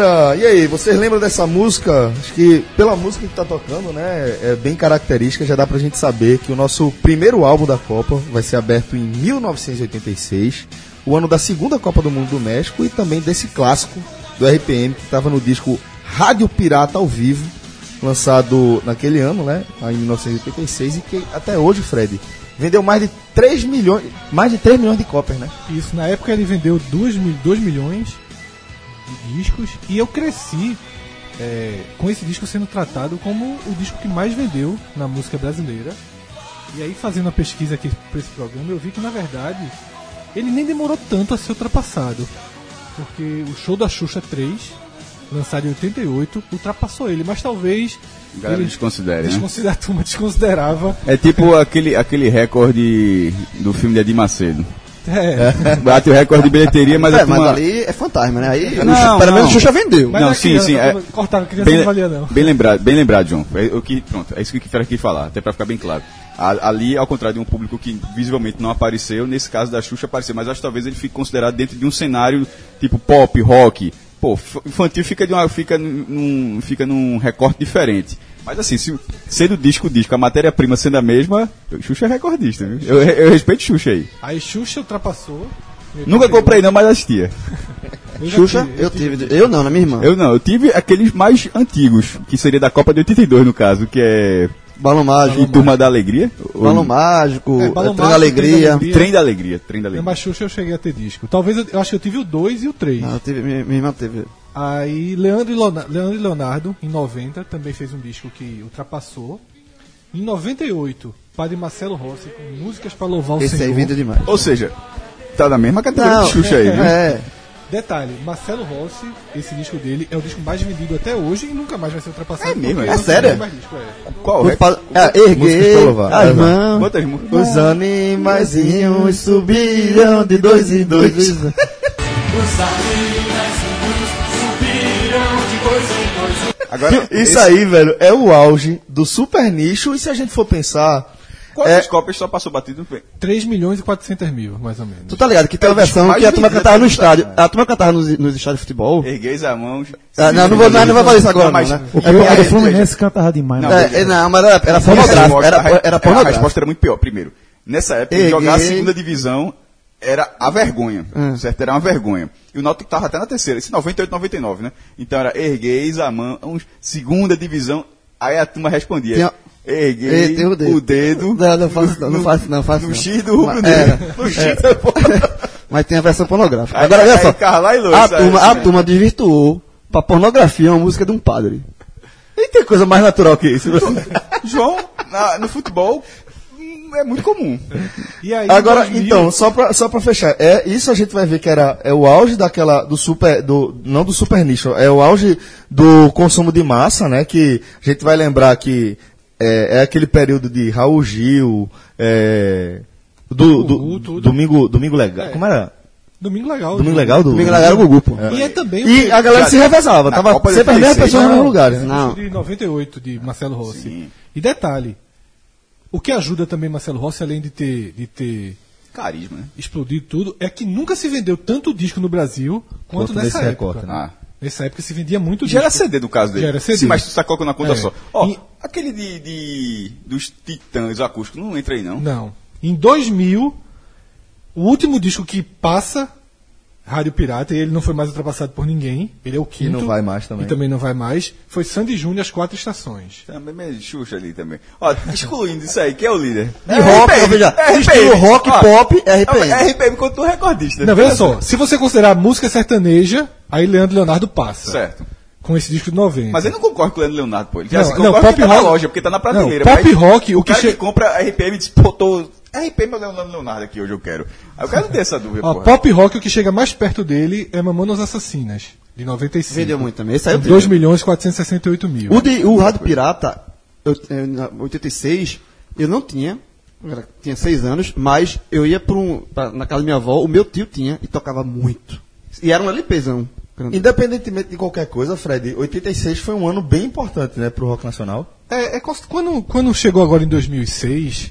Galera, e aí, vocês lembram dessa música? Acho que pela música que tá tocando, né, é bem característica, já dá pra gente saber que o nosso primeiro álbum da Copa vai ser aberto em 1986, o ano da segunda Copa do Mundo do México e também desse clássico do RPM que estava no disco Rádio Pirata ao Vivo, lançado naquele ano, né, em 1986 e que até hoje, Fred, vendeu mais de 3 milhões, mais de 3 milhões de cópias, né? Isso, na época ele vendeu 2, 2 milhões de discos e eu cresci é, com esse disco sendo tratado como o disco que mais vendeu na música brasileira. E aí, fazendo a pesquisa aqui para esse programa, eu vi que na verdade ele nem demorou tanto a ser ultrapassado. Porque o show da Xuxa 3, lançado em 88, ultrapassou ele, mas talvez. Galera desconsidere, né? desconsidera, a turma desconsiderava. É tipo aquele, aquele recorde do filme de Edir Macedo. É, Bate o recorde de bilheteria, mas, É, a mas turma- ali é fantasma, né? Aí, Não, pelo menos não. o Xuxa vendeu. Mas Não, a sim, criança, sim. É, cortava, a criança bem, não valia não. bem lembrado, bem lembrado, João. É, o que, pronto, é isso que Kifera quis falar, até pra ficar bem claro. A- Ali, ao contrário de um público que visivelmente não apareceu, nesse caso da Xuxa apareceu, mas acho que talvez ele fique considerado dentro de um cenário tipo pop, rock. Pô, infantil fica, de uma, fica, num, fica num recorte diferente. Mas assim, se, sendo disco disco, a matéria-prima sendo a mesma, Xuxa é recordista, viu? Eu, eu respeito Xuxa aí. Aí Xuxa ultrapassou. Nunca 88. comprei não, mas assistia. Eu Xuxa, tive, eu tive. Eu não, na minha irmã. Eu não, eu tive aqueles mais antigos, que seria da Copa de 82 no caso, que é Balão Mágico. e Turma da Alegria. Ou- Balão Mágico, É, é, Balão Trem da Mágico, Alegria. Trem Trem da Alegria, Trem da É, Alegria. Mas Xuxa eu cheguei a ter disco. Talvez eu, eu acho que eu tive o 2 e o 3. Não, eu tive, minha, minha irmã teve. Aí Leandro e, Leona- Leandro e Leonardo, em 90, também fez um disco que ultrapassou. Em 98, Padre Marcelo Rossi, com músicas para louvar o Esse Senhor. aí vende demais. Ou seja, tá na mesma categoria Não, de Xuxa aí, viu? É, Detalhe, Marcelo Rossi, esse disco dele é o disco mais vendido até hoje e nunca mais vai ser ultrapassado. É mesmo, é não sério? disco, é. Qual? o É? pa- é, Músicas pra erguer louvar. as É, mãos. Quantas? Os animaizinhos subiram de dois em dois. Agora, Isso aí, velho, é o auge do super nicho. E se a gente for pensar, Quantas é- cópias só passou batido? 3 milhões e 400 mil, mais ou menos. Tu tá ligado que tem uma É o versão que a turma cantava no estádio. A turma cantava nos, nos estádios de futebol. Ergueis a mão. Ah, não, não vou, não, não vou fazer isso agora, Não, mas- não, né? O, É, o é, do Fluminense cantava demais. Não, né? é, é, não, mas era, era A pornográfico. resposta- Era, a era A pornográfico. resposta era muito pior. Primeiro, nessa época, Erguei. jogar a segunda divisão era a vergonha. Hum. Certo? Era uma vergonha. E o Náutico tava até na terceira. Esse 98, 99, né? Então era ergueis a mão, segunda divisão. Aí a turma respondia. Tem a- Erguei Ei, o dedo. o dedo. Não, não faço não, não no- faço não, faço No não. X do rubro Mas- negro. é, No X da Mas tem a versão pornográfica. Aí- Agora, olha só. Carla e Luz, a, sabe? turma, a turma desvirtuou pra pornografia uma música de um padre. e tem coisa mais natural que isso. João, na- no futebol, é muito comum. E aí, Agora, 2000, então, só pra, só pra fechar, é, isso a gente vai ver que era é o auge daquela, do super, do, não do super nicho, é o auge do consumo de massa, né, que a gente vai lembrar que é, é aquele período de Raul Gil, é, do, do- Gugu, tudo. domingo, domingo legal, como era? Domingo legal. Domingo legal do... Domingo Legal era o Gugu, pô. E é também E a galera Já- se revezava, tava sempre as mesmas 86, pessoas no mesmo lugar. né? Não. de 98 de Marcelo Rossi. Sim. E detalhe, o que ajuda também Marcelo Rossi, além de ter, de ter Carisma, né? explodido tudo, é que nunca se vendeu tanto disco no Brasil quanto, Quanto nessa época. recorte, né? Ah. Nessa época se vendia muito Já era disco. CD do caso dele. Já era CD. Sim, mas tu sacou na conta É. só. Ó, E- aquele de, de- dos titãs acústicos não entra aí, não. Não. Em 2000, o último disco que passa Rádio Pirata, e ele não foi mais ultrapassado por ninguém, ele é o quinto. não vai mais também. E também não vai mais, foi Sandy Júnior, As Quatro Estações. Também é Xuxa ali também. Ó, excluindo isso aí, quem é o líder? De rock, ó, veja, estilo rock, pop, RPM. É RPM quando tu recordista. Não, veja só, se você considerar música sertaneja, aí Leandro Leonardo passa. Certo. Com esse disco de 90. Mas ele não concorre com o Leandro Leonardo, pô. Ele já Não, se não, pop porque tá na rock- loja, porque tá na prateleira. Não, pop mas rock, o o que cara che- que compra RPM disputou... RPM é o Leandro Leonardo aqui hoje eu quero. Aí o cara não tem essa dúvida, Ó, pop rock, o que chega mais perto dele é Mamonas Assassinas, de 95. Vendeu muito também. Esse aí eu 2 milhões e 468 mil. O, de, o Rádio Pirata, eu, eu, na 86, eu não tinha, eu tinha seis anos, mas eu ia pra um, pra- na casa da minha avó, o meu tio tinha e tocava muito. E era um LPzão. Independentemente de qualquer coisa, Fred, 86 foi um ano bem importante, né, pro rock nacional. É, é quando, quando chegou agora em 2006,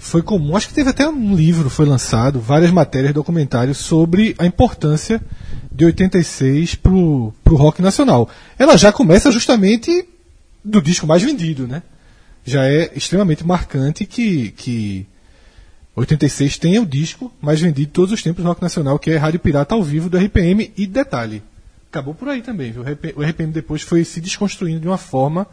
foi comum, acho que teve até um livro, foi lançado, várias matérias, documentários sobre a importância de 86 pro, pro rock nacional. Ela já começa justamente do disco mais vendido, né? Já é extremamente marcante que, que 86 tenha o disco mais vendido de todos os tempos do rock nacional, que é Rádio Pirata ao vivo do RPM. E detalhe, acabou por aí também, viu? O RP- O RPM depois foi se desconstruindo de uma forma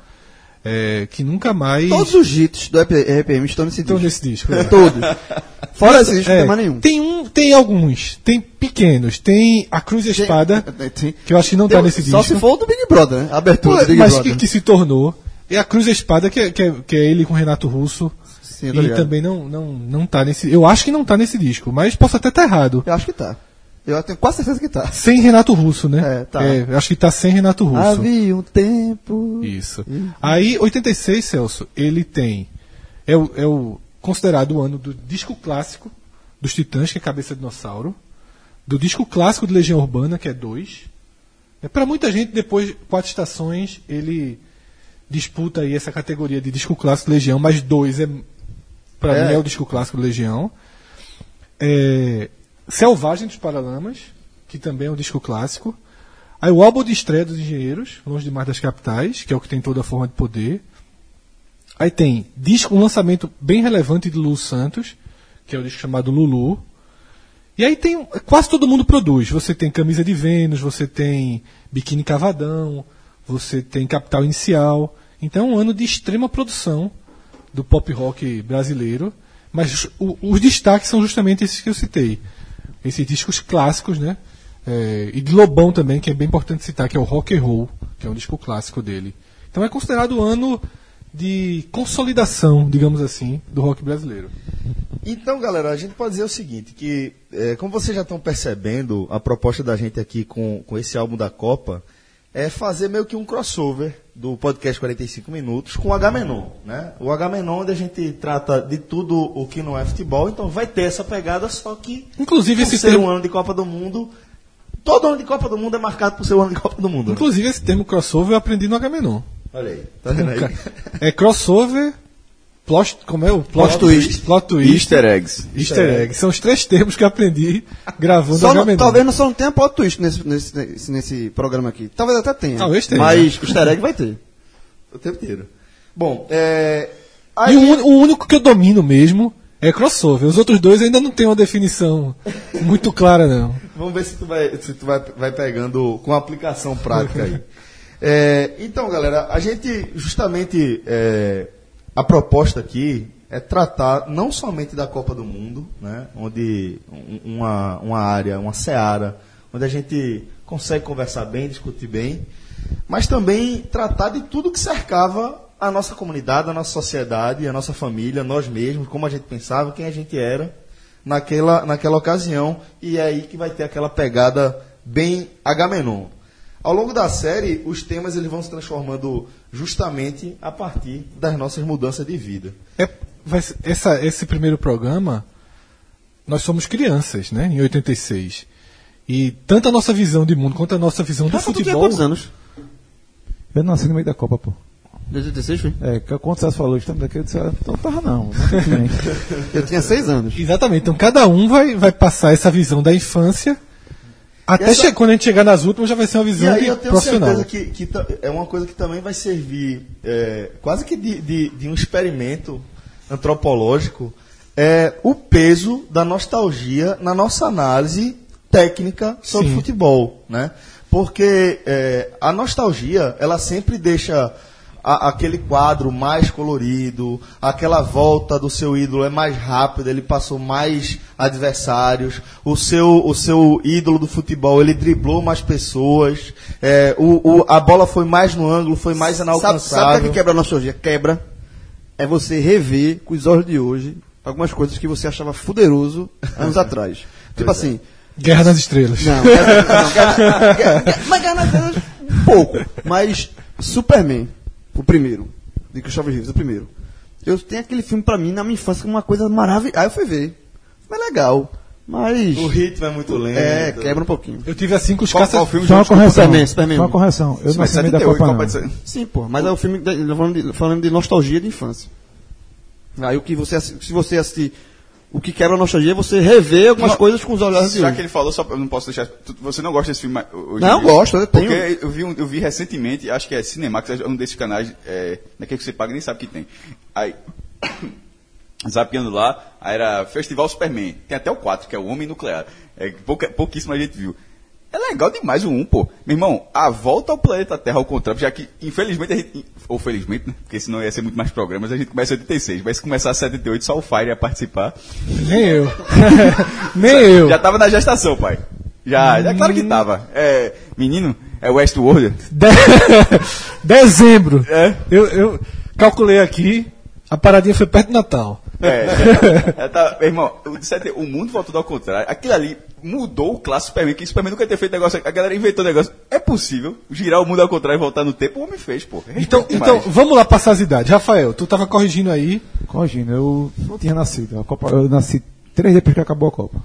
é, que nunca mais. Todos os hits do RPM estão nesse estão disco. nesse disco. né? Todos. Fora esse disco, É, não tem mais nenhum. Tem um, tem alguns, tem pequenos, tem a Cruz e a Espada, Tem- tem- que eu acho que não tá tem- nesse Só disco. se for o do Big Brother, né? A abertura Pô, do Big mas Brother. que, que se tornou. É a Cruz e a Espada, que é, que é, que é ele com o Renato Russo. Sim, e ligado. também não, não, não tá nesse. Eu acho que não tá nesse disco, mas posso até estar errado. Eu acho que tá. Eu tenho quase certeza que tá. Sem Renato Russo, né? É, tá. eu acho que tá sem Renato Russo. Havia um tempo. Isso. Aí, 86, Celso, ele tem. É o, é o considerado o ano do disco clássico dos Titãs, que é Cabeça de Dinossauro. Do disco clássico de Legião Urbana, que é 2. É, para muita gente, depois de quatro estações, ele disputa aí essa categoria de disco clássico de Legião, mas 2 é. Pra É. mim é o disco clássico de Legião. É, Selvagem dos Paralamas, que também é um disco clássico. Aí o álbum de estreia dos Engenheiros, Longe Demais das Capitais, que é o que tem toda a forma de poder. Aí tem disco, um lançamento bem relevante de Lulu Santos, que é o disco chamado Lulu. E aí tem. Quase todo mundo produz. Você tem Camisa de Vênus, você tem Biquíni Cavadão, você tem Capital Inicial. Então é um ano de extrema produção do pop rock brasileiro. Mas os destaques são justamente esses que eu citei. Esses discos clássicos, né? É, e de Lobão também, que é bem importante citar, que é o Rock and Roll, que é um disco clássico dele. Então é considerado o ano de consolidação, digamos assim, do rock brasileiro. Então, galera, a gente pode dizer o seguinte, que é, como vocês já estão percebendo, a proposta da gente aqui com, com esse álbum da Copa é fazer meio que um crossover do podcast 45 minutos com o H-Menon, né? O H-Menon onde a gente trata de tudo o que não é futebol, então vai ter essa pegada, só que Inclusive por esse ser termo, um ano de Copa do Mundo, todo ano de Copa do Mundo é marcado por ser um ano de Copa do Mundo. né? inclusive esse termo crossover eu aprendi no Agamenon. Olha aí, tá vendo aí? É crossover, plot, como é o Plot twist. plot twist, Easter eggs. easter egg. São os três termos que eu aprendi gravando Só Agamenon. talvez não só não tenha plot twist nesse, nesse, nesse, programa aqui. Talvez até tenha. Talvez tenha. Mas o easter egg vai ter. O tempo inteiro. Bom, é... E aí- o, un- o único que eu domino mesmo é crossover. Os outros dois ainda não tem uma definição muito clara, não. Vamos ver se tu vai, se tu vai, vai pegando com aplicação prática aí. É, então, galera, a gente justamente é, a proposta aqui é tratar não somente da Copa do Mundo, né, onde um- uma, uma área, uma seara, onde a gente consegue conversar bem, discutir bem, mas também tratar de tudo que cercava a nossa comunidade, a nossa sociedade, a nossa família, nós mesmos, como a gente pensava, quem a gente era naquela, naquela ocasião, e é aí que vai ter aquela pegada bem Agamenon. Ao longo da série, os temas eles vão se transformando justamente a partir das nossas mudanças de vida. É, vai ser- essa, esse primeiro programa, nós somos crianças, né? Em 86. E tanto a nossa visão de mundo quanto a nossa visão do futebol. quantos anos? Eu nasci no meio da Copa, pô. 86, foi? É, que quando você falou, estamos daqui, eu disse, ah, então tava não. não. Eu tinha seis anos. Exatamente. Então cada um vai, vai passar essa visão da infância. Até essa- quando a gente chegar nas últimas, já vai ser uma E visão aí de eu tenho profissional. certeza que, que é uma coisa que também vai servir é, quase que de, de- de um experimento antropológico, é o peso da nostalgia na nossa análise técnica sobre Sim. futebol, né? Porque é, a nostalgia, ela sempre deixa a- aquele quadro mais colorido, aquela volta do seu ídolo é mais rápida, ele passou mais adversários, o seu, o seu ídolo do futebol, ele driblou mais pessoas, é, o, o- a bola foi mais no ângulo, foi mais Sabe, inalcançável. sabe o que, é que quebra a nostalgia? Quebra é você rever com os olhos de hoje algumas coisas que você achava fuderoso anos atrás. Tipo assim, Guerra nas Estrelas. não, Guerra- não, Guerra- Guerra- mas Guerra nas Estrelas, um pouco. Mas Superman, o primeiro, de Christopher Reeves, o primeiro. Eu tenho aquele filme pra mim na minha infância como uma coisa maravilhosa. Aí eu fui ver. Mas legal. Mas. O ritmo é muito lento. É, quebra um pouquinho. Eu tive assim com os caças. qual filme Só uma correção. Superman, Superman. Só uma correção. Eu não Mas nasci no meio da 78, Copa, não. de... Sim, pô, mas é o filme de- falando de, falando de nostalgia de infância. Aí o que você se você assistir o que quebra a nostalgia é você rever algumas Não, coisas com os olhares de Já que ele falou, só, eu não posso deixar. tu- você não gosta desse filme hoje? Não, dia? gosto, eu tenho. Porque eu vi, um- eu vi recentemente, acho que é Cinemax, é um desses canais, é, daquele que você paga nem sabe que tem. Aí, zapeando lá, aí era Festival Superman. Tem até o 4, que é o Homem Nuclear. É, pouca, pouquíssima gente viu. É legal demais o 1, pô. Meu irmão, a volta ao planeta Terra ao contrário, já que, infelizmente, a gente. Ou felizmente, né? Porque senão ia ser muito mais programas, a gente começa em 86. Mas se começar em 78, só o Fire ia participar. Nem eu. Nem eu. Já tava na gestação, pai. Já, já claro que tava. É, menino, é Westworld. De- Dezembro. É. Eu, eu calculei aqui, a paradinha foi perto do Natal. É, é, tá, meu irmão, o, de sete- o mundo voltou ao contrário. Aquilo ali mudou o clássico Superman, que o Superman nunca tinha feito negócio. A galera inventou negócio. É possível girar o mundo ao contrário e voltar no tempo? O homem fez, pô. Respeito Então, então, vamos lá passar as idades. Rafael, tu tava corrigindo aí. Corrigindo, eu não tinha nascido. A Copa, eu nasci três depois que acabou a Copa.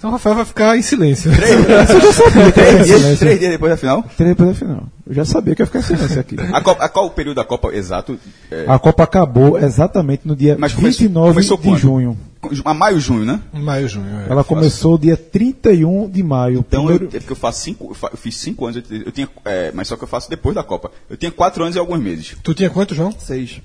Então o Rafael vai ficar em silêncio. três, dias, três dias depois da final. Três depois da final. Eu já sabia que ia ficar em silêncio aqui. A, Copa, a qual o período da Copa exato? É, A Copa acabou exatamente no dia Mas começou- 29 começou de quando? junho. A maio, junho, né? Maio, junho. é. Ela começou dia 31 de maio. Então, eu, primeiro- é porque eu faço cinco, eu, fa- eu fiz cinco anos, eu, eu tinha, é, mas só que eu faço depois da Copa. Eu tinha quatro anos e alguns meses. Tu tinha quanto, João? Seis.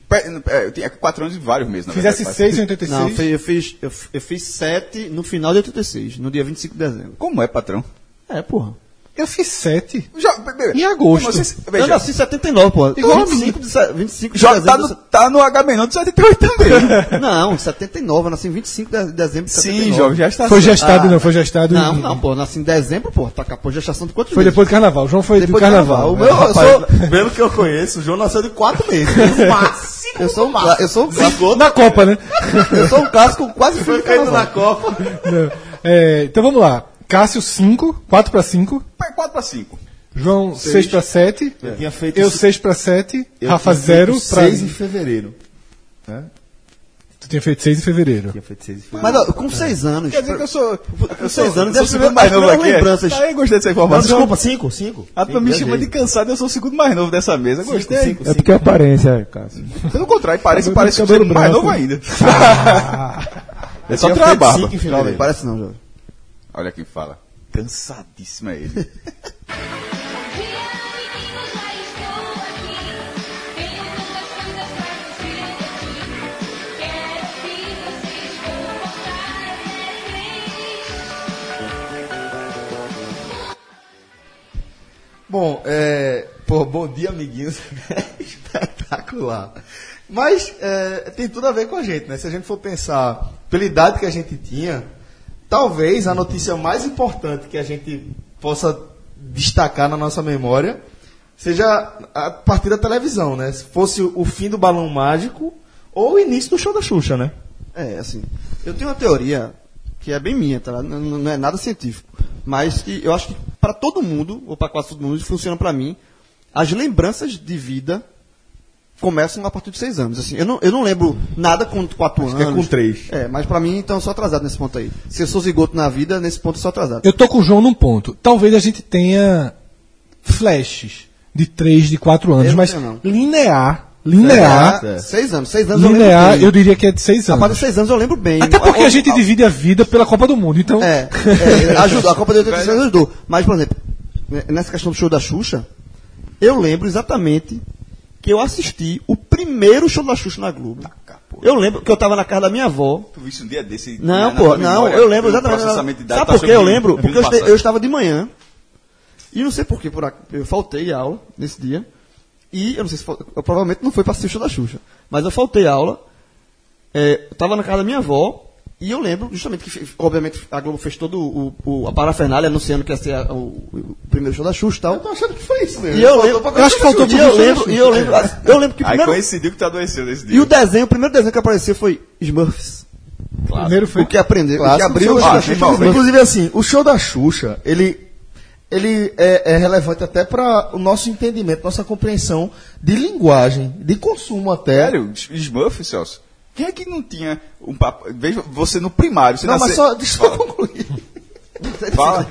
É, eu tinha quatro anos e vários meses, na Fizesse verdade. 6 em 86. Não, eu fiz, eu, eu, eu fiz sete no final de 86, no dia 25 de dezembro. Como é, patrão? É, porra. Eu fiz 7. Já, Em agosto. Vocês, eu veja, nasci em 79, porra. Igual a 25 de, se- 25 de já dezembro. tá no, tá no H-Menon de 78 também. Não, 79, eu nasci em 25 de dezembro de 79. Sim, jovem, já está Foi certo. gestado, Ah, não, foi gestado. Não, em- não, pô, nasci em dezembro, pô. Tá com a gestação de quantos Foi meses? depois do carnaval. O João foi Depois do do carnaval. carnaval. O meu- eu sou- Pelo que eu conheço, o João nasceu de quatro meses. Máximo. Eu sou um, eu sou um clássico. Na Copa, né? Eu sou um clássico quase Foi feito na carnaval. Copa. Não. É, então vamos lá. Cássio 5, 4 para 5. 4 para 5. João 6 para 7. Eu tinha feito Eu isso- 6 para 7. eu Rafa tinha 0 feito para. seis em fevereiro. Né? Tu tinha feito 6 em fevereiro. Tinha feito seis em fevereiro. Mas ó, com seis anos. Quer dizer que eu sou. Com seis anos, eu deve sou o ser segundo mais novo aqui. lembranças. É. Ah, eu gostei dessa Não, informação. desculpa, cinco? Cinco? A turma me chama de cansado, eu sou o segundo mais novo dessa mesa. Gostei. cinco, É porque a aparência, Cássio. Pelo contrário, parece, parece o cabelo segundo mais novo ainda. é só tirar a barba. cinco parece não, jovem. Olha quem fala. Cansadíssimo é ele. Bom, é, pô, bom dia, amiguinhos. Espetacular. Mas é, tem tudo a ver com a gente, né? Se a gente for pensar pela idade que a gente tinha, talvez a notícia mais importante que a gente possa destacar na nossa memória seja a partir da televisão, né? Se fosse o fim do balão mágico ou o início do show da Xuxa, né? É, assim, eu tenho uma teoria que é bem minha, tá? Não, não é nada científico, mas que eu acho que para todo mundo, ou para quase todo mundo, funciona para mim. As lembranças de vida começam a partir de seis anos. Assim, eu, não, eu não lembro nada com quatro Acho anos. que é com três. É, mas para mim, então, eu sou atrasado nesse ponto aí. Se eu sou zigoto na vida, nesse ponto eu sou atrasado. Eu tô com o João num ponto. Talvez a gente tenha flashes de 3, de 4 anos, Eu mas não. linear, linear, É. Seis anos. Seis anos eu linear, lembro bem. eu diria que é de 6 A partir anos. de seis anos eu lembro bem. Até porque Ou- a gente ou- divide a vida pela Copa do Mundo, então... É, é, ajudou. A Copa de 86 ajudou. Mas, por exemplo, nessa questão do show da Xuxa, eu lembro exatamente que eu assisti o primeiro show da Xuxa na Globo. Eu lembro que eu estava na casa da minha avó. Tu viste um dia desse? Não, na pô, não, eu lembro exatamente. processamento de dados Sabe tá por que eu lembro? Porque eu, eu estava de manhã. E não sei por que, por eu faltei a aula nesse dia. E eu não sei se eu provavelmente não foi para assistir o show da Xuxa. Mas eu faltei a aula. É, eu estava na casa da minha avó. E eu lembro justamente que, obviamente, a Globo fez todo o, o- a parafernália anunciando que ia ser a- o, o primeiro show da Xuxa e tal. Eu tô achando que foi isso mesmo. E eu lembro, pra eu acho que faltou E e eu lembro, e eu lembro, eu lembro que Aí primeiro, coincidiu que tu adoeceu nesse dia. e o desenho, o primeiro desenho que apareceu foi Smurfs. Primeiro foi... O que aprendeu, o que abriu o da Xuxa. Smurfs. Inclusive, assim, o show da Xuxa, ele, ele é, é relevante até para o nosso entendimento, nossa compreensão de linguagem, de consumo até. Sério? Smurf, Celso? Quem é que não tinha um papo? Veja você no primário. Você Não, mas nasce- só, deixa eu concluir. Fala.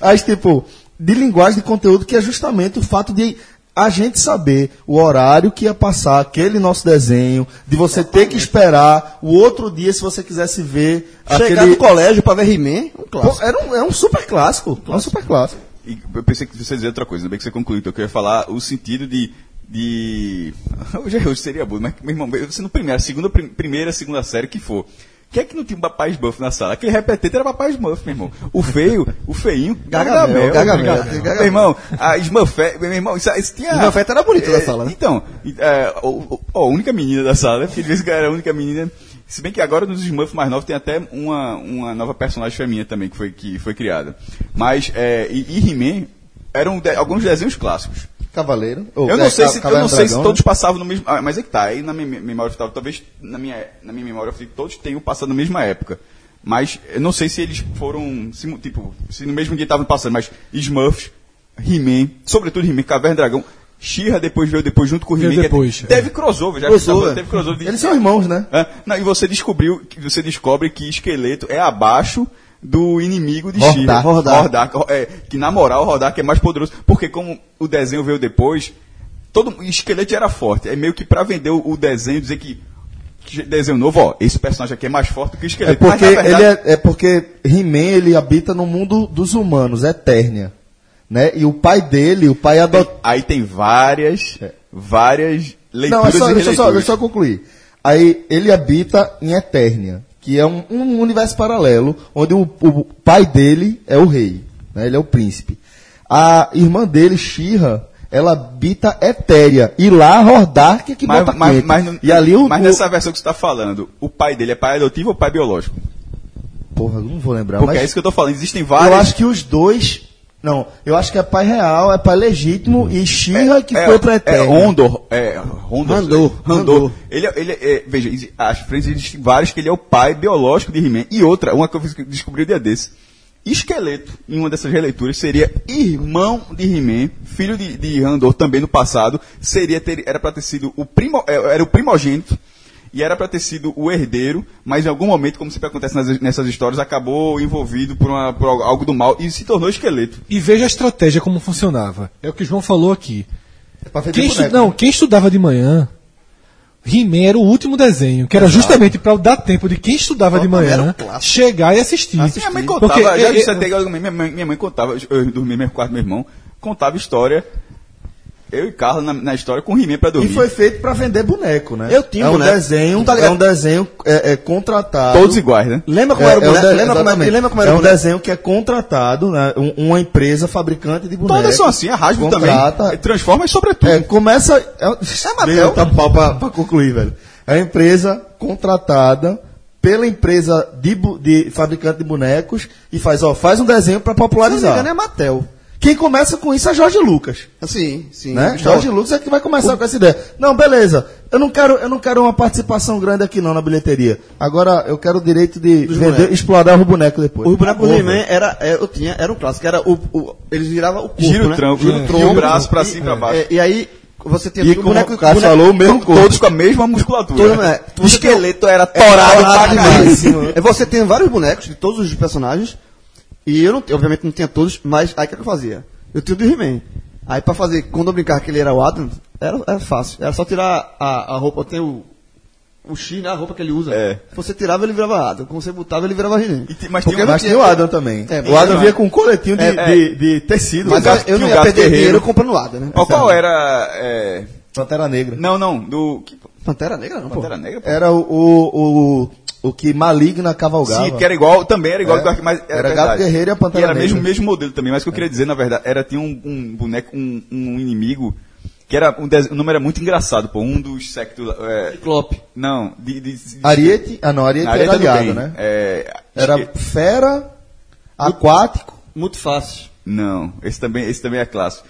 Mas, tipo, de linguagem, de conteúdo, que é justamente o fato de a gente saber o horário que ia passar aquele nosso desenho, de você ter que esperar o outro dia se você quisesse ver Chegar aquele... no colégio pra ver He-Man, um clássico. era, um, é um super clássico. É um super clássico. E eu pensei que você ia dizer outra coisa, ainda bem que você concluiu, então eu queria falar o sentido de. De... Hoje, hoje seria burro, mas, meu irmão, você no primeiro, segunda, prim- primeira, segunda série, que for. que é que não tinha um papai Smurf na sala? Aquele repetente era papai Smurf, meu irmão. O feio, o feinho, Gargamel, Gargamel, Gargamel. Meu irmão, a Smurfette, meu irmão, isso, isso tinha... Smurfette era bonita na É, sala, né? Então, é, o- o- ó, a única menina da sala, porque de vez quando era a única menina... Se bem que agora nos Smurfs mais novos tem até uma, uma nova personagem feminina também que foi, que foi criada. Mas, é, e, e He-Man eram de- alguns desenhos clássicos. Cavaleiro. Ou, Eu é, não sei, Ca- se, eu não sei se todos né? passavam no mesmo. Ah, mas é que tá, aí na minha me- memória afetiva, talvez na minha, na minha memória todos tenham passado na mesma época. Mas eu não sei se eles foram. simu- tipo, se no mesmo dia estavam passando, mas Smurfs, He-Man, sobretudo He-Man, Caverna Dragão, She-Ra depois veio depois junto com o He-Man. que depois, Teve crossover, já Crossover. teve crossover. de- Eles são irmãos, né? Hã? Não, e você descobriu, que você descobre que esqueleto é abaixo do inimigo de Hordar. She-Ra. Hordar. Hordar, é, que na moral, Hordar que é mais poderoso. Porque como o desenho veio depois, todo o esqueleto era forte. É meio que pra vender o, o desenho, dizer que, desenho novo, ó, esse personagem aqui é mais forte que o É esqueleto. porque, Mas, na verdade, ele é, é porque He-Man ele habita no mundo dos humanos, Eternia. Né? E o pai dele, o pai adotou. Aí tem várias, várias leituras Não, é só, deixa, só, deixa eu só concluir. Aí ele habita em Eternia, que é um, um universo paralelo, onde o, o pai dele é o rei, né? ele é o príncipe. A irmã dele, Shira, ela habita Etéria, e lá Hordar que é que Mas, bota mas, mas, E ali o... mas nessa versão que você está falando, o pai dele é pai adotivo ou pai biológico? Porra, não vou lembrar, Porque mas é isso que eu tô falando. Existem eu várias. acho que os dois... Não, eu acho que é pai real, é pai legítimo, e Shira que foi pra É Eternia. Rondor. É, Rondor. Randor, Randor. Randor. Ele, é- ele, é- veja, as frentes existem várias que ele é o pai biológico de He-Man. E outra, uma que eu fiz- descobri o dia desse. Esqueleto, em uma dessas releituras, seria irmão de He-Man, filho de, de Randor também no passado. Seria ter, era para ter sido o primo, é, era o primogênito e era para ter sido o herdeiro, mas em algum momento, como sempre acontece nas- nessas histórias, acabou envolvido por, uma- por algo do mal e se tornou esqueleto. E veja a estratégia como funcionava. É o que o João falou aqui. É Quem, estu- não, quem estudava de manhã, He-Man era o último desenho, que era justamente para dar tempo de quem estudava de manhã um chegar e assistir. Minha mãe contava, Porque, já é, disse é, até minha mãe, minha mãe contava, eu dormia no mesmo quarto do meu irmão, contava história, eu e Carla na, na história com pra E dormir. foi feito pra vender boneco, né? Eu tinha é um boneco. desenho, Tá é um desenho é, é contratado. Todos iguais, né? Lembra como É, era o é um boneco? de- lembra, como era, exatamente. lembra como era é o um boneco? desenho que é contratado, né? Um- uma empresa fabricante de bonecos. Todas são assim, a Hasbro Contrata- também. Transforma sobretudo. É, começa. É, Mattel. Tá pau pra, pra concluir, velho. É uma empresa contratada pela empresa de, de fabricante de bonecos e faz, ó, faz um desenho pra Se não me popularizar. engano, é Mattel. Quem começa com isso é Jorge Lucas. Assim, sim. Né? Gustavo. Jorge Lucas é que vai começar com essa ideia. Não, beleza. Eu não quero, eu não quero uma participação grande aqui não na bilheteria. Agora eu quero o direito de Dos vender, bonecos. explorar o boneco depois. O boneco do He-Man era, é, eu tinha, era um clássico, era o, o eles viravam o corpo, Gira o né? tronco, Gira né? o E tronco. o braço pra cima e pra E- baixo. é, E, aí você tinha E o como o Cássio falou, o mesmo corpo. Todos com a mesma musculatura. Todo- é, o esqueleto era torado. É, Você tem vários bonecos de todos os personagens. E eu, não, obviamente, não tinha todos, mas aí o que, é que eu fazia? Eu tinha o do He-Man. Aí pra fazer, quando eu brincava que ele era o Adam, era, era fácil. Era só tirar a, a roupa, tem o. O X, né? A roupa que ele usa. É. Se você tirava, ele virava Adam. Quando você botava, ele virava He-Man. Mas Porque tinha mas tinha o Adam também. É, o Adam vinha com um coletinho de, É, é. de, de tecido. Mas né? eu, não tinha o ia Gato perder dinheiro comprando Adam, né? Qual, qual era. é, Pantera Negra. Não, não, do. que- Pantera Negra não, pô. Pantera Negra? pô? Era o, o, o, o que Maligna cavalgava. Sim, que era igual, também era igual É. mas Era verdade. Gato Guerreiro e a Pantera era mesmo mesmo modelo também, mas o que eu queria dizer, na verdade, era tinha um, um boneco, um, um inimigo, que era um, des- o nome era muito engraçado, pô, um dos sectos. É, Ciclope. não, de, de, de Ariete. Ah, não, Ariete Ariete era é do aliado, bem. né? É, Era esque- fera, aquático, Muito fácil. Não, esse também, esse também é clássico.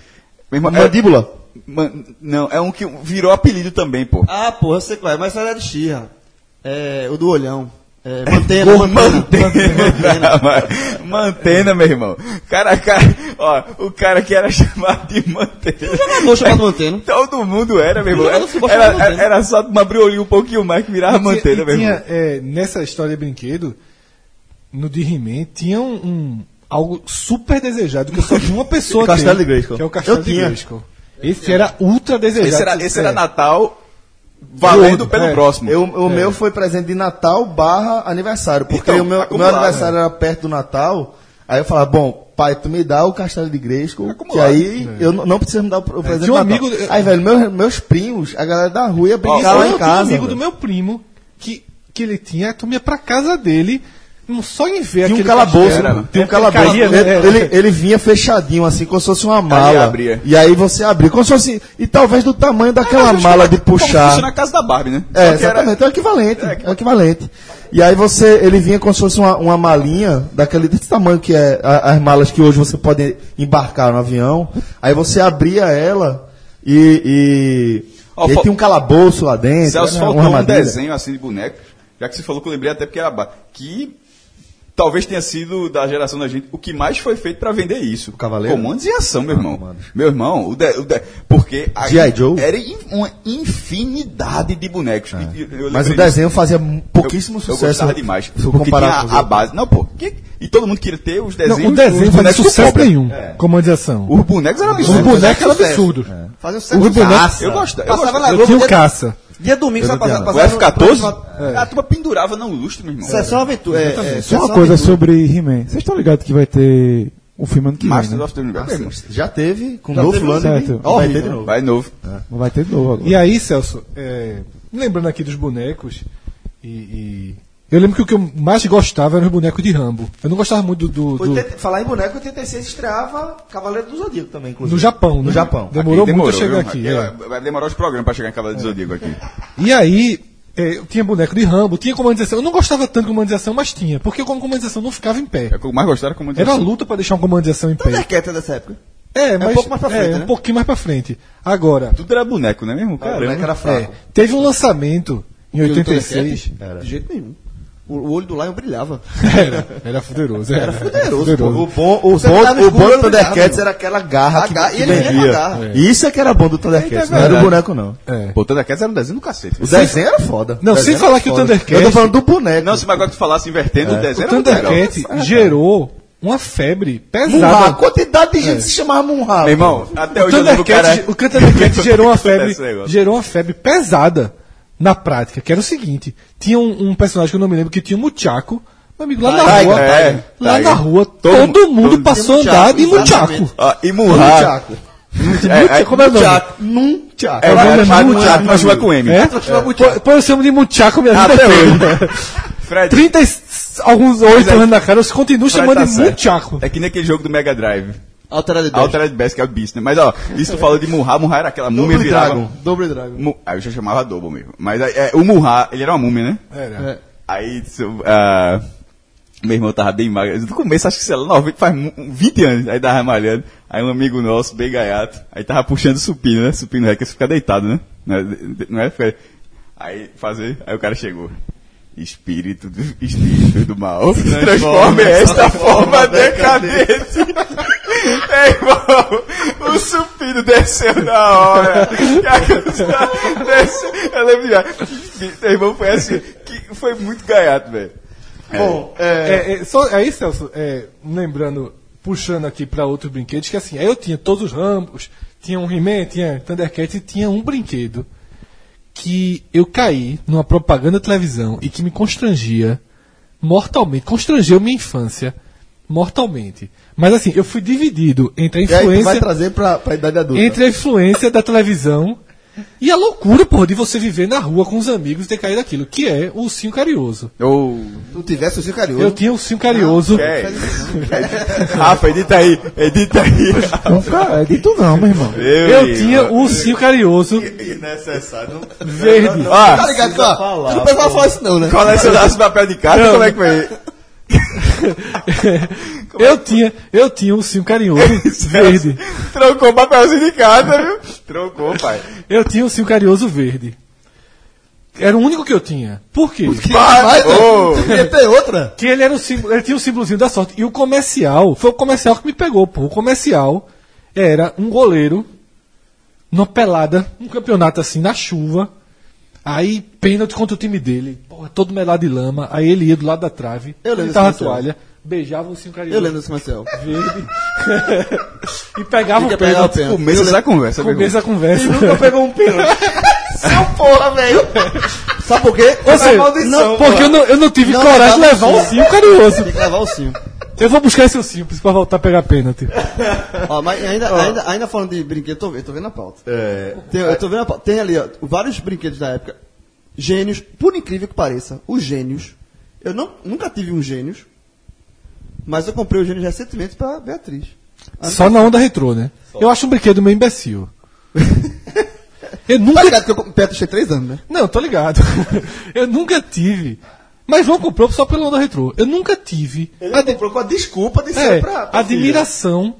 Meu irmão, é- mandíbula. man- não, é um que virou apelido também, pô. Ah, porra, eu sei qual é, mas era de Xirra. É, o do olhão. É, mantena, mantena. Mantena. Mantena, meu irmão. Cara, cara, ó, o cara que era chamado de Mantena. Jogador chamado Mantena. Todo mundo era, meu irmão. Era, de era, era, Mantena. só uma briolinha um pouquinho mais que virava E Mantena, e meu tinha, irmão. é, nessa história de brinquedo, no de He-Man, tinha um, um- algo super desejado que só tinha uma pessoa Castelo de Grayskull. Que é o Castelo Eu de tinha. Grayskull. Esse era ultra desejado. Esse era, esse era É. Natal valendo pelo É. próximo. Eu, o meu foi presente de Natal barra aniversário, porque Então, o meu, meu aniversário era perto do Natal, aí eu falava, bom, pai, tu me dá o castelo de Gresco, que aí eu não, preciso me dar o, o presente um de Natal. amigo- Aí, velho, meus, meus primos, a galera da rua ia brincar Eu lá em casa. um amigo velho. do meu primo que, que ele tinha, tu ia pra casa dele, só em ver Tinha um calabouço, né? Tinha um É, calabouço. caía, ele, né? ele, ele vinha fechadinho, assim, como se fosse uma mala. abria. E aí você abria, como se fosse. E talvez do tamanho daquela Mas mala de puxar. funciona na casa da Barbie, né? É, que era- exatamente, é o equivalente. É, o equivalente. E aí você, ele vinha como se fosse uma, uma malinha daquele desse tamanho que é a- as malas que hoje você pode embarcar no avião. Aí você abria ela e. e, Ó, e aí tinha um calabouço lá dentro. Celso né, faltou um desenho assim de boneco, já que você falou que eu lembrei até porque era que talvez tenha sido da geração da gente o que mais foi feito pra vender isso. Cavaleiro? Comandos em ação, meu irmão. comandos. Meu irmão, o de- o de- porque a Joe? era in- uma infinidade de bonecos. E- eu Mas o desenho fazia pouquíssimo eu, eu sucesso. gostava demais. Porque tinha com a, os a base. Não, pô. que- e todo mundo queria ter os Não, desenhos. o desenho os não fazia bonecos sucesso Cobra. nenhum, comandização. Os bonecos eram Os absurdos. bonecos eram sucesso. absurdos. Fazia um Os bonecos-. Eu gostava. Eu gostava. Eu tinha o dia, caça. Dia domingo, sabe? tinha, Passava, O não. passava F-14, no- a turma pendurava no lustre, meu irmão. Sessão Aventura. É, é, Só uma coisa sobre He-Man. Vocês estão ligados que vai ter um filme ano que vem, Masters né? of the Universe. Assim, já teve, com Já Dolph teve, Lundgren. certo. Vai ter de novo. Vai novo. Vai ter de novo agora. E aí, Celso, é, lembrando aqui dos bonecos, e, e- eu lembro que o que eu mais gostava eram os bonecos de Rambo. Eu não gostava muito do. do- do- 80 falar em boneco, 86 estreava Cavaleiro do Zodíaco também, inclusive. no Japão, né? No Japão. Demorou, Aqui muito a chegar viu, aqui. mas- é. Vai demorar os programas pra chegar em Cavaleiro do Zodíaco aqui. E aí, é, eu tinha boneco de Rambo, tinha comandização. Eu não gostava tanto de comandização, mas tinha, porque como comandização não ficava em pé. É o que eu mais gostava Era uma luta pra deixar uma comandização em pé. Thundercat é dessa época. É, mas um pouco mais pra frente, é, né? um pouquinho mais pra frente. Agora, Tudo era boneco, não é mesmo? O Caramba. boneco era é, fraco. teve um lançamento em 86. De jeito nenhum. O, o olho do Lion brilhava. Era, era fuderoso. Era, poderoso, O bom, o Você bom, o bom do eu Thundercats era aquela garra A que, garra- que e ele vendia. garra. Isso é que era bom do Thundercats, É não era o boneco não. É. Pô, o Thundercats era um desenho do cacete. O desenho era foda. Não, O sem falar era que o foda. Thundercats- Eu tô falando do boneco. Não, se agora tu falasse invertendo, o O desenho era muito legal. Thundercat gerou uma febre pesada. a quantidade de gente se chamava Munra. Meu irmão, até O hoje eu lembro o cara... Thundercat, o Thundercat gerou uma febre, gerou uma febre pesada na prática, que era o seguinte: tinha um, um personagem que eu não me lembro que tinha um Muchaco, meu amigo, lá na rua, é, lá na rua, Todo- todo, mundo todo- passou a andar de. Muchaco. Ah, e Murra. É, é, Como é o nome? Num tchaco. É, o nome é, é mas Muchaco, mas chama com M. É? Pô, Pô, eu chamo de Muchaco minha vida Até inteira. Fred, 30 e s- alguns oito é. anos na cara, eu continuo chamando tá de. Muchaco. É que nem aquele jogo do Mega Drive. Altered Beast. Altered Beast, que é o Beast, né? Mas, ó, isso tu falou de Murra. Murra era aquela múmia Double virava... Dragon. Double Dragon. Mu- Aí eu já chamava Double mesmo. Mas aí, é, o Murra, ele era uma múmia, né? Era. É. Aí, isso, ah, meu irmão tava bem magro. No começo, acho que sei lá, 90, faz mu- 20 anos. Aí tava malhando. Aí um amigo nosso, bem gaiato, aí tava puxando supino, né? Supino é que você fica deitado, né? Não é? Não é? Aí fazer, aí o cara chegou. Espírito do, espírito do mal. Transforme esta forma decadente. Ei, irmão, o supino desceu na hora. Desceu, eu lembro já. Meu irmão foi assim, que foi muito gaiato, velho. Bom, é, É, é, só, aí, Celso, é, lembrando, puxando aqui para outros brinquedos, que assim, aí eu tinha todos os Rambos, tinha um He-Man, tinha Thundercat e tinha um brinquedo que eu caí numa propaganda de televisão e que me constrangia mortalmente, constrangeu minha infância mortalmente. Mas assim, eu fui dividido entre a e aí tu vai influência trazer pra, pra idade adulta. entre a influência da televisão e a loucura, porra, de você viver na rua com os amigos e ter caído aquilo, que é o ursinho carinhoso. Ou. Se tu tivesse o seu carinhoso. Eu tinha o ursinho carinhoso. É. Rafa, edita aí, edita aí. Não fica, é dito não, meu irmão. Eu tinha o ursinho carinhoso Necessário. verde. Ah, Tá ligado? Ó, falar, Tu não pode falar isso não, né? colecionasse papel de carta, Não. como é que foi? eu tinha, eu tinha um ursinho carinhoso verde. Trocou o papelzinho de carta, viu? Trocou, pai. Eu tinha um ursinho carinhoso verde. Era o único que eu tinha. Por quê? Ô. né? Ia ter outra. Que ele era o símbolo, ele tinha o símbolozinho da sorte. E o comercial, foi o comercial que me pegou, pô. O comercial era um goleiro numa pelada, um campeonato assim, na chuva. Aí, pênalti contra o time dele. Porra, todo melado de lama. Aí ele ia do lado da trave. Eu lembro ele tava a desse comercial. toalha. Beijava o ursinho carinhoso Eu lembro desse comercial. verde e pegava Fica o pênalti. pênalti. Começo essa conversa. Começa a conversa. Nunca pegou um pênalti. Seu porra, velho. Sabe por quê? Ou seja, maldição, não, porque eu não, eu não tive Não coragem de levar o o ursinho carinhoso. Tem que levar o sim. Eu vou buscar esse ursinho pra voltar a pegar pênalti. Ó, mas ainda, ainda, ainda falando de brinquedo, eu tô, vendo- tô vendo a pauta. É, Tem, eu tô vendo a pauta. Tem ali, ó, vários brinquedos da época. Gênios, por incrível que pareça, os gênios. Eu não, nunca tive um gênios, mas eu comprei o gênios recentemente pra Beatriz. Só na onda retrô, né? Eu acho um brinquedo meio imbecil. Eu Tá nunca. ligado que eu Beatriz tem três anos, né? Não, tô ligado. Eu nunca tive. Mas João comprou só pela onda retrô. Eu nunca tive. Ele ade- comprou com a desculpa de é, ser pra, pra admiração.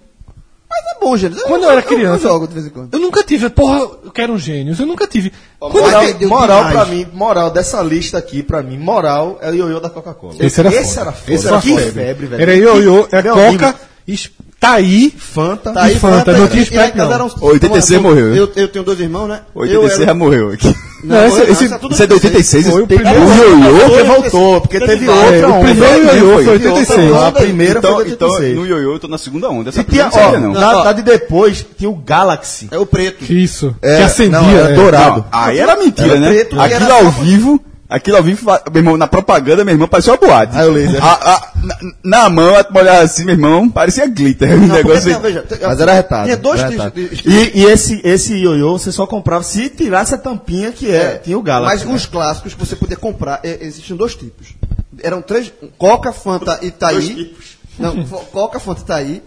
Mas é bom, gênios. Quando eu era criança- Eu, jogo de vez em quando. Eu nunca tive. Porra, eu quero um gênios. Eu nunca tive. Quando Moral, vendeu moral demais. pra mim, moral dessa lista aqui, pra mim, moral é o ioiô da Coca-Cola. Esse era Esse foda. era foda. Esse era que febre. febre, velho. Era ioiô, é Meu Coca, es- tá aí. Fanta. Tá aí, Fanta, não tinha e casa não. eram uns- 86 uma- morreu, Eu, eu tenho dois irmãos, né? Eu 86 já morreu aqui. Não, esse- morreu, esse- é tudo Isso é de 86? Foi o primeiro- o ioiô? Porque voltou, porque teve outra o onda. primeiro ioiô foi Teve outra 86. onda, A primeira então, foi de então, 86. no ioiô eu tô na segunda onda. Essa E tinha, ó, não não. na, na de depois, tinha o Galaxy. É o preto. Isso. É, que acendia. não, era é. dourado. Não, aí era mentira, Era né? preto aquilo era ao vivo, aquilo ao vivo, meu irmão, na propaganda, meu irmão, parecia uma boate. Aí o laser. A- a- na, na mão, a olhar assim, meu irmão, parecia glitter. Não, porque negócio tinha, assim. veja, tem- Mas era retado. Tinha dois retado. de estilos. E, e esse, esse ioiô você só comprava se tirasse a tampinha que é, tinha o Galaxy. Mas os clássicos que você podia comprar, é, existiam dois tipos. Eram três, Coca, Fanta e Itaí. Não, Coca, Fanta e Itaí.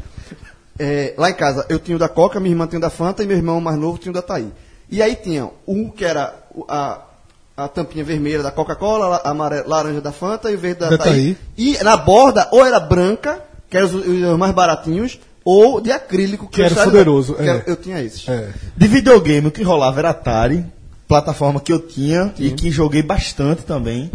É, lá em casa, eu tinha o da Coca, minha irmã tinha o da Fanta e meu irmão mais novo tinha o da Itaí. E aí tinha um que era a, a tampinha vermelha da Coca-Cola, a laranja da Fanta e o verde da, Da. Itaí. E na borda, ou era branca, que eram os, os mais baratinhos, ou de acrílico, Que era eu- poderoso, que é. era- Eu tinha esses. É. De videogame, o que rolava era Atari, plataforma que eu tinha e que joguei bastante também.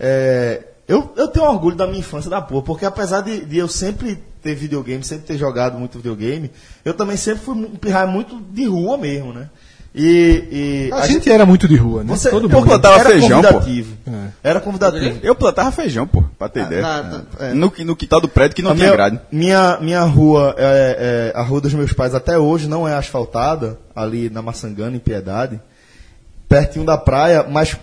É, eu, eu tenho orgulho da minha infância da porra, porque apesar de, de eu sempre ter videogame, sempre ter jogado muito videogame, eu também sempre fui um pirraia muito de rua mesmo, né? E, e A, gente era muito de rua, né? você, Todo eu mundo. plantava era feijão, pô. convidativo. Era convidativo. Eu plantava feijão, pô, pra ter ideia. na- na- é. No, no quintal do prédio que não A tinha minha, grade. minha, minha rua, é, é, a rua dos meus pais até hoje não é asfaltada, ali na Maçangana, em Piedade, pertinho da praia, mas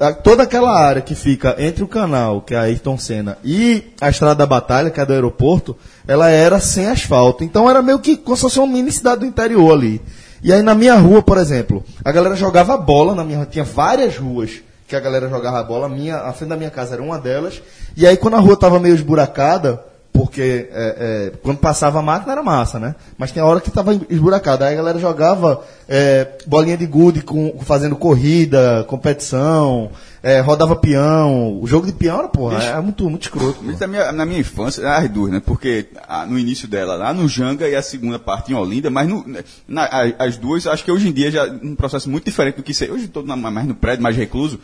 a- toda aquela área que fica entre o canal, que é a Ayrton Senna, e a Estrada da Batalha, que é do aeroporto, ela era sem asfalto. Então era meio que como se fosse uma mini cidade do interior ali. E aí na minha rua, por exemplo, a galera jogava bola na minha tinha várias ruas que a galera jogava bola, minha, a frente da minha casa era uma delas, e aí quando a rua estava meio esburacada, porque é, é, quando passava a máquina era massa, né? Mas tem a hora que estava esburacada. Aí a galera jogava é, bolinha de gude com, fazendo corrida, competição, é, rodava peão. O jogo de peão era, porra, é muito, muito escroto. Mas na minha, na minha infância, as duas, né? Porque ah, no início dela, lá no Janga e a segunda parte em Olinda, mas no, na- a- as duas, acho que hoje em dia já um processo muito diferente do que ser. Hoje estou mais no prédio, mais recluso.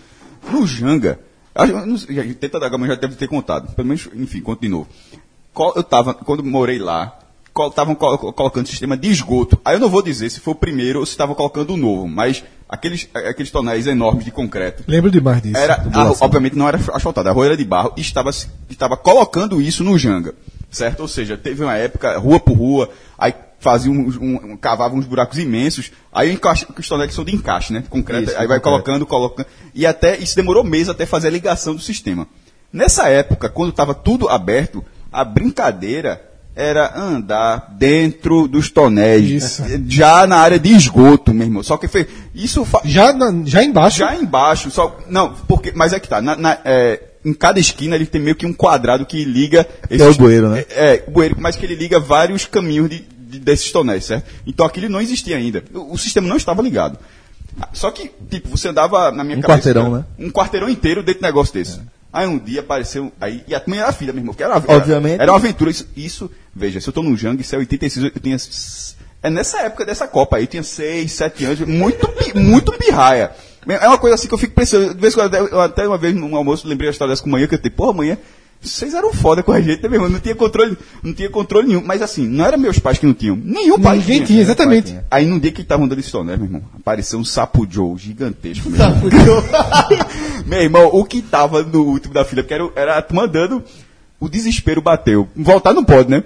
No Janga, acho- eu não sei, já- tenta da gama já deve ter contado. Pelo menos, enfim, conto de novo. Eu tava, quando morei lá, estavam colocando sistema de esgoto. Aí eu não vou dizer se foi o primeiro ou se estavam colocando o novo, mas aqueles, aqueles tonéis enormes de concreto. Lembro demais disso. Era, a obviamente não era asfaltada, a rua era de barro e estava, estava colocando isso no Janga, certo? Ou seja, teve uma época, rua por rua, aí fazia uns, um, um- cavava uns buracos imensos, aí encaixa, os tonéis são de encaixe, né? Concreto, Isso, aí vai concreto. colocando, colocando, e até, isso demorou meses até fazer a ligação do sistema. Nessa época, quando estava tudo aberto, a brincadeira era andar dentro dos tonéis, Isso. já na área de esgoto, meu irmão. Só que foi, isso fa- Já, na- já embaixo. já embaixo, só. Não, porque. Mas é que tá. na- na- é, em cada esquina ele tem meio que um quadrado que liga. é o bueiro, né? É, é, o bueiro, mas que ele liga vários caminhos de, de- desses tonéis, certo? Então aquilo não existia ainda. O, o sistema não estava ligado. Só que, tipo, você andava na minha Um cabeça. quarteirão, né? Um quarteirão inteiro dentro de um negócio desse. Aí um dia apareceu. Aí, e a minha era filha, meu irmão, que era, Obviamente. Era uma aventura. Isso, isso, veja, se eu tô no Jang, isso é 86, eu tinha. É nessa época dessa Copa aí, eu tinha 6, 7 anos, muito, muito pirraia. É uma coisa assim que eu fico pensando, de vez em quando, eu até uma vez num almoço lembrei a história dessa com manhã, que eu tenho, porra, manhã, vocês eram foda com a gente, né, meu irmão? Não tinha controle, não tinha controle nenhum. Mas assim, não eram meus pais que não tinham. Nenhum pai Ninguém tinha, exatamente. Aí num dia que estavam dando esse tom, né, meu irmão? Apareceu um sapo Joe gigantesco. Meu, irmão. meu irmão, o que tava no último da fila, porque era, era a turma andando o desespero bateu. Voltar não pode, né?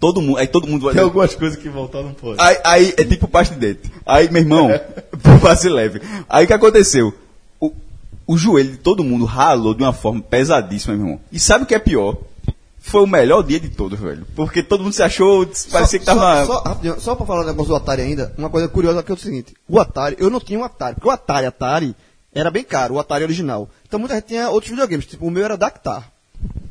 Todo mundo, aí todo mundo vai. Tem algumas coisas que voltar não pode. Aí, aí é tipo pasta de dente. Aí, meu irmão, por passe leve. Aí o que aconteceu? O, joelho de todo mundo ralou de uma forma pesadíssima, meu irmão. E sabe o que é pior? Foi o melhor dia de todos, velho. Porque todo mundo se achou, parecia que tava. Só, só, só pra falar um negócio do Atari ainda, uma coisa curiosa que é o seguinte: o Atari, eu não tinha um Atari, porque o Atari, Atari, era bem caro, o Atari original. Então muita gente tinha outros videogames, tipo, o meu era Dactar.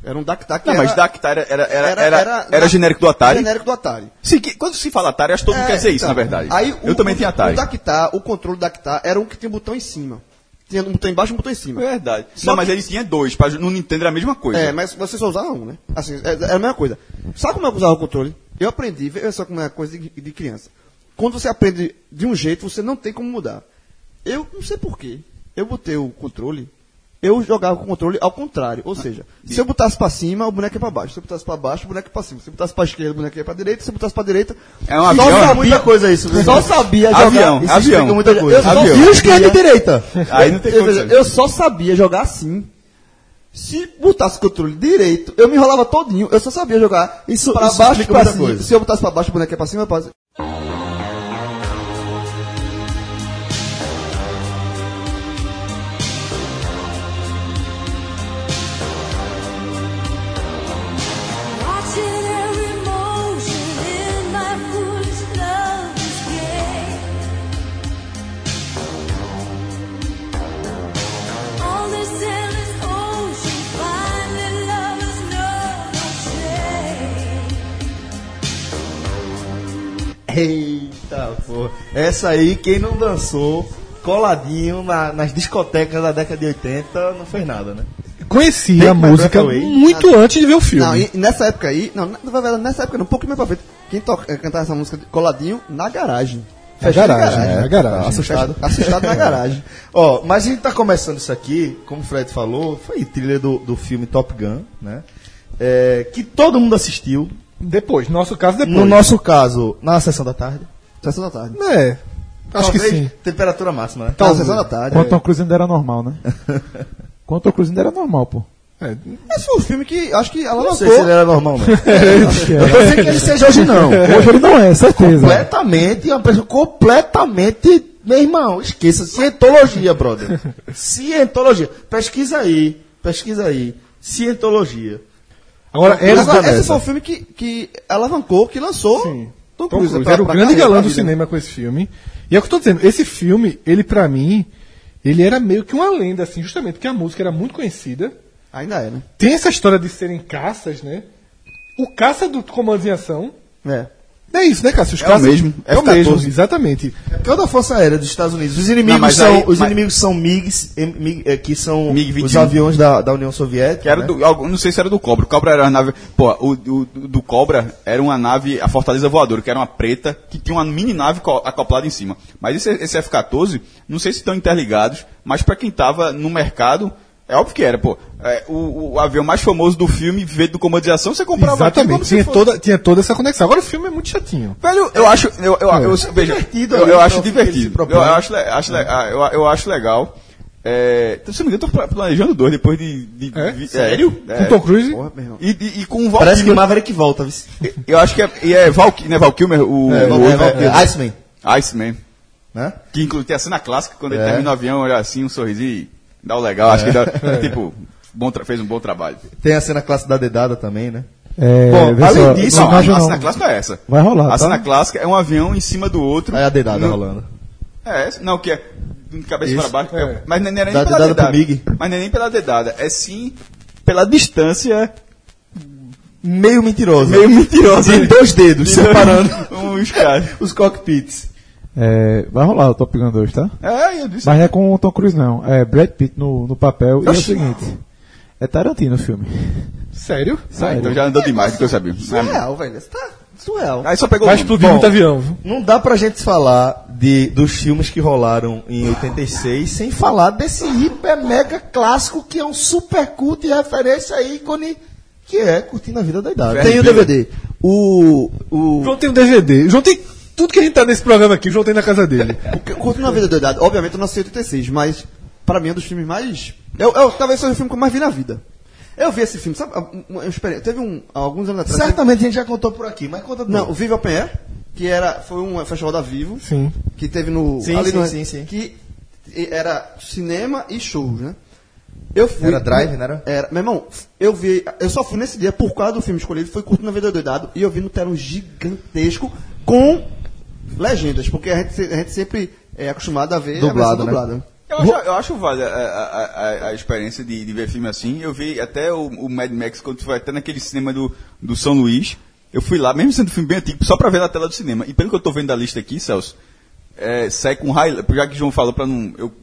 Era um Dactar que Não, era, mas Dactar era, era, era, era, genérico do Atari. Genérico do Atari. Sim, que- quando se fala Atari, acho que todo mundo É, quer dizer isso, então, na verdade. Aí, eu o- também tinha Atari. O Dactar, o controle do Dactar, era um que tinha um botão em cima. Tinha um botão embaixo e um botão em cima. Verdade. Só não, mas que- ele tinha dois. Pra, no Nintendo era a mesma coisa. É, mas você só usava um, né? Assim, é, é a mesma coisa. Sabe como é eu usava o controle? Eu aprendi, veja só como é coisa de, de criança. Quando você aprende de um jeito, você não tem como mudar. Eu não sei porquê. Eu botei o controle, eu jogava com o controle ao contrário. Ou seja, se eu botasse pra cima, o boneco ia pra baixo. Se eu botasse pra baixo, o boneco ia pra cima. Se eu botasse pra esquerda, o boneco ia pra direita. Se eu botasse pra direita. É um só avião? sabia- muita coisa isso, viu? Só sabia jogar. Avião, Isso avião. explica muita coisa. Eu só Avião. vi esquerda e direita. Aí não tem Eu, eu só sabia jogar assim. Se botasse o controle direito, eu me enrolava todinho. Eu só sabia jogar Isso- pra isso baixo e muita cima. coisa. Se eu botasse pra baixo, o boneco ia pra cima, eu Eita, pô. Essa aí, quem não dançou coladinho na- nas discotecas da década de 80, não fez nada, né? Conheci Take a música muito antes de ver o filme. Não, e nessa época aí... Não, nessa época não, um pouquinho mais pra frente. Quem toca, eh, cantava essa música coladinho na garagem. Na Festa de garagem, é, na garagem. Assustado. Assustado na garagem. Ó, mas a gente tá começando isso aqui, como o Fred falou, foi trilha do, do filme Top Gun, né? É, que todo mundo assistiu. Depois, no nosso caso, depois. No nosso caso, na sessão da tarde. Sessão da tarde. É, acho que Talvez sim. Temperatura máxima, né? Na sessão da tarde. Quanto Tom Cruise ainda era normal, né? Quanto Cruise ainda era normal, pô. É, Esse foi um filme que acho que ela Não sei se ele era normal, não. Acho que Eu sei que ele seja hoje, não. Hoje ele não é, certeza. Completamente, uma pessoa completamente. Meu irmão, esqueça. Cientologia, brother. Cientologia. Pesquisa aí. Pesquisa aí. Cientologia. Agora, era Agora, esse Vanessa. foi o filme que, que alavancou, que lançou Sim. Tom Tom Cruise. Cruise pra- era o pra grande galã do cinema com esse filme. E é o que eu tô dizendo, esse filme, ele pra mim, ele era meio que uma lenda, assim, justamente porque a música era muito conhecida. Ainda é, né? Tem essa história de serem caças, né? O caça do Comandos em Ação. É. É isso, né, Cássio? Os É o caças- mesmo, É o F-14. mesmo, exatamente. É o da Força Aérea dos Estados Unidos. Os inimigos Não, são, aí- os mas- inimigos são MiGs, MiG, eh, que são MiG-21. os aviões da, da União Soviética. Que era né? do, não sei se era do Cobra. O Cobra era uma nave. Pô, o, o- do Cobra era uma nave, a Fortaleza Voadora, que era uma preta, que tinha uma mini nave co- acoplada em cima. Mas esse, esse F-14, não sei se estão interligados, mas pra quem tava no mercado, é óbvio que era, pô. É, o, o avião mais famoso do filme, veio do comando de ação, você comprava Exatamente. como se Tinha fosse- toda, tinha toda essa conexão. Agora o filme é muito chatinho. Velho, eu acho. Eu, eu, eu, veja, divertido eu, eu acho então, divertido. Eu acho, le- acho, le- ah, eu, eu acho legal. É, se não me engano, eu tô pla- planejando dois depois de. de- É? de- Sério? É. Com Tom Cruise? Porra, meu irmão. E, e, e com o Parece que Valkyrie. Maverick volta, viu? Eu acho que é, e é Val, né, Val Kilmer, o, É, o é, é, é, Iceman. Iceman. Né? Que inclui tem a cena clássica, quando ele É. termina o avião, olha assim, um sorrisinho e dá o legal. Acho que dá, tipo, bom tra- fez um bom trabalho. Tem a cena clássica da dedada também, né? É, Bom, além só, disso, não, Não, a, cena clássica é essa. Vai rolar, A tá? cena clássica é um avião em cima do outro. Aí a dedada No- rolando. É, essa- não, que é de cabeça Isso. para baixo. É. Mas não é nem Da pela dedada dedada. Mig. Mas não é nem pela dedada. É sim pela distância Meio mentirosa. meio mentirosa. De dois dedos, separando Os os cockpits. É, vai rolar o Top Gun 2, tá? É, eu disse. Mas não é com o Tom Cruise, não. É Brad Pitt no, no papel. E é o Oxi. seguinte: é Tarantino o filme. Sério? Ah, então já andou demais do que eu sabia. Surreal, velho. Isso tá surreal. Aí só pegou Vai explodir muito avião. viu? Não dá pra gente falar de, dos filmes que rolaram em 86 sem falar desse hiper mega clássico que é um super culto e referência ícone que é Curtindo a Vida da Idade. Tem o DVD. O. O O. João tem um DVD. O João tem tudo que a gente tá nesse programa aqui, o João tem na casa dele. Curtindo a Vida Doidada. Obviamente eu nasci em 86, mas pra mim é um dos filmes mais. Eu, eu, talvez seja o filme que eu mais vi na vida. Eu vi esse filme, sabe? uma- experiência- Teve um, alguns anos atrás. Certamente a gente já contou por aqui, mas conta Não, o Vive Open Air, que era, foi um festival da Vivo, Sim. que teve no. Sim, ali sim, no- sim, sim. Que era cinema e shows, né? Eu fui. Era drive, não era? Era. Meu irmão, eu vi. Eu só fui nesse dia por causa do filme escolhido, foi Curto na Vida Doidado, e eu vi no telão gigantesco com legendas, porque a gente, a gente sempre é acostumado a ver Dublado, a né? dublada. Eu acho, eu acho válida a, a, a, experiência de, de ver filme assim. Eu vi até o, o Mad Max quando foi até naquele cinema do, do São Luís. Eu fui lá, mesmo sendo um filme bem antigo, só pra ver na tela do cinema. E pelo que eu tô vendo da lista aqui, Celso, é, sai com Highlander. Já que o João falou pra não. Eu,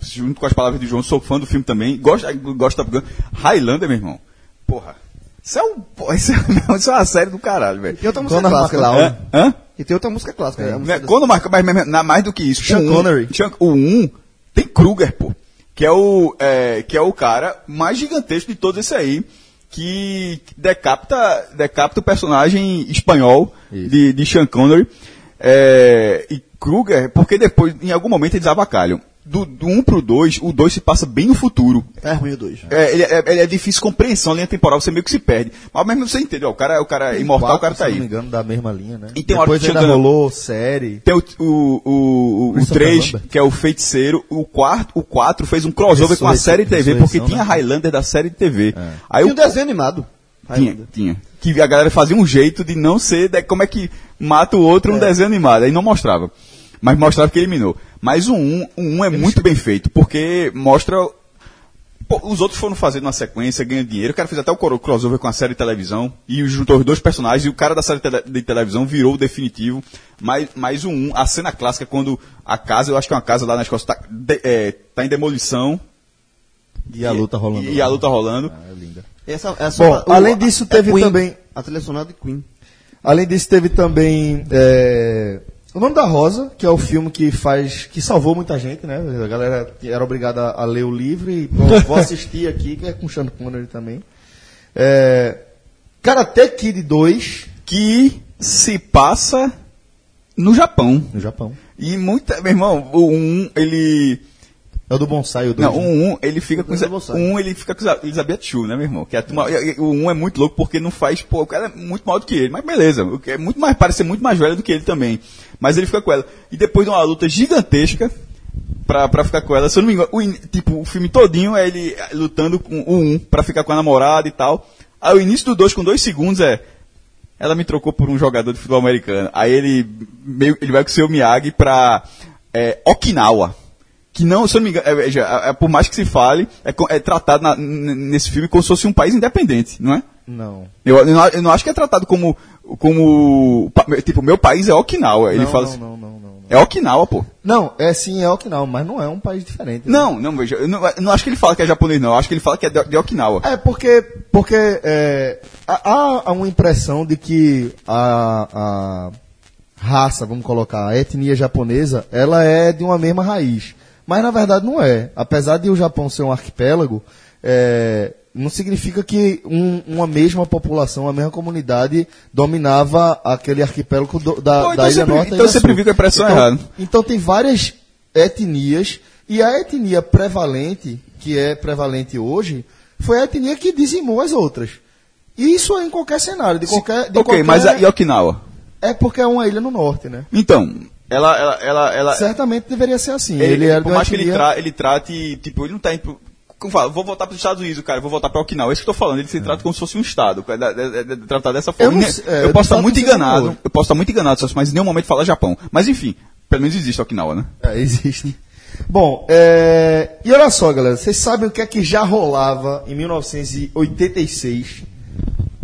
junto com as palavras de João, sou fã do filme também. Gosto, gosto da. Highlander, meu irmão. Porra. Isso é, um, isso, é, não, isso é uma série do caralho, velho. Dona clássica Maclau. lá. Hã? Hã? E tem outra música clássica. é Né, Quando marca, mas, mas- na- mais do que isso, Sean o um- Connery. O 1 tem Kruger, pô. Que é, o, é, que é o cara mais gigantesco de todos esse aí. Que decapita, decapita o personagem espanhol de, de Sean Connery. É, e Kruger, porque depois, em algum momento, eles abacalham. Do, do 1 pro 2, o 2 se passa bem no futuro. É ruim o dois. É, ele, é, ele é difícil compreensão, a linha temporal, você meio que se perde. Mas mesmo você entende, ó, o cara, o cara é imortal, o cara tá Se não me aí. engano, da mesma linha, né? E tem uma hora Depois que ainda rolou série. Tem o, o, o, o, o Christopher 3, Lambert. que é o Feiticeiro. O 4, o 4 fez um crossover com a série de TV, porque Ressurreição, tinha né? Highlander da série TV. Aí E o o desenho animado. tinha, tinha. Que a galera fazia um jeito de não ser. de- como é que mata o outro um desenho animado? Aí não mostrava. Mas mostrava que eliminou. Mas o 1, o 1 é muito bem feito, porque mostra. Pô, os outros foram fazendo uma sequência, ganhando dinheiro. O cara fez até o coro- crossover com a série de televisão e juntou os dois personagens. E o cara da série de televisão virou o definitivo. Mas, mas o 1, a cena clássica, quando a casa, eu acho que é uma casa lá na Escócia, tá, de- é, tá em demolição. E a luta rolando. E, a luta rolando. Ah, é linda. Essa, essa, Bom, além disso, teve Queen. também- A trilha sonora de Queen. Além disso, teve também é, O Nome da Rosa, que é o filme que faz. que salvou muita gente, né? A galera era obrigada a ler o livro e bom, vou assistir aqui, que é com o Sean Connery também. É, Karate Kid 2, Que se passa no Japão. no Japão. E muita. Meu irmão, o 1, ele. É o do bonsai, o 2. Não, o 1, ele fica com. É. O 1, ele fica com Elizabeth Shue, né, meu irmão? Que é a turma- o 1 é muito louco porque não faz. Pô, o cara é muito maior do que ele. Mas beleza, é muito mais, parece ser muito mais velho do que ele também. Mas ele fica com ela. E depois de uma luta gigantesca. Pra, pra ficar com ela, se eu não me engano, o, tipo, o filme todinho é ele lutando com o 1 pra ficar com a namorada e tal. Aí o início do 2 com dois segundos é. Ela me trocou por um jogador de futebol americano. Aí ele meio, ele vai com o seu Miyagi pra é, Okinawa. Que não, se eu não me engano, é, é, é, por mais que se fale, é, é tratado na- nesse filme como se fosse um país independente, não é? Não. Eu, eu não, eu não acho que é tratado como, como tipo, meu país é Okinawa. Ele não, fala não, assim, não, não, não, não. é Okinawa, pô. Não, é sim, é Okinawa, mas não é um país diferente. né? Não, não, veja, eu não, eu não acho que ele fala que é japonês, não. Eu acho que ele fala que é de, de Okinawa. É, porque, porque é, há, há uma impressão de que a, a raça, vamos colocar, a etnia japonesa, ela é de uma mesma raiz. Mas na verdade não é. Apesar de o Japão ser um arquipélago, é, não significa que um- uma mesma população, uma mesma comunidade dominava aquele arquipélago do- da, Pô, da então Ilha sempre- Norte então Ilha sempre com a impressão então, errada. Então tem várias etnias e a etnia prevalente, que é prevalente hoje, foi a etnia que dizimou as outras. E isso é em qualquer cenário, de qualquer. De ok, qualquer- mas a, e Okinawa? É porque é uma ilha no norte, né? Então, ela, ela, ela, ela Certamente deveria ser assim. ele, Ele, era por mais que ele, tra, ele trate, tipo, ele não tá indo como fala, vou voltar para os Estados Unidos, cara, vou voltar para Okinawa. É isso que eu tô falando. Ele se trata como se fosse um estado, cara, da- da- tratar dessa Eu forma. não Ne- sei, é, eu posso estar muito não enganado, eu posso estar muito enganado, mas em nenhum momento fala Japão. Mas enfim, pelo menos existe Okinawa, né? É, existe. Bom, é, e olha só, galera, vocês sabem o que é que já rolava em 1986,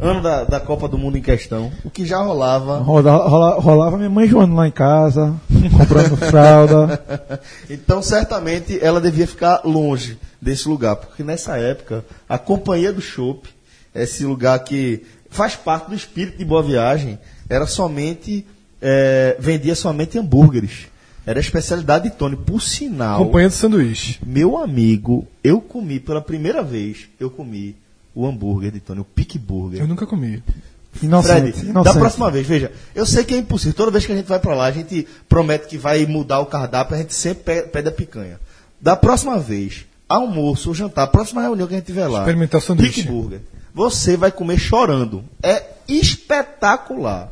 ano da, da Copa do Mundo em questão, o que já rolava. Rola, rola- rolava minha mãe Joana lá em casa, comprando fralda. Então, certamente, ela devia ficar longe desse lugar, porque nessa época, a Companhia do Chopp, esse lugar que faz parte do espírito de Boa Viagem, era somente, é, vendia somente hambúrgueres. Era a especialidade de Tony. Por sinal, Companhia do sanduíche. meu amigo, eu comi pela primeira vez, eu comi o hambúrguer de Tony, o Pick Burger. Eu nunca comi. Inocente, Fred, inocente. da próxima vez, veja, eu sei que é impossível. Toda vez que a gente vai pra lá, a gente promete que vai mudar o cardápio, a gente sempre pe- pede a picanha. Da próxima vez, almoço ou jantar, próxima reunião que a gente tiver lá. Experimentar o sanduíche. Big Burger. Você vai comer chorando. É espetacular.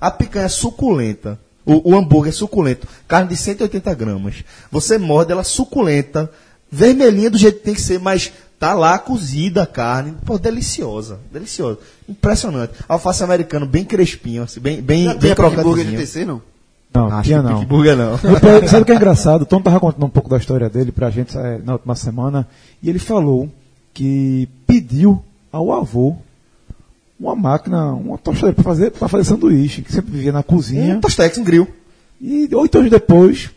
A picanha é suculenta. O, o hambúrguer é suculento. Carne de 180 gramas. Você morde ela suculenta, vermelhinha do jeito que tem que ser, mas tá lá cozida a carne. Pô, deliciosa. Deliciosa. Impressionante. Alface americano bem crespinho, assim, bem, bem, Já bem a Burger de crocantezinho. TC, não? Não, Acho tinha não. Burger não. Depois, sabe o que é engraçado? O Tom tava contando um pouco da história dele pra gente eh, na última semana e ele falou que pediu ao avô uma máquina, uma tostadeira pra fazer, pra fazer sanduíche, que sempre vivia na cozinha. Um tostex, um grill. E oito anos depois,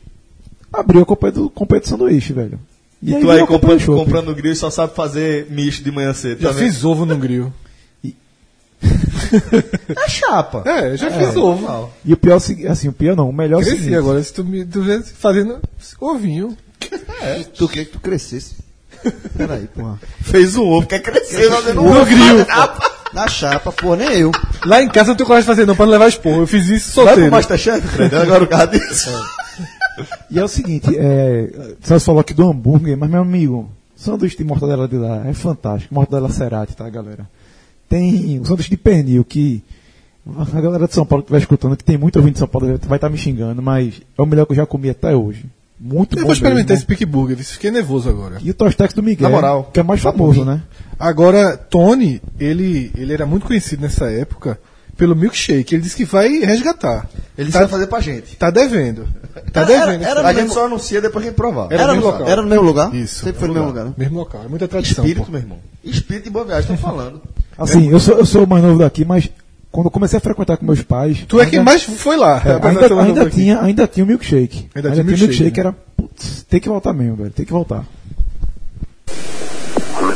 abriu a companhia do, companhia do sanduíche, velho. E, tu virou aí a companhia comprando, comprando grill e só sabe fazer misto de manhã cedo. Já tá vendo? fiz ovo no grill. É chapa. É, já fiz ovo. normal. E o pior, é o assim, o pior não, o melhor é o Cresci seguinte. agora, se tu me tu vê fazendo ovinho. Tu queria que tu crescesse. Peraí, porra. Fez um ovo, quer crescer fazendo um No ovo. grill. Na chapa, porra, nem eu. Lá em casa eu não tenho coragem de fazer não, pra não levar esporro. Eu fiz isso Vai pro solteiro. Masterchef, Fred, agora o carro disso. E é o seguinte, é, você falou aqui do hambúrguer, mas meu amigo, sanduíche de mortadela de lá é fantástico, mortadela cerati, tá, galera? Tem o sanduíche de pernil que a galera de São Paulo que estiver escutando, que tem muito ouvinte de São Paulo, vai estar me xingando, mas é o melhor que eu já comi até hoje. Muito Eu bom vou experimentar esse mesmo. Pick Burger, fiquei nervoso agora. E o Tostex do Miguel, Na moral, que é mais famoso, né? Agora, Tony, ele, ele era muito conhecido nessa época pelo milkshake. Ele disse que vai resgatar. Ele tá, vai fazer pra gente. tá devendo. Tá Era- devendo. era- a gente só anuncia depois que a gente provar. Era Era, no no, local. era no mesmo lugar? Isso. Sempre foi no mesmo lugar, né? Mesmo local. É muita tradição. Espírito, pô. meu irmão. Espírito e boa viagem, estão falando. Assim, eu sou, eu sou o mais novo daqui, mas quando eu comecei a frequentar com meus pais. Tu é quem ainda- mais foi lá. É, ainda, ainda tinha, ainda tinha o milkshake. Ainda Ainda, tinha tinha o milkshake, milkshake, né? era. Putz, tem que voltar mesmo, velho. Tem que voltar.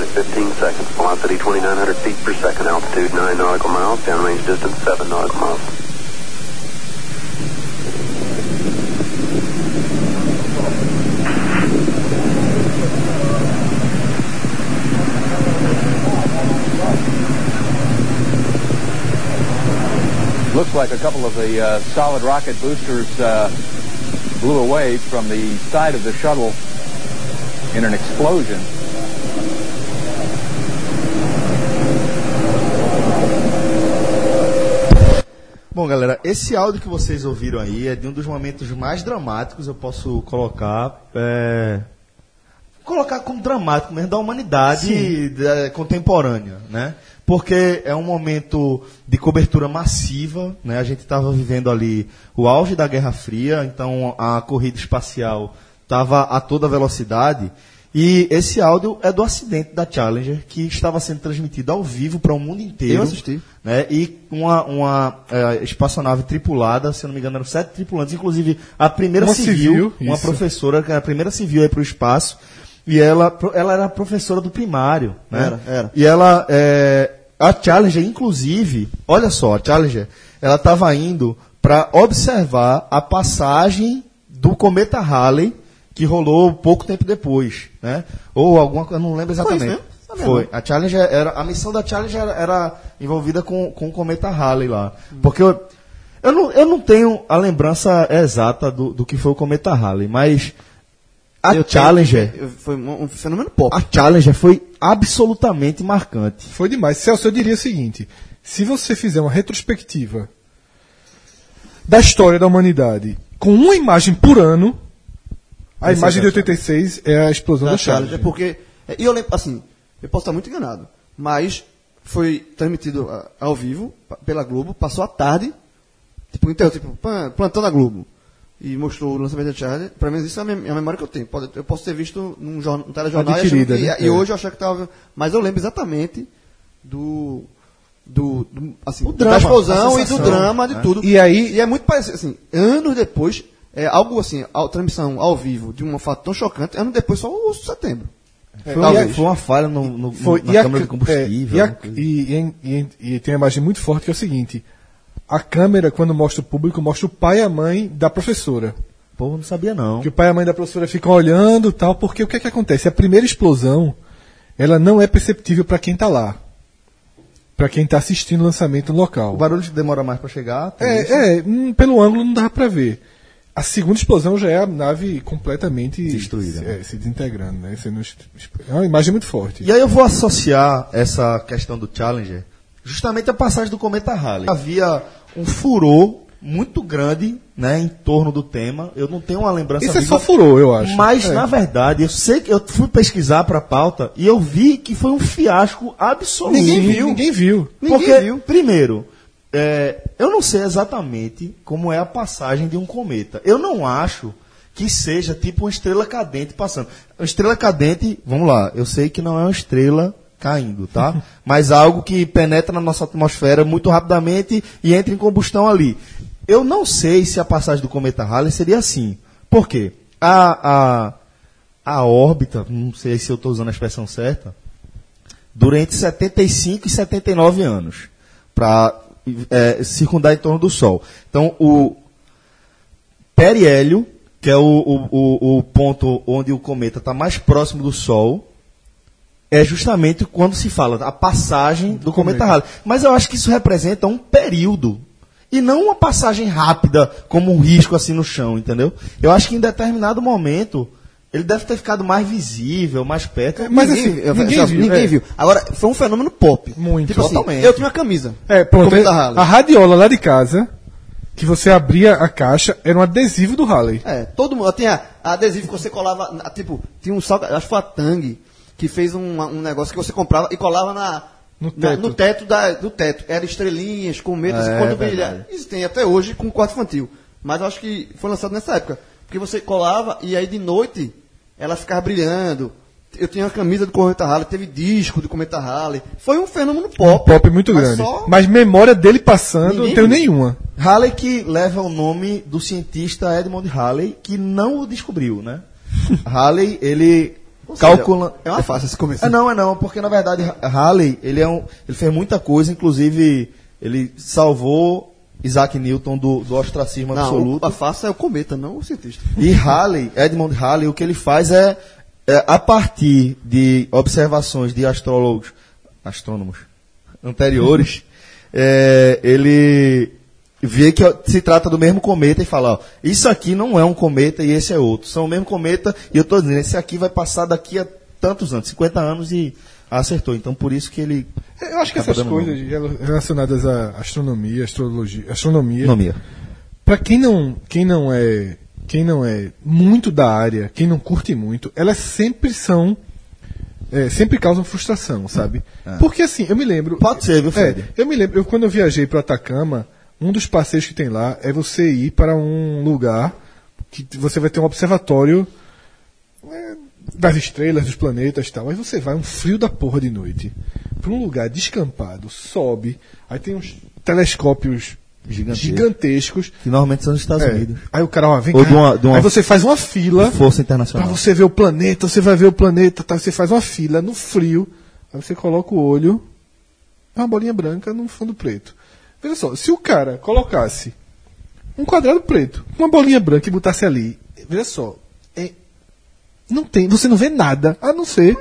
1 minute 15 seconds. Velocity 2,900 feet per second. Altitude 9 nautical miles. Downrange distance 7 nautical miles. Looks like a couple of the uh, solid rocket boosters uh, blew away from the side of the shuttle in an explosion. Bom, galera, esse áudio que vocês ouviram aí é de um dos momentos mais dramáticos, eu posso colocar. é, Colocar como dramático mesmo da humanidade da- contemporânea, né? Porque é um momento de cobertura massiva, né? A gente estava vivendo ali o auge da Guerra Fria, então a corrida espacial estava a toda velocidade. E esse áudio é do acidente da Challenger, que estava sendo transmitido ao vivo para o mundo inteiro Eu assisti. né? E uma, uma eh, espaçonave tripulada, se eu não me engano, eram sete tripulantes, inclusive a primeira Uma civil, civil, uma isso. professora, que era a primeira civil aí para o espaço, e ela, ela era professora do primário, né? Era, era. E ela, eh, a Challenger, inclusive, olha só, a Challenger, ela estava indo para observar a passagem do cometa Halley, que rolou pouco tempo depois, né? Ou alguma coisa, não lembro exatamente. mesmo? Sabia Foi. A Challenger era a missão da Challenger era, era envolvida com, com o cometa Halley lá. Porque eu, eu, não, eu não tenho a lembrança exata do, do que foi o cometa Halley, mas a Eu tenho- Challenger, eu- Foi um, um fenômeno pop. a Challenger foi absolutamente marcante. Foi demais. Celso, eu diria o seguinte: se você fizer uma retrospectiva da história da humanidade com uma imagem por ano, a imagem é de a Challenger. 86 é a explosão da da Challenger, Challenger. porque. E eu lembro, assim, eu posso estar muito enganado, mas foi transmitido ah, ao vivo pela Globo, passou a tarde, tipo, então, tipo, plantando a Globo. E mostrou o lançamento da Challenger. Pelo menos isso é a, é a memória que eu tenho. Pode- eu posso ter visto num, jornal, num telejornal e, achando né? e É. hoje eu achava que estava. Mas eu lembro exatamente do. Do, do- assim, O drama, da explosão e do drama, de né? tudo. E aí- E é muito parecido, assim, anos depois, é algo assim, a transmissão ao vivo de um fato tão chocante, anos depois só o 11 de setembro. Foi, uma, Talvez. foi uma falha no, no, Foi, na e, a, de é, combustível. e, a- e- e- e- e tem uma imagem muito forte que é o seguinte: a câmera, quando mostra o público, mostra o pai e a mãe da professora. Pô, não sabia não. Que o pai e a mãe da professora ficam olhando tal, porque o que é que acontece? A primeira explosão, ela não é perceptível para quem está lá. Para quem está assistindo o lançamento no local. O barulho demora mais para chegar. É, é hum, pelo ângulo não dava para ver. A segunda explosão já é a nave completamente Destruída, é, se desintegrando, né? Sendo, é uma imagem muito forte. E aí eu vou associar essa questão do Challenger justamente à passagem do cometa Halley. Havia um furor muito grande, né, em torno do tema. Eu não tenho uma lembrança Isso é só furou, eu acho. Mas É. na verdade, eu sei que eu fui pesquisar para a pauta e eu vi que foi um fiasco absoluto. Ninguém viu. Ninguém viu. Porque, primeiro, é, eu não sei exatamente como é a passagem de um cometa. Eu não acho que seja tipo uma estrela cadente passando. Uma estrela cadente, vamos lá, eu sei que não é uma estrela caindo, tá? Mas algo que penetra na nossa atmosfera muito rapidamente e entra em combustão ali. Eu não sei se a passagem do cometa Halley seria assim. Por quê? A, a, a órbita, não sei se eu estou usando a expressão certa, dura entre 75 e 79 anos para circundar em torno do Sol. Então, o periélio, que é o, o, o, ponto onde o cometa está mais próximo do Sol, é justamente quando se fala a passagem do, cometa Halley. Mas eu acho que isso representa um período. E não uma passagem rápida, como um risco assim no chão, entendeu? Eu acho que em determinado momento ele deve ter ficado mais visível, mais perto. Mas ninguém, assim, eu- ninguém já- viu, ninguém é. viu. Agora, foi um fenômeno pop. Muito. Tipo assim, Totalmente. eu tinha uma camisa. É, pronto. É-. A radiola lá de casa, que você abria a caixa, era um adesivo do Halley. É, todo mundo. Tinha adesivo que você colava. na- Tipo, tinha um salga, acho que foi a Tang, que fez um, um negócio que você comprava e colava na. No na- teto. no teto da, do teto. Era estrelinhas, cometas, É, quando brilhar. Isso tem até hoje com o quarto infantil. Mas eu acho que foi lançado nessa época. Porque você colava e aí de noite ela ficava brilhando. Eu tinha uma camisa do Cometa Halley, teve disco do Cometa Halley. Foi um fenômeno pop. Pop muito Mas grande. só- Mas memória dele passando, Ninguém não tenho nenhuma. Halley que leva o nome do cientista Edmund Halley, que não o descobriu, né? Halley, ele calcula... É uma fácil esse começo. É não, é não, porque na verdade Halley, ele, é um, ele fez muita coisa, inclusive ele salvou Isaac Newton do, do ostracismo Não, absoluto. a face é o cometa, não o cientista. E Halley, Edmund Halley, o que ele faz é, é, a partir de observações de astrólogos, astrônomos anteriores, é, ele vê que se trata do mesmo cometa e fala, ó, isso aqui não é um cometa e esse é outro. São o mesmo cometa e eu estou dizendo, esse aqui vai passar daqui a tantos anos, 50 anos e acertou. Então por isso que ele... Eu acho que essas coisas rela- relacionadas à astronomia, astrologia, astronomia, Nomia. Pra quem não, quem não é, quem não é muito da área, quem não curte muito, elas sempre são é, sempre causam frustração, sabe? Porque assim, eu me lembro. Pode ser, viu, Fred? É, eu me lembro, eu, quando eu viajei para Atacama, um dos passeios que tem lá é você ir para um lugar que você vai ter um observatório é, das estrelas, dos planetas e tal. Aí você vai um frio da porra de noite para um lugar descampado, sobe, aí tem uns telescópios Gigantesco. gigantescos. Que normalmente são nos Estados É. Unidos. Aí o cara, ó, vem Ou cá. de uma- de uma- Aí você faz uma fila Força pra Internacional. você ver o planeta, você vai ver o planeta, tá? você faz uma fila no frio, aí você coloca o olho, uma bolinha branca no fundo preto. Veja só, se o cara colocasse um quadrado preto, uma bolinha branca e botasse ali, veja só, não tem, você não vê nada, a não ser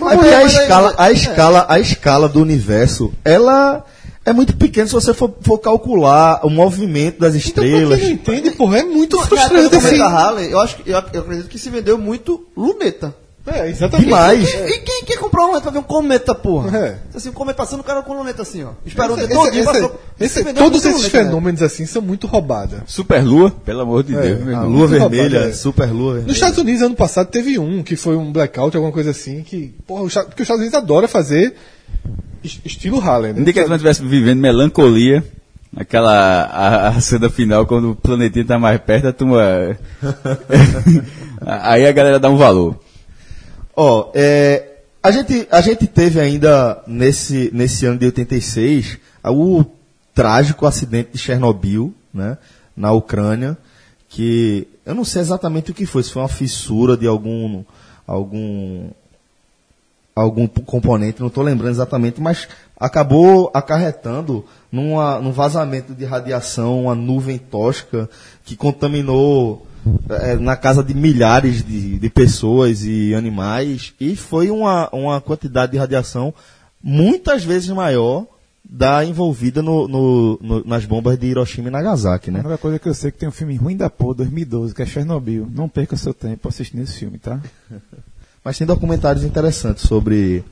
É porque a escala, a escala, a escala do universo, ela é muito pequena se você for, for calcular o movimento das Então, estrelas. quem não entende, porra, é muito frustrante assim. cometa Halley, eu, acho, eu, eu acredito que se vendeu muito luneta. É, exatamente. Demais. E quem quer comprar um luneta pra ver um cometa, porra? É. Assim, um cometa passando, o cara com luneta assim, ó. Esperou o Esse- dia todo esse- passou. esse- Se vendeu todos esses luneta, né? fenômenos assim são muito roubada. Superlua, pelo amor de Deus. meu A irmão. lua vermelha, roubado, é. super lua vermelha. Nos Estados Unidos, ano passado, teve um que foi um blackout, alguma coisa assim, que. Porra, os porque os Estados Unidos adora fazer es- estilo Halley, né? Que a gente estivesse vivendo melancolia, aquela a, a cena final, quando o planetinha tá mais perto, a turma. Aí a galera dá um valor. Ó, é, a, gente, a gente teve ainda nesse, nesse ano de 86 o trágico acidente de Chernobyl, né, na Ucrânia, que eu não sei exatamente o que foi, se foi uma fissura de algum algum algum componente, não estou lembrando exatamente, mas acabou acarretando numa, num vazamento de radiação, uma nuvem tóxica que contaminou eh, na casa de milhares de, de pessoas e animais e foi uma, uma quantidade de radiação muitas vezes maior da envolvida no, no- no- nas bombas de Hiroshima e Nagasaki, A né? única coisa que eu sei é que tem um filme ruim da porra, 2012, que é Chernobyl. Não perca seu tempo assistindo esse filme, tá? Mas tem documentários interessantes sobre,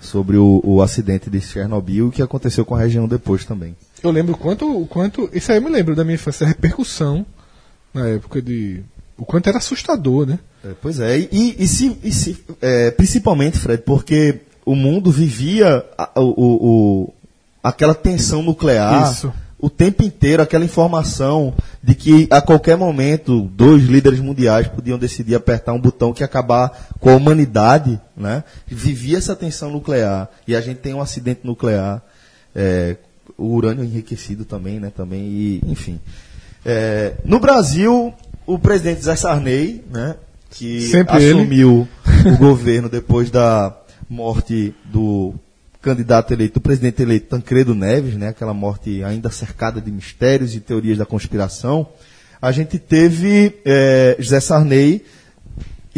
sobre o, o acidente de Chernobyl e o que aconteceu com a região depois também. Eu lembro quanto, o quanto. Isso aí eu me lembro da minha infância, a repercussão na época de. O quanto era assustador, né? É, pois é, e, e- se, e se- é, principalmente, Fred, porque o mundo vivia a- o, o- aquela tensão nuclear Isso. o tempo inteiro, aquela informação de que a qualquer momento dois líderes mundiais podiam decidir apertar um botão que acabar com a humanidade, né? Vivia essa tensão nuclear e a gente tem um acidente nuclear, é, o urânio enriquecido também, né? Também e enfim. É, no Brasil, o presidente Zé Sarney, né? Que Sempre ele. assumiu o governo depois da morte do candidato eleito, do presidente eleito Tancredo Neves, né? Aquela morte ainda cercada de mistérios e teorias da conspiração. A gente teve eh, José Sarney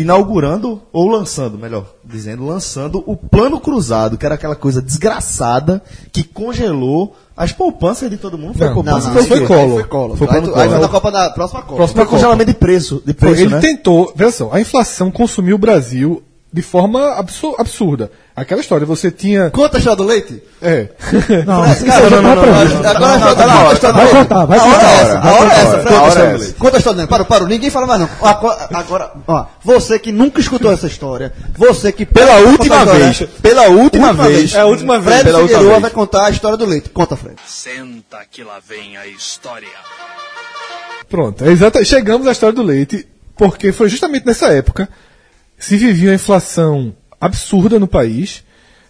inaugurando, ou lançando, melhor dizendo, lançando o plano cruzado, que era aquela coisa desgraçada que congelou as poupanças de todo mundo. Foi Não, poupança, não, foi, não, foi o quê? Collor. Foi Collor. Foi aí, plano aí na Copa da próxima Copa. Próxima Foi Copa. congelamento de preço, de Foi, preço ele né? tentou, veja só, a inflação consumiu o Brasil de forma absu- absurda. Aquela história, você tinha. Conta a história do leite. É. Não, Cara, isso não, não, não, não, não, Agora a história a do Vai leite. contar, vai A hora contar. é essa, a hora é essa. A Conta a hora história é do essa. Conta a história do leite. Parou, parou. Ninguém fala mais não. Agora, agora, ó, você que nunca escutou essa história, você que... Pela última a história. vez, pela última vez. É a última vez. Fred Pela última Figueroa vez. vai contar a história do leite. Conta, Fred. Senta que lá vem a história. Pronto, é exata, chegamos à história do leite, porque foi justamente nessa época se vivia uma inflação absurda no país.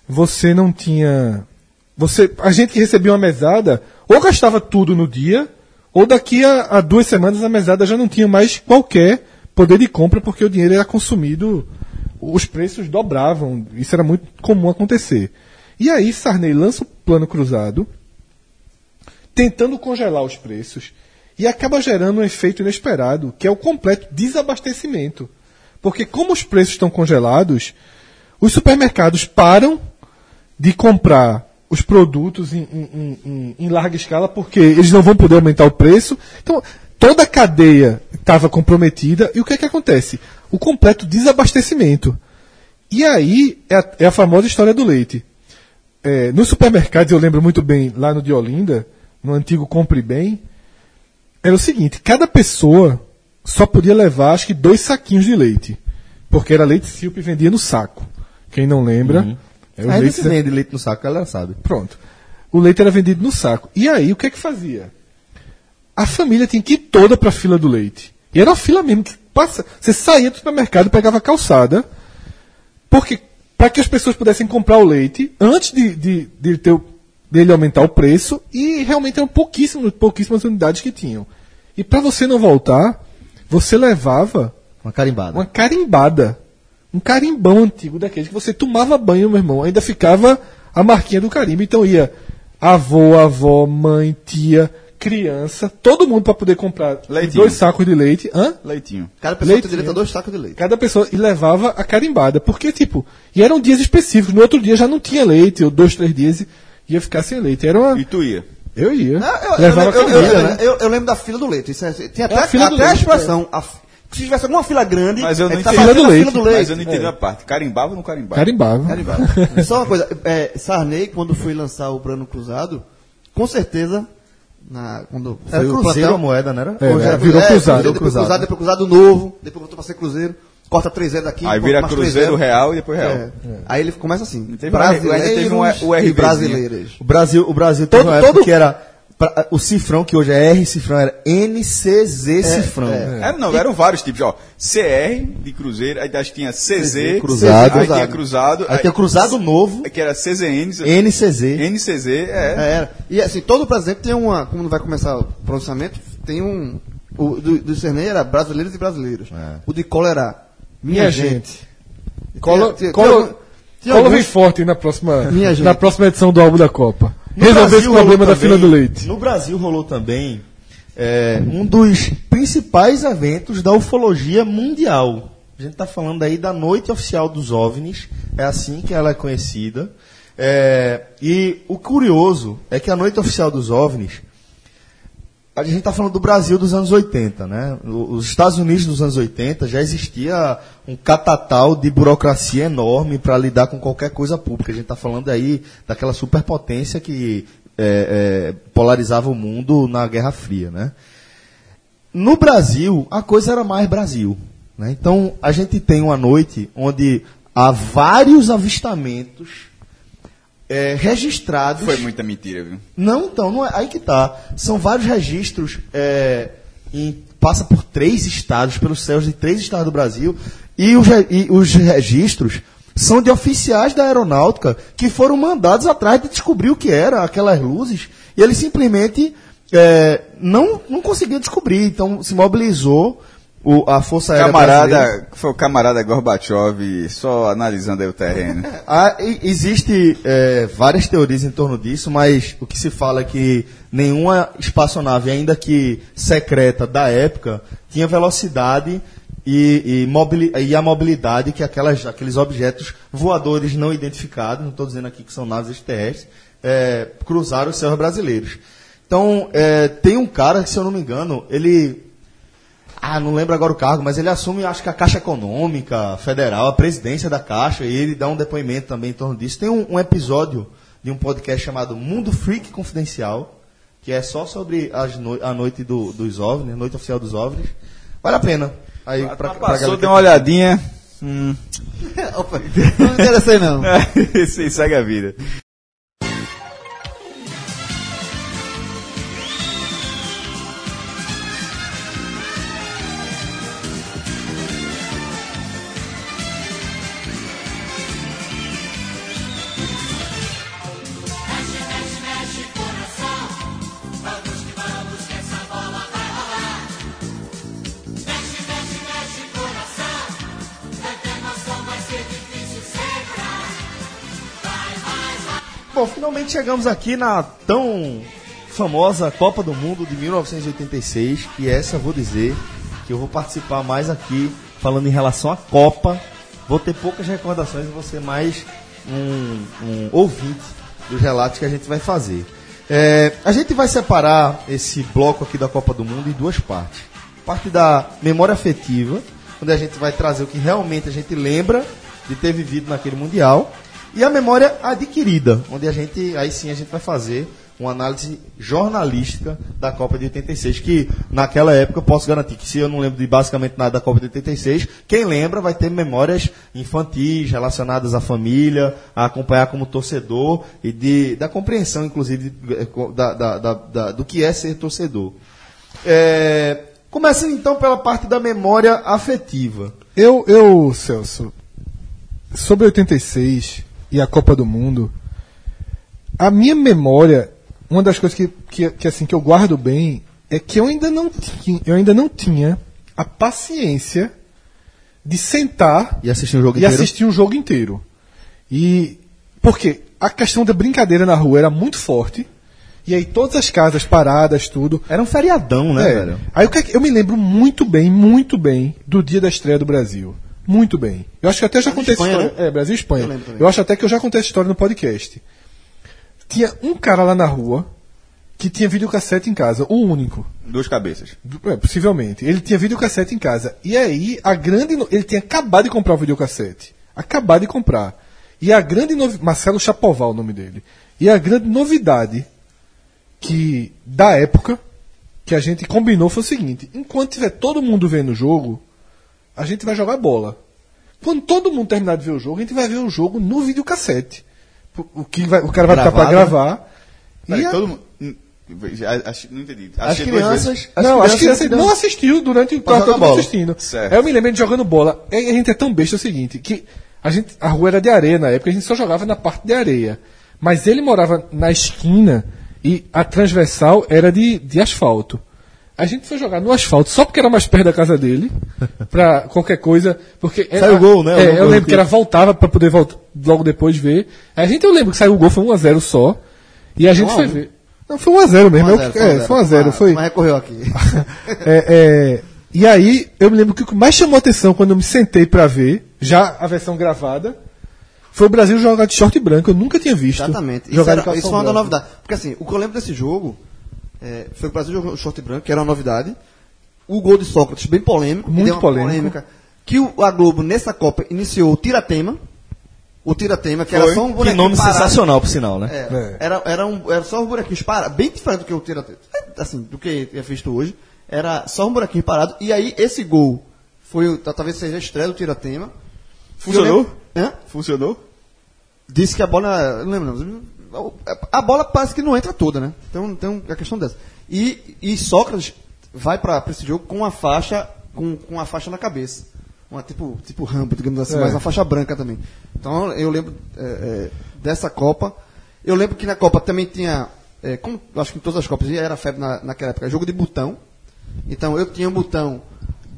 Você não tinha. Você, a gente que recebia uma mesada, ou gastava tudo no dia, ou daqui a, a duas semanas a mesada já não tinha mais qualquer poder de compra, porque o dinheiro era consumido, os preços dobravam. Isso era muito comum acontecer. E aí Sarney lança o plano cruzado, tentando congelar os preços e acaba gerando um efeito inesperado, que é o completo desabastecimento. Porque como os preços estão congelados, os supermercados param de comprar os produtos em, em- em- em- larga escala porque eles não vão poder aumentar o preço. Então, toda a cadeia estava comprometida e o que é que acontece? O completo desabastecimento. E aí é a, é a famosa história do leite. É, nos supermercados, eu lembro muito bem, lá no de Olinda, no antigo Compre Bem, era o seguinte, cada pessoa só podia levar, acho que, dois saquinhos de leite. Porque era leite Silp e vendia no saco. Quem não lembra... é o Ainda leite da- leite no saco, ela sabe. Pronto. O leite era vendido no saco. E aí, o que é que fazia? A família tinha que ir toda para a fila do leite. E era uma fila mesmo. Que passa, você saía do supermercado, pegava a calçada, porque para que as pessoas pudessem comprar o leite antes de, de, de ter o- dele aumentar o preço, e realmente eram pouquíssimos, pouquíssimas unidades que tinham. E para você não voltar, você levava Uma carimbada. uma carimbada. Um carimbão antigo daqueles que você tomava banho, meu irmão. Ainda ficava a marquinha do carimbo. Então ia avô, avó, mãe, tia, criança, todo mundo para poder comprar Leitinho. dois sacos de leite. Hã? Leitinho. Cada pessoa Leite, tem direito a dois sacos de leite. Cada pessoa e levava a carimbada. Porque, tipo, e eram dias específicos. No outro dia já não tinha leite, ou dois, três dias e ia ficar sem leite. Era uma. E tu ia? Eu ia. Não, eu, levava eu, eu, carimbada, eu, né? eu- lembro da fila do leite. Isso é- tem até, É a fila do até a leite, expressão. a fi- se tivesse alguma fila grande, Mas eu é não tá entendi. fazendo Fila do a leite. fila do leite. Mas eu não entendi a parte. Carimbava ou não carimbava? Carimbava. Carimbada. Só uma coisa, é, Sarney, quando foi lançar o Plano Cruzado, com certeza, na, quando Era foi o cruzeiro a moeda, não era? É, era- era- virou é, cruzado. Cruzeiro, depois cruzado. cruzado, depois cruzado novo, depois voltou pra ser cruzeiro, corta 3 0 daqui, Aí vira cruzeiro real e depois real. É. Aí ele começa assim, Teve brasileiros teve um- e brasileiras. O Brasil, o Brasil teve Todo- uma época todo- que era. Pra- o cifrão, que hoje é R cifrão, era NCZ cifrão. é. Era, não, eram vários tipos, ó. CR de cruzeiro, aí tinha CZ, cruzado. aí tinha cruzado, Aí tem o cruzado novo, que era CZN, NCZ. NCZ, é. É, era. E assim, todo presidente tem uma. Como vai começar o pronunciamento, tem um. O do, do era brasileiros e brasileiros. O de Collor era minha, Minha gente. gente. Tinha- Collor, tinha- Collor, tinha- tinha Collor vem forte na próxima, Minha gente. na próxima edição do álbum da Copa. Resolver esse Brasil rolou problema da também- fila do leite. No Brasil rolou também é, um dos principais eventos da ufologia mundial. A gente está falando aí da Noite Oficial dos OVNIs, é assim que ela é conhecida. É, e o curioso é que a noite oficial dos OVNIs, a gente está falando do Brasil dos anos 80, né? Os Estados Unidos dos anos 80 já existia um catatal de burocracia enorme para lidar com qualquer coisa pública. A gente está falando aí daquela superpotência que é, é, polarizava o mundo na Guerra Fria, né? No Brasil, a coisa era mais Brasil. né? Então, a gente tem uma noite onde há vários avistamentos é, registrados. Foi muita mentira, viu? Não, então, não é, aí que tá. São vários registros, é, em- passa por três estados, pelos céus de três estados do Brasil, e os, e os registros são de oficiais da aeronáutica que foram mandados atrás de descobrir o que era aquelas luzes, e eles simplesmente é, não, não conseguiam descobrir, então se mobilizou o- a Força Aérea Brasileira. Camarada, foi o camarada Gorbachev só analisando aí o terreno. Ah, e- existe é, várias teorias em torno disso, mas o que se fala é que nenhuma espaçonave, ainda que secreta da época, tinha velocidade e, e, e a mobilidade que aquelas, aqueles objetos voadores não identificados, não estou dizendo aqui que são naves extraterrestres, é, cruzaram os céus brasileiros. Então, é, tem um cara que, se eu não me engano, ele ah, não lembro agora o cargo, mas ele assume, acho que a Caixa Econômica Federal, a presidência da Caixa, e ele dá um depoimento também em torno disso. Tem um, um episódio de um podcast chamado Mundo Freak Confidencial, que é só sobre as noi- a noite do- dos OVNIs, a noite oficial dos OVNIs. Vale a pena. Aí, pra, pra Passou, galera deu uma olhadinha. Hum. Opa, não me interessei não. Sim, segue a vida. Chegamos aqui na tão famosa Copa do Mundo de 1986, e essa eu vou dizer que eu vou participar mais aqui falando em relação à Copa. Vou ter poucas recordações e vou ser mais um, um ouvinte dos relatos que a gente vai fazer. É, a gente vai separar esse bloco aqui da Copa do Mundo em duas partes. Parte da memória afetiva, onde a gente vai trazer o que realmente a gente lembra de ter vivido naquele Mundial. E a memória adquirida, onde a gente, aí sim a gente vai fazer uma análise jornalística da Copa de 86, que naquela época eu posso garantir que se eu não lembro de basicamente nada da Copa de 86, quem lembra vai ter memórias infantis relacionadas à família, a acompanhar como torcedor e de, da compreensão, inclusive, de- da- da- da- do que é ser torcedor. É, começando então pela parte da memória afetiva. Eu, eu, Celso, sobre 86 e a Copa do Mundo, a minha memória, uma das coisas que, que, que, assim que eu guardo bem é que eu ainda não tinha, eu ainda não tinha a paciência de sentar E assistir um jogo e inteiro. assistir um jogo inteiro. E porque a questão da brincadeira na rua era muito forte. E aí todas as casas paradas, tudo. Era um feriadão, né, É. velho? Aí que é eu me lembro muito bem, muito bem do dia da estreia do Brasil. Muito bem. Eu acho que até já contei essa Espanha, história. É, Brasil e Espanha. Eu. Eu acho até que eu já contei essa história no podcast. Tinha um cara lá na rua que tinha videocassete em casa, o único. Duas cabeças. É, possivelmente. Ele tinha videocassete em casa. E aí, a grande. no- Ele tinha acabado de comprar o videocassete. Acabado de comprar. E a grande novidade. Marcelo Chapoval, o nome dele. E a grande novidade que. Da época. Que a gente combinou foi o seguinte: enquanto tiver todo mundo vendo o jogo, a gente vai jogar bola. Quando todo mundo terminar de ver o jogo, a gente vai ver o jogo no videocassete. O, que vai- o cara vai ficar pra Gravado, gravar. Peraí, E a- todo mundo. acho- Não entendi. As Achei crianças. as não, que crianças não assistiu durante o quarto todo bola. assistindo. Certo. Aí eu me lembro de jogando bola. E a gente é tão besta o seguinte, que a, gente, a rua era de areia na época, a gente só jogava na parte de areia. Mas ele morava na esquina e a transversal era de, de asfalto. A gente foi jogar no asfalto só porque era mais perto da casa dele, pra qualquer coisa. Porque Saiu o gol, né? É, eu lembro que- que era voltava pra poder voltar, logo depois ver. A gente eu lembro que saiu o gol, foi 1x0 só. E a gente foi ver. Não, foi 1x0 mesmo. 1 a eu- 0, é, foi 1x0. Foi, Mas recorreu aqui. é, é, e aí, eu me lembro que o que mais chamou atenção quando eu me sentei pra ver, já a versão gravada, foi o Brasil jogar de short branco. Eu nunca tinha visto. Exatamente. Isso, era, isso foi uma branco. novidade. Porque assim, o que eu lembro desse jogo é, foi o Brasil jogou short branco, que era uma novidade. O gol de Sócrates, bem polêmico. Muito polêmico. Que o, a Globo, nessa Copa, iniciou o Tiratema. O Tiratema, que era Foi. só um Que bonequinho nome parado. sensacional, por sinal, né? É, É. Era, era, um, era só um buraquinho parado, bem diferente do que o Tiratema. Assim, do que é visto hoje. Era só um buraquinho parado. E aí, esse gol foi, talvez seja a estreia do Tiratema. Funcionou? Funcionou? disse que a bola. Não lembro, não. A bola parece que não entra toda, né? Então tem a questão dessa. E, e Sócrates vai para esse jogo com uma faixa com, com uma faixa na cabeça. Uma, tipo, tipo Rambo, digamos assim, É. mas uma faixa branca também. Então eu lembro é, é, dessa Copa. Eu lembro que na Copa também tinha. É, como acho que em todas as Copas era febre na, naquela época, jogo de botão. Então eu tinha um botão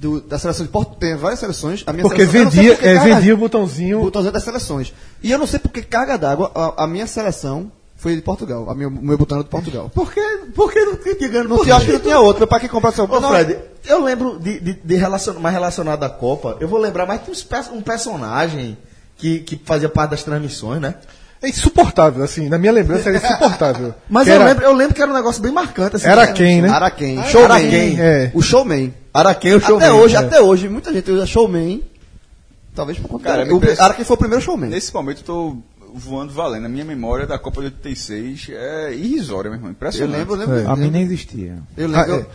do- da seleção de Porto, tem várias seleções. A minha Porque seleção, eu vendia, por que é, vendia o botãozinho. o botãozinho das seleções. E eu não sei porque carga d'água, a, a minha seleção foi de Portugal. A minha, o meu botão era de Portugal. Por que, por que não tinha ganho? Não tinha, acho que não tinha outro. Meu pai que comprar seu Ô, Não, Fred, eu lembro de, de, de relacion- mais relacionado à Copa, eu vou lembrar mais uns pe- um personagem que, que fazia parte das transmissões, né? É insuportável, assim. Na minha lembrança era insuportável. Mas Que eu, era- lembro, eu lembro que era um negócio bem marcante. Assim, Era quem, né? Araquém. Showman. Araquém, é. O showman. Araquém, o Até showman. hoje, É. até hoje, muita gente usa showman. Talvez por conta Cara, o, parece- Araquém foi o primeiro showman. Nesse momento eu tô voando valendo. A minha memória da Copa de 86 é irrisória, meu irmão. Eu Impressionante. lembro, eu lembro. A mim nem existia. Eu lembro. Ah, é.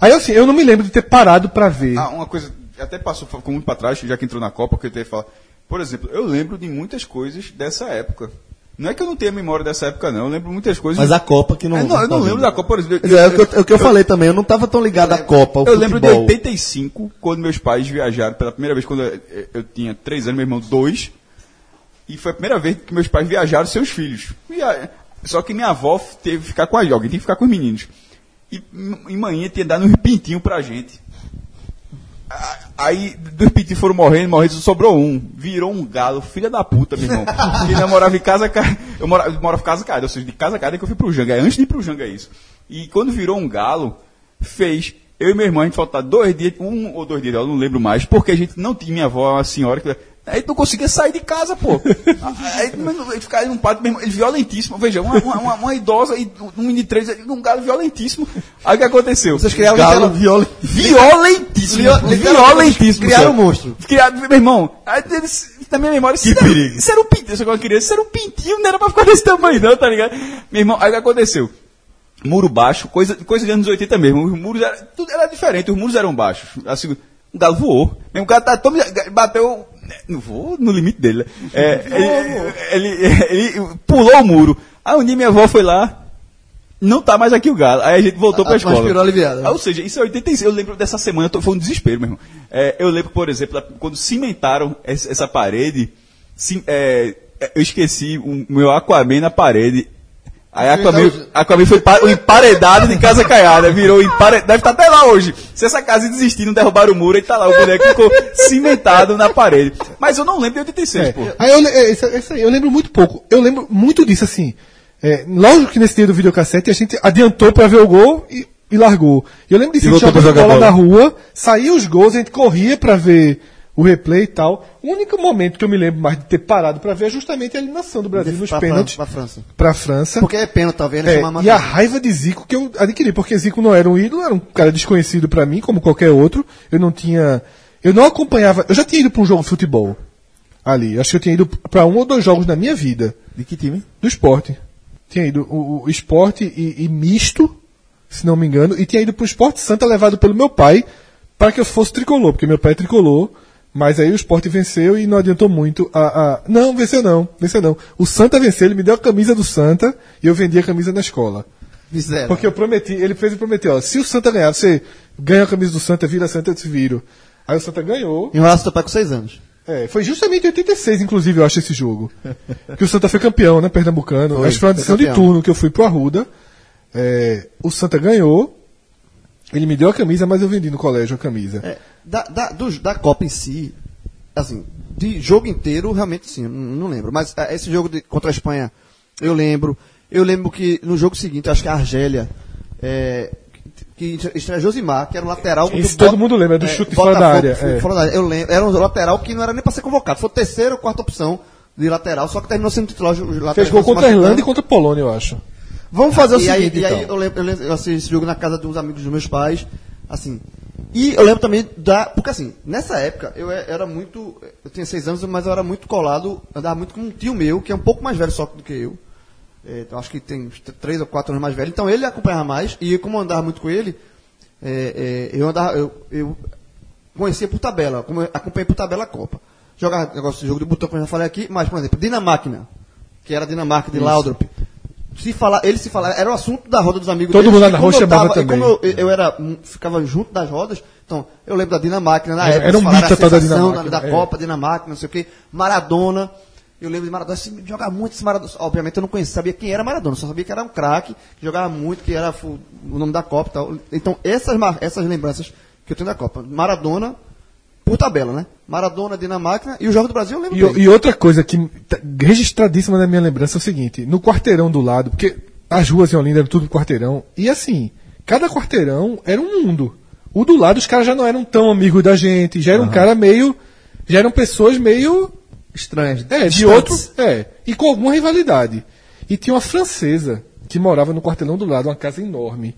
Aí assim, eu não me lembro de ter parado pra ver. Ah, uma coisa, até passou ficou muito pra trás, já que entrou na Copa, que eu que falar. Por exemplo, eu lembro de muitas coisas dessa época. Não é que eu não tenha memória dessa época, não. Eu lembro muitas coisas. Mas a Copa que não. É, não, eu não tá lembro vindo. da Copa, por exemplo. Mas É, o que eu, é o que eu falei também, eu não tava tão ligado à Copa, ao Eu lembro de futebol. 85, quando meus pais viajaram pela primeira vez, quando eu, eu tinha 3 anos, meu irmão 2. E foi a primeira vez que meus pais viajaram seus filhos. Via- Só que minha avó teve que ficar com a alguém, tem que ficar com os meninos. E, e manhã tinha dado um pintinho pra gente. Aí, dos pintinhos foram morrendo, morrendo, sobrou um. Virou um galo, filha da puta, meu irmão. que ainda morava em casa, Ca- eu morava, eu morava em casa Caída, ou seja, de casa Caída que eu fui pro Janga. É antes de ir pro Janga isso. E quando virou um galo, fez eu e meu irmão, a gente faltar dois dias, um ou dois dias, eu não lembro mais, porque a gente não tinha minha avó, uma senhora que. A gente não conseguia sair de casa, pô. Aí, ele ficava num pátio, meu irmão, ele violentíssimo. Veja, uma, uma, uma- uma idosa e um menino de três, um galo violentíssimo. Aí o que aconteceu? Vocês criaram Galo literal- viola. Violentíssimo. Violentíssimo. Criaram um monstro. Criado, meu irmão, aí eles- na minha memória, isso, era, perigo. isso era um pintinho, isso era uma criança, isso era um pintinho, não era pra ficar desse tamanho não, tá ligado? Meu irmão, aí o que aconteceu? Muro baixo, coisa, coisa de anos 80 mesmo, os muros eram, tudo era diferente, os muros eram baixos, assim, um galo voou, mesmo o cara tá, todo, bateu, não voou no limite dele, né? é, ele, ele, ele pulou o muro, aí um dia minha avó foi lá, não tá mais aqui o galo. Aí a gente voltou pra Ah, escola. mas aliviado. Ah, ou seja, isso é 86. Eu lembro dessa semana, foi um desespero, meu irmão. É, eu lembro, por exemplo, quando cimentaram essa, essa parede, sim- é, é, eu esqueci o meu Aquaman na parede. Aí Aquaman, Aquaman foi pa- o emparedado de casa caiada, virou empare... Deve estar até lá hoje. Se essa casa desistir, não derrubaram o muro, ele tá lá, o boneco ficou cimentado na parede. Mas eu não lembro de 86, É. pô. Aí eu, é, eu lembro muito pouco. Eu lembro muito disso, assim. É, lógico que nesse dia do videocassete a gente adiantou pra ver o gol e, e largou. E eu lembro disso, a gente jogava bola bola. na rua, saía os gols, a gente corria pra ver o replay e tal. O único momento que eu me lembro mais de ter parado pra ver é justamente a eliminação do Brasil nos Pra pênaltis pra França. pra França. Porque é pênalti, talvez, né? É, e a raiva de Zico que eu adquiri, porque Zico não era um ídolo, era um cara desconhecido pra mim, como qualquer outro. Eu não tinha. Eu não acompanhava. Eu já tinha ido pra um jogo de futebol ali. Acho que eu tinha ido pra um ou dois jogos na minha vida. De que time? Do esporte. Tinha ido o, o esporte e, e misto, se não me engano, e tinha ido pro esporte Santa levado pelo meu pai para que eu fosse tricolor, porque meu pai é tricolor. Mas aí o esporte venceu e não adiantou muito. A, a... Não, venceu não, venceu não. O Santa venceu, ele me deu a camisa do Santa e eu vendi a camisa na escola. Miséria. Porque eu prometi, ele fez e prometeu, ó, se o Santa ganhar, você ganha a camisa do Santa, vira Santa, eu te viro. Aí o Santa ganhou. Enrolasse teu pai com seis anos. É, foi justamente em 86, inclusive, eu acho, esse jogo. que o Santa foi campeão, né, pernambucano. Foi, acho que foi uma de turno que eu fui pro Arruda. É, o Santa ganhou. Ele me deu a camisa, mas eu vendi no colégio a camisa. É, da, da, do- da Copa em si, assim, de jogo inteiro, realmente sim, não, não lembro. Mas ah, esse jogo de- contra a Espanha, eu lembro. Eu lembro que no jogo seguinte, acho que a Argélia, é, que estreia Josimar, que era o lateral. Isso do todo mundo lembra, do chute fora da área, é. fora da área. Eu lembro, era um lateral que não era nem para ser convocado, foi terceira ou quarta opção de lateral, só que terminou sendo titular. Fez gol contra a Irlanda e contra a Polônia, eu acho. Vamos fazer o e aí, seguinte, e aí então. eu lembro, eu lembro eu assisti esse jogo na casa de uns amigos dos meus pais, assim. E eu lembro também da. Porque assim, nessa época eu era muito. Eu tinha seis anos, mas eu era muito colado, andava muito com um tio meu, que é um pouco mais velho só do que eu. É, então, acho que tem três ou quatro anos mais velho. Então ele acompanhava mais, e como eu andava muito com ele, é, é, eu andava. Eu, eu conhecia por tabela, acompanhei por tabela a Copa. Jogava negócio de jogo de botão, como eu já falei aqui, mas, por exemplo, Dinamáquina, que era a Dinamarca de Laudrup. Se falar, ele se falar, era o assunto da roda dos amigos Todo deles, mundo lá na eu chamava tava- também. Como eu, eu era, ficava junto das rodas, então eu lembro da Dinamáquina na Era- época, era um mito da sensação Dinamáquina, da, é. Copa, Dinamáquina, não sei o quê, Maradona. Eu lembro de Maradona, se jogava muito esse Maradona. Obviamente eu não conhecia, sabia quem era Maradona, só sabia que era um craque, que jogava muito, que era o nome da Copa e tal. Então essas, essas lembranças que eu tenho da Copa. Maradona, por tabela, né? Maradona, Dinamáquina e o Jogo do Brasil eu lembro E, bem. e outra coisa que tá registradíssima na minha lembrança é o seguinte: no quarteirão do lado, porque as ruas em Olinda eram tudo quarteirão, e assim, cada quarteirão era um mundo. O do lado, os caras já não eram tão amigos da gente, já eram um cara meio. Já eram pessoas meio. Estranhas. É, de outro. É, e com alguma rivalidade. E tinha uma francesa que morava no quarteirão do lado, uma casa enorme.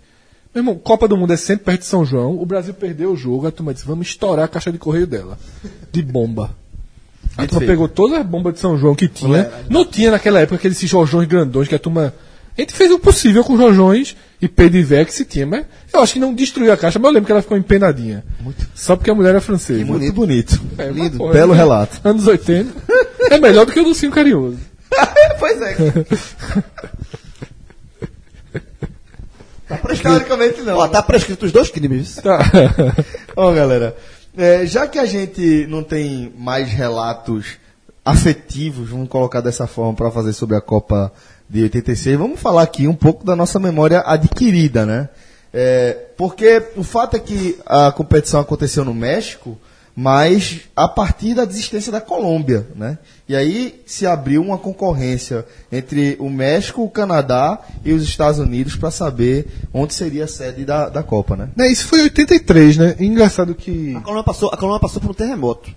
Meu irmão, Copa do Mundo é sempre perto de São João. O Brasil perdeu o jogo. A turma disse: vamos estourar a caixa de correio dela. De bomba. A turma pegou todas as bombas de São João que tinha. Não tinha naquela época aqueles jorjões grandões que a turma. A gente fez o possível com jorjões e Pedivé que se tinha, mas eu acho que não destruiu a caixa, mas eu lembro que ela ficou empenadinha. Só porque a mulher era francesa. Muito bonito. É, Lindo. porra, Belo relato. Anos 80. É melhor do que o do Cinco Carinhoso. pois é. tá prescrito. Teoricamente não. Ó, tá prescrito os dois crimes. Tá. Ó, galera, é, já que a gente não tem mais relatos afetivos, vamos colocar dessa forma para fazer sobre a Copa de 86, vamos falar aqui um pouco da nossa memória adquirida, né? É, porque o fato é que a competição aconteceu no México, mas a partir da desistência da Colômbia, né? E aí se abriu uma concorrência entre o México, o Canadá e os Estados Unidos para saber onde seria a sede da, da Copa, né? Né, Isso foi em 83, né? Engraçado que. A Colômbia passou, a Colômbia passou por um terremoto.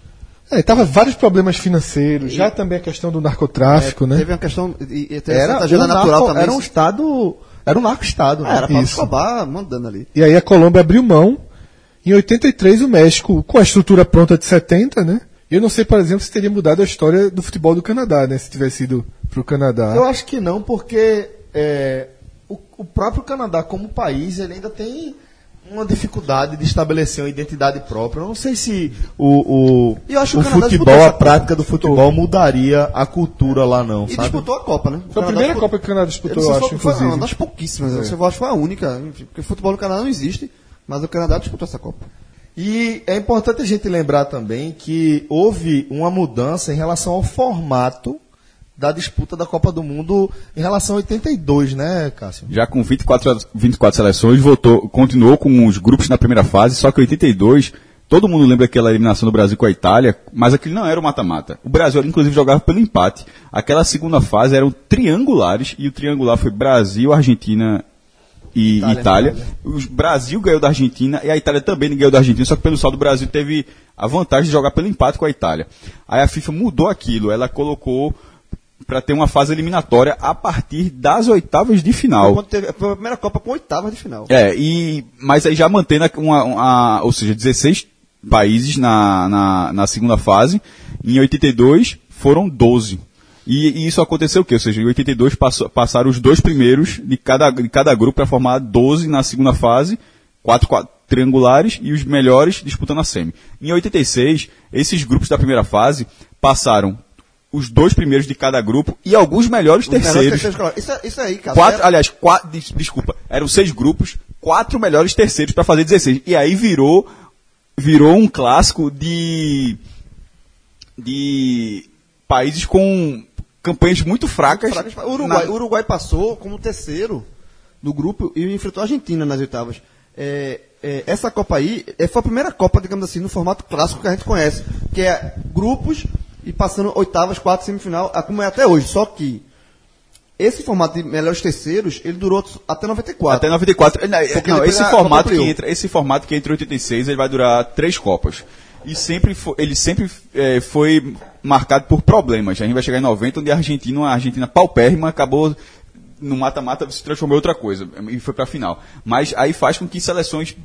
É, tava vários problemas financeiros, já também a questão do narcotráfico, né? Teve uma questão. E, e teve Era, um natural narco- também. era um estado. Era um narco-estado. né? Ah, era Isso. Escobar mandando ali. E aí a Colômbia abriu mão. Em 83, o México, com a estrutura pronta de 70, né? Eu não sei, por exemplo, se teria mudado a história do futebol do Canadá, né? Se tivesse ido pro Canadá. Eu acho que não, porque é, o, o próprio Canadá, como país, ele ainda tem uma dificuldade de estabelecer uma identidade própria. Eu não sei se o, o, E eu acho que o o Canadá futebol, disputou a prática do futebol mudaria a cultura lá, não, E sabe? disputou a Copa, né? O Foi a Canadá primeira disputou- Copa que o Canadá Eu disputou, eu sei acho, foi, foi inclusive. uma das pouquíssimas. Eu acho que foi a única. enfim, Porque o futebol no Canadá não existe, mas o Canadá disputou essa Copa. E é importante a gente lembrar também que houve uma mudança em relação ao formato da disputa da Copa do Mundo em relação a 82, né, Cássio? Já com 24, 24 seleções, voltou, continuou com os grupos na primeira fase, só que 82, todo mundo lembra aquela eliminação do Brasil com a Itália, mas aquele não era o mata-mata. O Brasil, inclusive, jogava pelo empate. Aquela segunda fase eram triangulares, e o triangular foi Brasil, Argentina e Itália. O Brasil ganhou da Argentina e a Itália também ganhou da Argentina, só que pelo saldo o Brasil teve a vantagem de jogar pelo empate com a Itália. Aí a FIFA mudou aquilo, ela colocou para ter uma fase eliminatória a partir das oitavas de final. Teve- foi a primeira Copa com oitavas de final. É, e, mas aí já mantendo uma, uma- ou seja, 16 países na, na, na segunda fase. Em 82 foram 12. E, e isso aconteceu o quê? Ou seja, em 82 passou, passaram os dois primeiros de cada, de cada grupo para formar 12 na segunda fase, quatro, quatro triangulares e os melhores disputando a semi. Em 86, esses grupos da primeira fase passaram os dois primeiros de cada grupo e alguns melhores Os melhores terceiros. terceiros colocados. Isso, isso aí, cara. Quatro, aliás, quatro, des- desculpa, eram seis grupos, quatro melhores terceiros para fazer 16. E aí virou virou um clássico de de países com campanhas muito fracas. Fracas. O Uruguai, na- Uruguai passou como terceiro do grupo e enfrentou a Argentina nas oitavas. É, é, essa Copa aí é, foi a primeira Copa, digamos assim, no formato clássico que a gente conhece, que é grupos e passando oitavas, quatro, semifinal, como é até hoje. Só que esse formato de melhores terceiros, ele durou até 94. Até 94. Não, esse formato que entra, esse formato que entra em 86, ele vai durar três copas. E sempre fo- ele sempre eh, foi marcado por problemas. A gente vai chegar em 90, onde a Argentina, uma Argentina paupérrima, acabou no mata-mata se transformou em outra coisa e foi pra final. Mas aí faz com que seleções,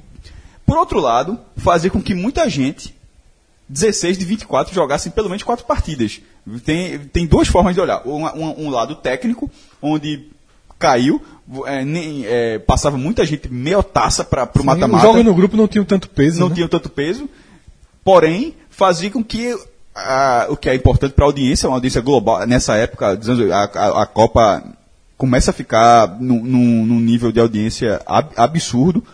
por outro lado, fazer com que muita gente 16 de 24 jogassem pelo menos quatro partidas. Tem, tem duas formas de olhar. Um, um- um lado técnico, onde caiu, é, nem, é, passava muita gente meio taça para o Os mata-mata. jogos no grupo não tinham tanto peso. não né? tinham tanto peso, porém fazia com que ah, o que é importante para a audiência, uma audiência global, nessa época, a, a- a Copa começa a ficar num, nível de audiência ab- absurdo,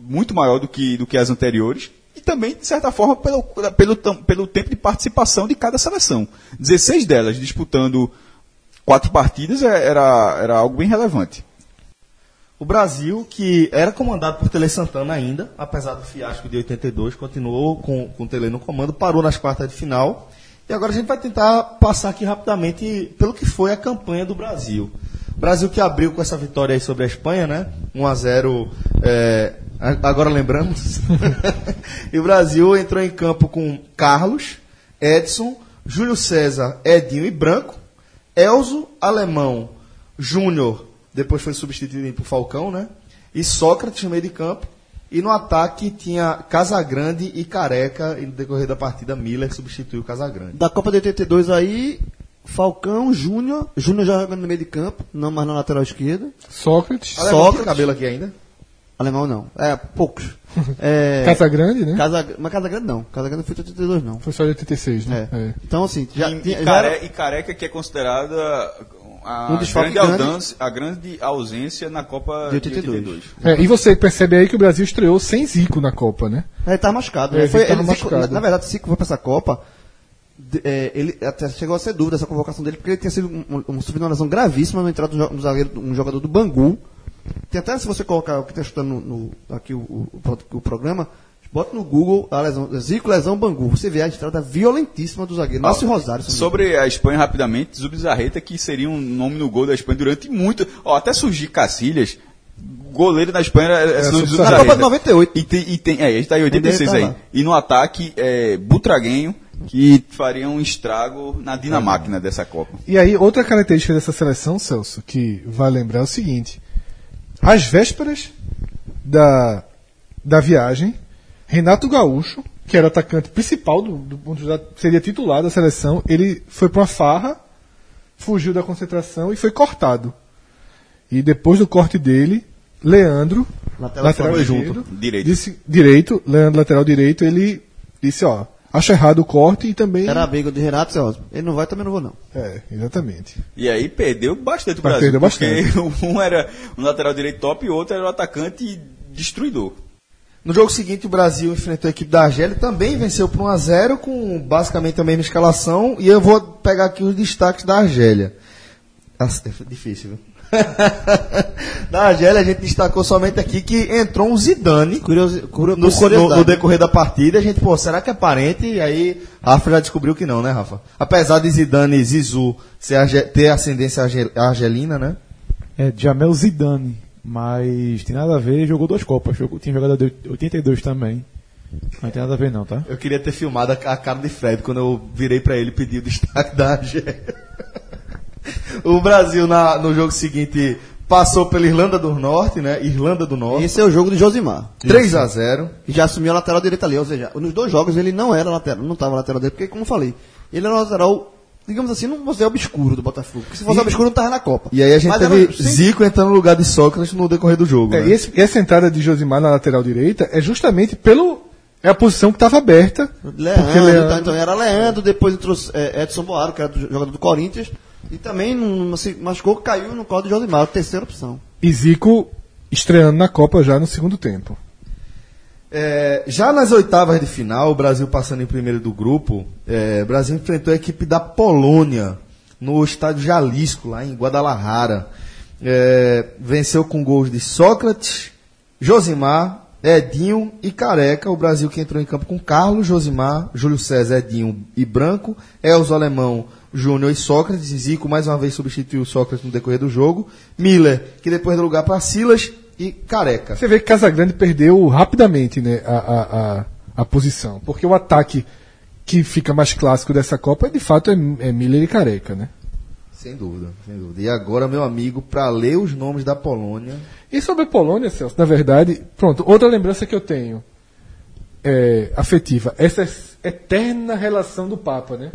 muito maior do que, do que as anteriores, e também, de certa forma, pelo, pelo, pelo tempo de participação de cada seleção. 16 delas disputando quatro partidas é- era, era algo bem relevante. O Brasil, que era comandado por Tele Santana ainda, apesar do fiasco de 82, continuou com, com o Tele no comando, parou nas quartas de final. E agora a gente vai tentar passar aqui rapidamente pelo que foi a campanha do Brasil. O Brasil que abriu com essa vitória aí sobre a Espanha, né? 1 a 0 é, a- agora lembramos. e o Brasil entrou em campo com Carlos, Edson, Júlio César, Edinho e Branco, Elzo, Alemão, Júnior, depois foi substituído por Falcão, né? E Sócrates no meio de campo. E no ataque tinha Casagrande e Careca, e no decorrer da partida Miller substituiu o Casagrande. Da Copa de 82 aí, Falcão, Júnior, Júnior já jogando no meio de campo, não mais na lateral esquerda. Sócrates, Alemão tem Sócrates. cabelo aqui ainda? Alemão não, é, poucos. É, Casa Grande, né? Casa, mas Casa Grande não, Casa Grande foi 82 não. Foi só de 86, né? É. É. Então assim, já, e, tinha- e já era- care- e careca que é considerada a, Um grande grande. ausência, a grande ausência na Copa De de 82. 82. É, e você percebe aí que o Brasil estreou sem Zico na Copa, né? Ele tá machucado, É, né? ele Foi, tava ele- Zico- machucado. na, na verdade, Zico foi pra essa Copa. é, ele até chegou a ser dúvida essa convocação dele, porque ele tinha sido um, um, um, sofrido uma lesão gravíssima na entrada do um zagueiro, um jogador do Bangu. Tem até, se você colocar o que está escutando no, no- aqui o, o- o programa, bota no Google a lesão, Zico lesão Bangu. Você vê a entrada violentíssima do zagueiro. Márcio Rosário. Sobre a Espanha, rapidamente, Zubizarreta, que seria um nome no gol da Espanha durante muito. Ó, até surgir Cacilhas, goleiro da Espanha engano. Zubizarreta. Na Copa de 98. E tem, e tem, é, a gente tá em 86 Onde ele aí. tá lá. E no ataque, é, Butraguenho, que faria um estrago na dinamáquina dessa Copa. E aí, outra característica dessa seleção, Celso, que vai lembrar é o seguinte: às vésperas da, da viagem, Renato Gaúcho, que era o atacante principal do, do ponto de vista, seria titular da seleção, ele foi para uma farra, fugiu da concentração e foi cortado. E depois do corte dele, Leandro, Lateral lateral, foi direito, junto. Direito. disse- direito, Leandro lateral direito, ele disse, ó, acho errado o corte e também Era amigo de Renato Celso. Ele não vai, também não vou não. É, exatamente. E aí perdeu bastante o Brasil. perdeu porque um era um lateral direito top e o outro era o atacante destruidor. No jogo seguinte, o Brasil enfrentou a equipe da Argélia, também venceu por 1x0, com basicamente a mesma escalação, e eu vou pegar aqui os destaques da Argélia. Nossa, é difícil, viu? da Argélia, a gente destacou somente aqui que entrou um Zidane Curiosi, curi- no, no- no decorrer da partida. A gente, pô, será que é parente? E aí, Rafa já descobriu que não, né, Rafa? Apesar de Zidane e Zizu ser ter ascendência arge- argelina, né? É Jamel Zidane, mas tem nada a ver, jogou duas Copas, jogou, tinha jogado de 82 também. Não tem nada a ver não, tá? Eu queria ter filmado a, a cara de Fred quando eu virei pra ele e pedi o destaque da Argélia. o Brasil na- no jogo seguinte passou pela Irlanda do Norte, né? Irlanda do Norte. Esse é o jogo de Josimar. 3 a 0 E já assumiu a lateral direita ali. Ou seja, nos dois jogos ele não era lateral, não estava lateral dele, porque, como eu falei, ele era lateral, digamos assim, não vou dizer obscuro do Botafogo. Porque se fosse E- obscuro, não estava na Copa. E aí a gente Mas teve era Zico entrando no lugar de Sócrates no decorrer do jogo. É, né? e esse- essa entrada de Josimar na lateral direita é justamente pelo. É a posição que estava aberta. Leandro, porque Leandro- Então, então era Leandro, depois entrou é, Edson Boaro, que era do, jogador do Corinthians, e também não se machucou, caiu no colo de Josimar, terceira opção. E Zico estreando na Copa já no segundo tempo. É, já nas oitavas de final, o Brasil passando em primeiro do grupo, é, o Brasil enfrentou a equipe da Polônia no estádio Jalisco, lá em Guadalajara. É, venceu com gols de Sócrates, Josimar, Edinho e Careca. O Brasil que entrou em campo com Carlos, Josimar, Júlio César, Edinho e Branco, Elzo Alemão, Júnior e Sócrates. Zico mais uma vez substituiu Sócrates no decorrer do jogo. Miller, que depois deu lugar para Silas e Careca. Você vê que Casagrande perdeu rapidamente né, a, a, a, a posição. Porque o ataque que fica mais clássico dessa Copa, de fato, é, é Miller e Careca, né? Sem dúvida, sem dúvida. E agora, meu amigo, para ler os nomes da Polônia. E sobre a Polônia, Celso, na verdade, pronto, outra lembrança que eu tenho é, afetiva, essa eterna relação do Papa, né?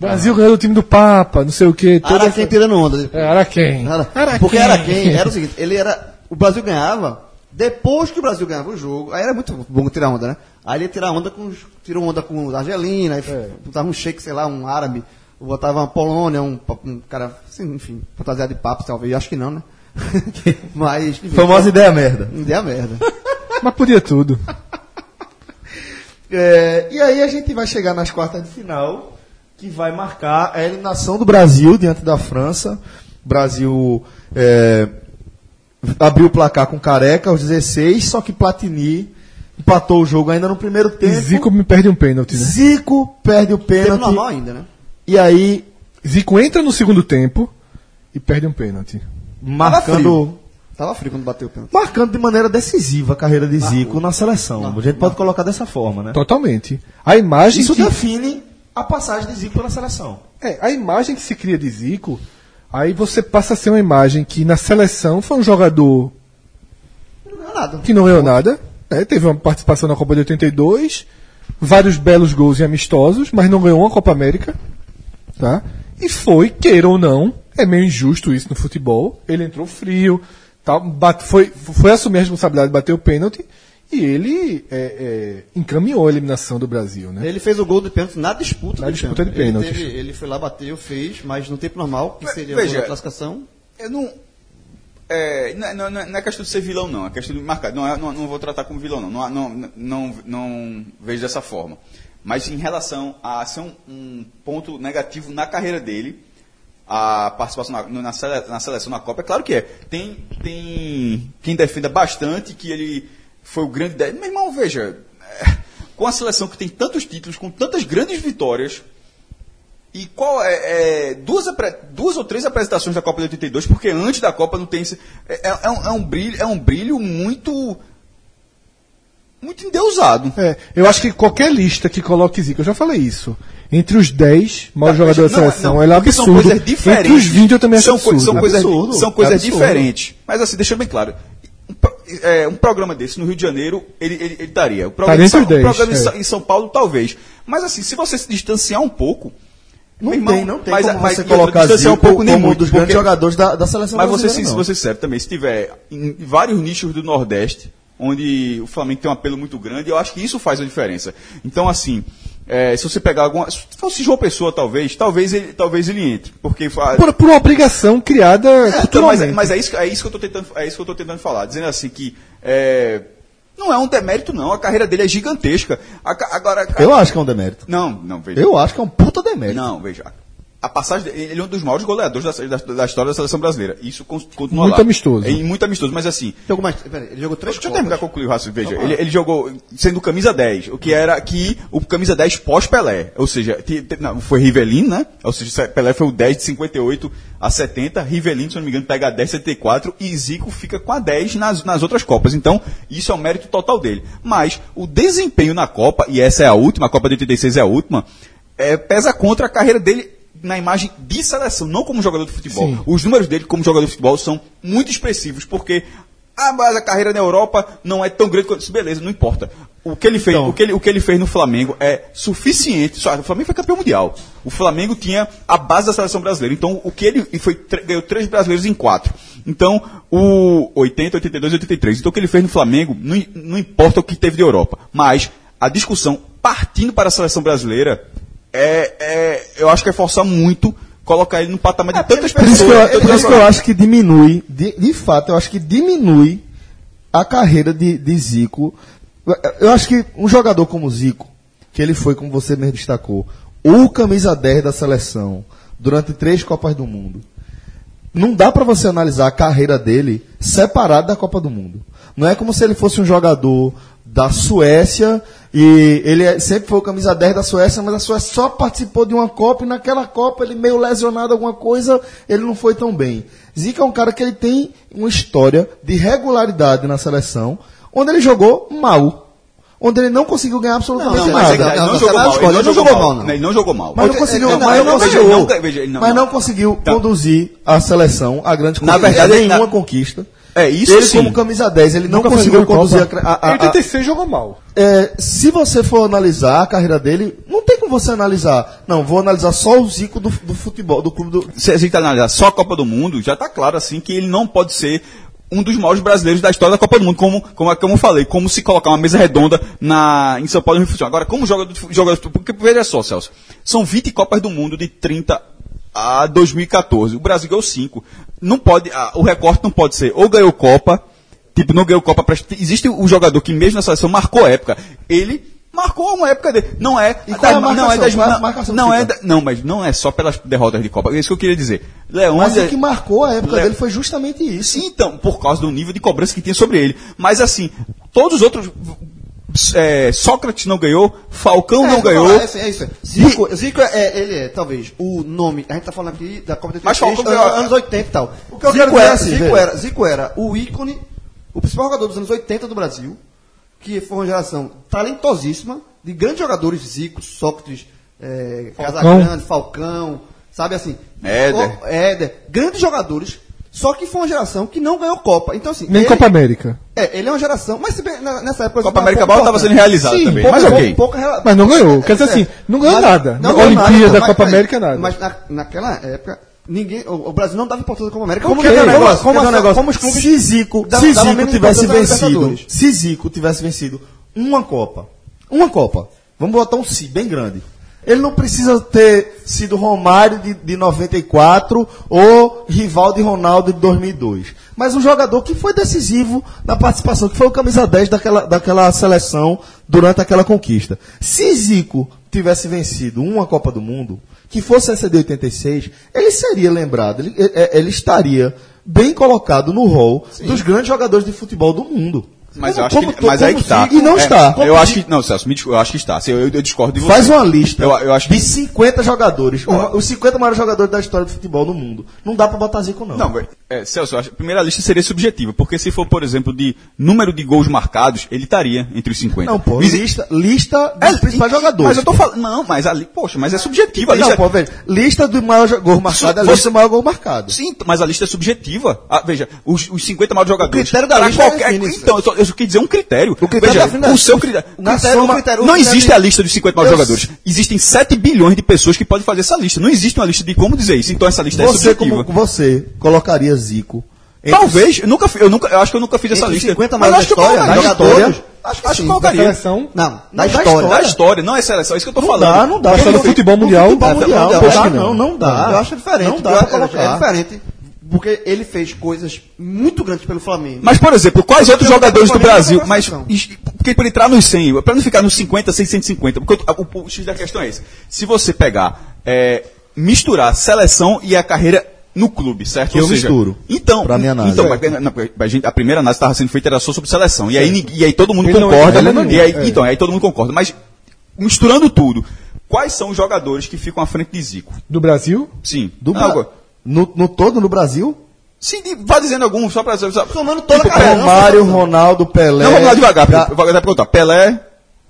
Brasil ganhou o time do Papa, não sei o que. Araquém tirando onda. É, Araquém. Ara- Araquém. Porque Araquém era o seguinte, ele era. O Brasil ganhava, depois que o Brasil ganhava o jogo, aí era muito bom tirar onda, né? Aí ele ia tirar onda com. os- Tirou onda com a Argelina, aí É. botava um shake, sei lá, um árabe, botava uma Polônia, um, um cara, assim, enfim, fantasiado de papo, talvez, acho que não, né? Mas. enfim, Famosa ideia merda. Ideia merda. Mas podia tudo. É, e aí a gente vai chegar nas quartas de final, que vai marcar a eliminação do Brasil diante da França. Brasil é, abriu o placar com Careca aos 16, só que Platini empatou o jogo ainda no primeiro E tempo. Zico me perde um pênalti, né? Zico perde o Tempo pênalti. normal ainda, né? E aí, Zico entra no segundo tempo e perde um pênalti. marcando, frio. Tava frio quando bateu o pênalti. marcando de maneira decisiva a carreira de Zico na seleção. a gente pode colocar dessa forma, né? Totalmente. A imagem Isso que... define a passagem de Zico pela seleção. É, a imagem que se cria de Zico, aí você passa a ser uma imagem que na seleção foi um jogador Não que não ganhou nada, né? teve uma participação na Copa de 82, vários belos gols e amistosos, mas não ganhou uma Copa América, tá? E foi, queira ou não, é meio injusto isso no futebol, ele entrou frio, tal, bate- foi, foi assumir a responsabilidade de bater o pênalti, e ele é, é, encaminhou a eliminação do Brasil, né? Ele fez o gol de pênalti na disputa Na de disputa de pênalti. Ele, teve- ele foi lá, bateu, fez, mas no tempo normal, que seria veja, a classificação. Eu não. É, não, não, não é- não é questão de ser vilão, não. É questão de marcar. Não, é- não, não vou tratar como vilão, não. Não, não, não, não vejo dessa forma. Mas em relação a ser um, um ponto negativo na carreira dele, a participação na, na, sele- na seleção na Copa, é claro que é. Tem, tem quem defenda bastante que ele foi o grande. de- Meu irmão, veja. é, com a seleção que tem tantos títulos, com tantas grandes vitórias, e qual é, é, duas, duas ou três apresentações da Copa de 82, porque antes da Copa não tem esse. É, é- é um, é um brilho, é um brilho muito. muito endeusado. É, eu acho que qualquer lista que coloque Zico, eu já falei isso. Entre os 10 maiores Não, jogadores da não, seleção, não, ele é absurdo. São coisas diferentes. Entre os 20 eu também acho são, absurdo. são coisas, Absurdo. são coisas Absurdo. diferentes. Mas assim, deixa bem claro. Um, é, um programa desse no Rio de Janeiro, ele, ele, ele estaria. O programa, em São, um programa em, 10, Sa- é. em São Paulo, talvez. Mas assim, se você se distanciar um pouco. Não irmão, tem, não tem mas, como mas, você colocar Zico um pouco nem como um muito, dos grandes porque- jogadores da, da seleção Mas você, brasileira, se não. você serve também, se tiver em vários nichos do Nordeste, onde o Flamengo tem um apelo muito grande, eu acho que isso faz a diferença. Então, assim, é, se você pegar alguma. Se fosse João Pessoa, talvez, talvez ele, talvez ele entre. Porque. Por, por uma obrigação criada É, então, mas, mas é, isso, é isso que eu tô tentando, é isso que eu tô tentando falar, dizendo assim que. é, não é um demérito, não. A carreira dele é gigantesca. A agora. Eu acho que é um demérito. Não, não, veja. Eu acho que é um puta demérito. Não, veja. A passagem dele, ele é um dos maiores goleadores da, da- da história da seleção brasileira. Isso con- continua Muito lá. amistoso. É, muito amistoso, mas assim. Jogou mais. Peraí, ele jogou três Deixa eu Copas. terminar de concluir o raciocínio. Veja, ele, ele jogou sendo camisa 10, o que era que o camisa 10 pós-Pelé. Ou seja, ti- ti- não, foi Rivelino, né? Ou seja, Pelé foi o 10 de 58 a 70, Rivelino, se eu não me engano, pega a 10 de 74 e Zico fica com a 10 nas, nas outras Copas. Então, isso é o mérito total dele. Mas o desempenho na Copa, e essa é a última, a Copa de 86 é a última, é, pesa contra a carreira dele na imagem de seleção, não como jogador de futebol. Sim. Os números dele como jogador de futebol são muito expressivos, porque ah, mas a carreira na Europa não é tão grande quanto isso. Beleza, não importa. O que ele fez, Então. o que ele, o que ele fez no Flamengo é suficiente. Só, o Flamengo foi campeão mundial. O Flamengo tinha a base da seleção brasileira. Então, o que ele e foi ganhou três brasileiros em quatro. Então, o 80, 82, 83. Então, o que ele fez no Flamengo não, não importa o que teve de Europa, mas a discussão partindo para a seleção brasileira é, é eu acho que é forçar muito colocar ele no patamar de tantas Por isso, pessoas. eu, por isso que eu acho que diminui, de, de fato, eu acho que diminui a carreira de, de Zico. Eu acho que um jogador como Zico, que ele foi, como você mesmo destacou, o camisa 10 da seleção durante três Copas do Mundo, não dá pra você analisar a carreira dele separado da Copa do Mundo. Não é como se ele fosse um jogador da Suécia e ele é- sempre foi o camisa 10 da Suécia, mas a Suécia só participou de uma Copa e naquela Copa ele meio lesionado alguma coisa, ele não foi tão bem. Zica é um cara que ele tem uma história de regularidade na seleção, onde ele jogou mal. onde ele não conseguiu ganhar absolutamente Não, nada. mas é ele não, jogou mal. Ele não jogou jogou mal. não. Ele não jogou mal. Mas não conseguiu, é, mas não veja, veja, mas não. não conseguiu Então- conduzir a seleção a grande Na conquista. verdade, ele- nenhuma na- conquista. É, isso ele sim. como camisa 10, ele não Nunca conseguiu conduzir a, Copa. a, a, a, 86 jogou mal. é, se você for analisar a carreira dele, não tem como você analisar. Não, vou analisar só o Zico do, do futebol, do clube do. se a gente analisar só a Copa do Mundo, já está claro assim que ele não pode ser um dos maiores brasileiros da história da Copa do Mundo, como, como, como eu falei, como se colocar uma mesa redonda na, em São Paulo e no Rio de Janeiro. Agora, como jogador, de- jogador de- porque veja só, Celso, são 20 Copas do Mundo de 30 a 2014. O Brasil ganhou 5. Não pode, ah, o recorte não pode ser ou ganhou Copa, tipo, não ganhou Copa. Existe o jogador que mesmo na seleção marcou época. Ele marcou uma época dele. Não é. E qual é a não é das, Qual é a não, é fica? da- não, mas não é só pelas derrotas de Copa. É isso que eu queria dizer. Leão Mas é- o que marcou a época Le- dele foi justamente isso. Sim, então, por causa do nível de cobrança que tinha sobre ele. Mas assim, todos os outros. É, Sócrates não ganhou, Falcão É, não ganhou. É, isso, é isso. Zico, Zico é, é- ele é, talvez, o nome. A gente tá falando aqui da Copa de Mas 86, Falcão anos, ganhou- anos 80 e tal. O que eu Zico, quero dizer era, é assim, Zico, veja. era, Zico era o ícone, o principal jogador dos anos 80 do Brasil, que foi uma geração talentosíssima, de grandes jogadores, Zico, Sócrates, é, Casagrande, Falcão, sabe assim? Éder. Éder. Grandes jogadores, só que foi uma geração que não ganhou Copa. Então, assim. Nem ele- Copa América. É, ele é uma geração. Mas se bem, na- nessa época. Copa América Bola estava sendo importante. realizada também, pouco- mas ok. pouco rela- Mas não ganhou. Quer dizer É, assim, não ganhou mas- nada. não ganhou Olimpíada, nada, mas Copa peraí, América, nada. Mas na- naquela época, ninguém, o, o Brasil não dava importância à Copa América. Como porque que é o como- negócio? como, assim, negócio? como os clubes se Zico, dava- se dava Zico menos tivesse vencido, se Zico tivesse vencido uma Copa, uma Copa, vamos botar um si bem grande. Ele não precisa ter sido Romário de, de 94 ou Rivaldo e Ronaldo de 2002. Mas um jogador que foi decisivo na participação, que foi o camisa 10 daquela, daquela seleção durante aquela conquista. Se Zico tivesse vencido uma Copa do Mundo, que fosse essa de 86, ele seria lembrado, ele, ele- ele estaria bem colocado no rol dos grandes jogadores de futebol do mundo. Mas, Como- eu acho que, mas aí que tá. E não É, está. Eu acho que. Não, Celso, me desculpa, eu acho que está. Eu, eu discordo de você. Faz uma lista Eu, eu acho de que. 50 jogadores, os 50 maiores jogadores da história do futebol no mundo. Não dá pra botar Zico, não. Não, é, Celso, eu acho, a primeira lista seria subjetiva, porque se for, por exemplo, de número de gols marcados, ele estaria entre os 50. Não, pô, Visi- lista, lista dos É, principais jogadores. Mas eu tô falando. Não, mas ali, poxa, mas é subjetiva. A Não, lista, pô, veja, lista do maior gol marcado é a lista do maior gol marcado. Sim, mas a lista é subjetiva. Ah, veja, os, os 50 maiores jogadores. critério da lista qualquer, define isso. Então, eu, só, eu só quis dizer um critério. O critério veja, define- o seu critério. Na critério- soma- critério- o não existe a lista dos 50 maiores Eu jogadores. Existem 7 bilhões de pessoas que podem fazer essa lista. Não existe uma lista de como dizer isso. Então essa lista é Você, subjetiva. como você, colocaria Zico entre Talvez, eu nunca, eu nunca, eu acho que eu nunca fiz essa lista. 50 mas maiores acho que eu da história, da história, acho, acho que sim, colocaria. Seleção. Não, da da história. história. Da história, não é seleção, é isso que eu tô Não falando. dá, não dá. Mas no futebol mundial, futebol é, mundial, eu não que não. dá. Eu acho diferente. Não dá Eu- é-. É diferente. Porque ele fez coisas muito grandes pelo Flamengo. Mas, por exemplo, quais outros não jogadores do Brasil? Mas, porque para entrar nos 100, para não ficar nos 50, 650, porque o, o, o X da questão é esse. Se você pegar, é, misturar seleção e a carreira no clube, certo? Que eu misturo, Então, pra minha análise. Então, mas, não, a, gente- a primeira análise estava sendo feita era só sobre seleção. E aí, e aí todo mundo Ele não concorda. entra em e aí, é. Então, aí todo mundo concorda. Mas, misturando tudo, quais são os jogadores que ficam à frente de Zico? Do Brasil? Sim. Do Não, Bra- agora- no, no todo no Brasil? Sim, vá dizendo algum, só para. Somando toda Tipo, a carreira. Romário, Ronaldo, Pelé. Não, vamos lá devagar. Ga-. Vou perguntar. Pelé,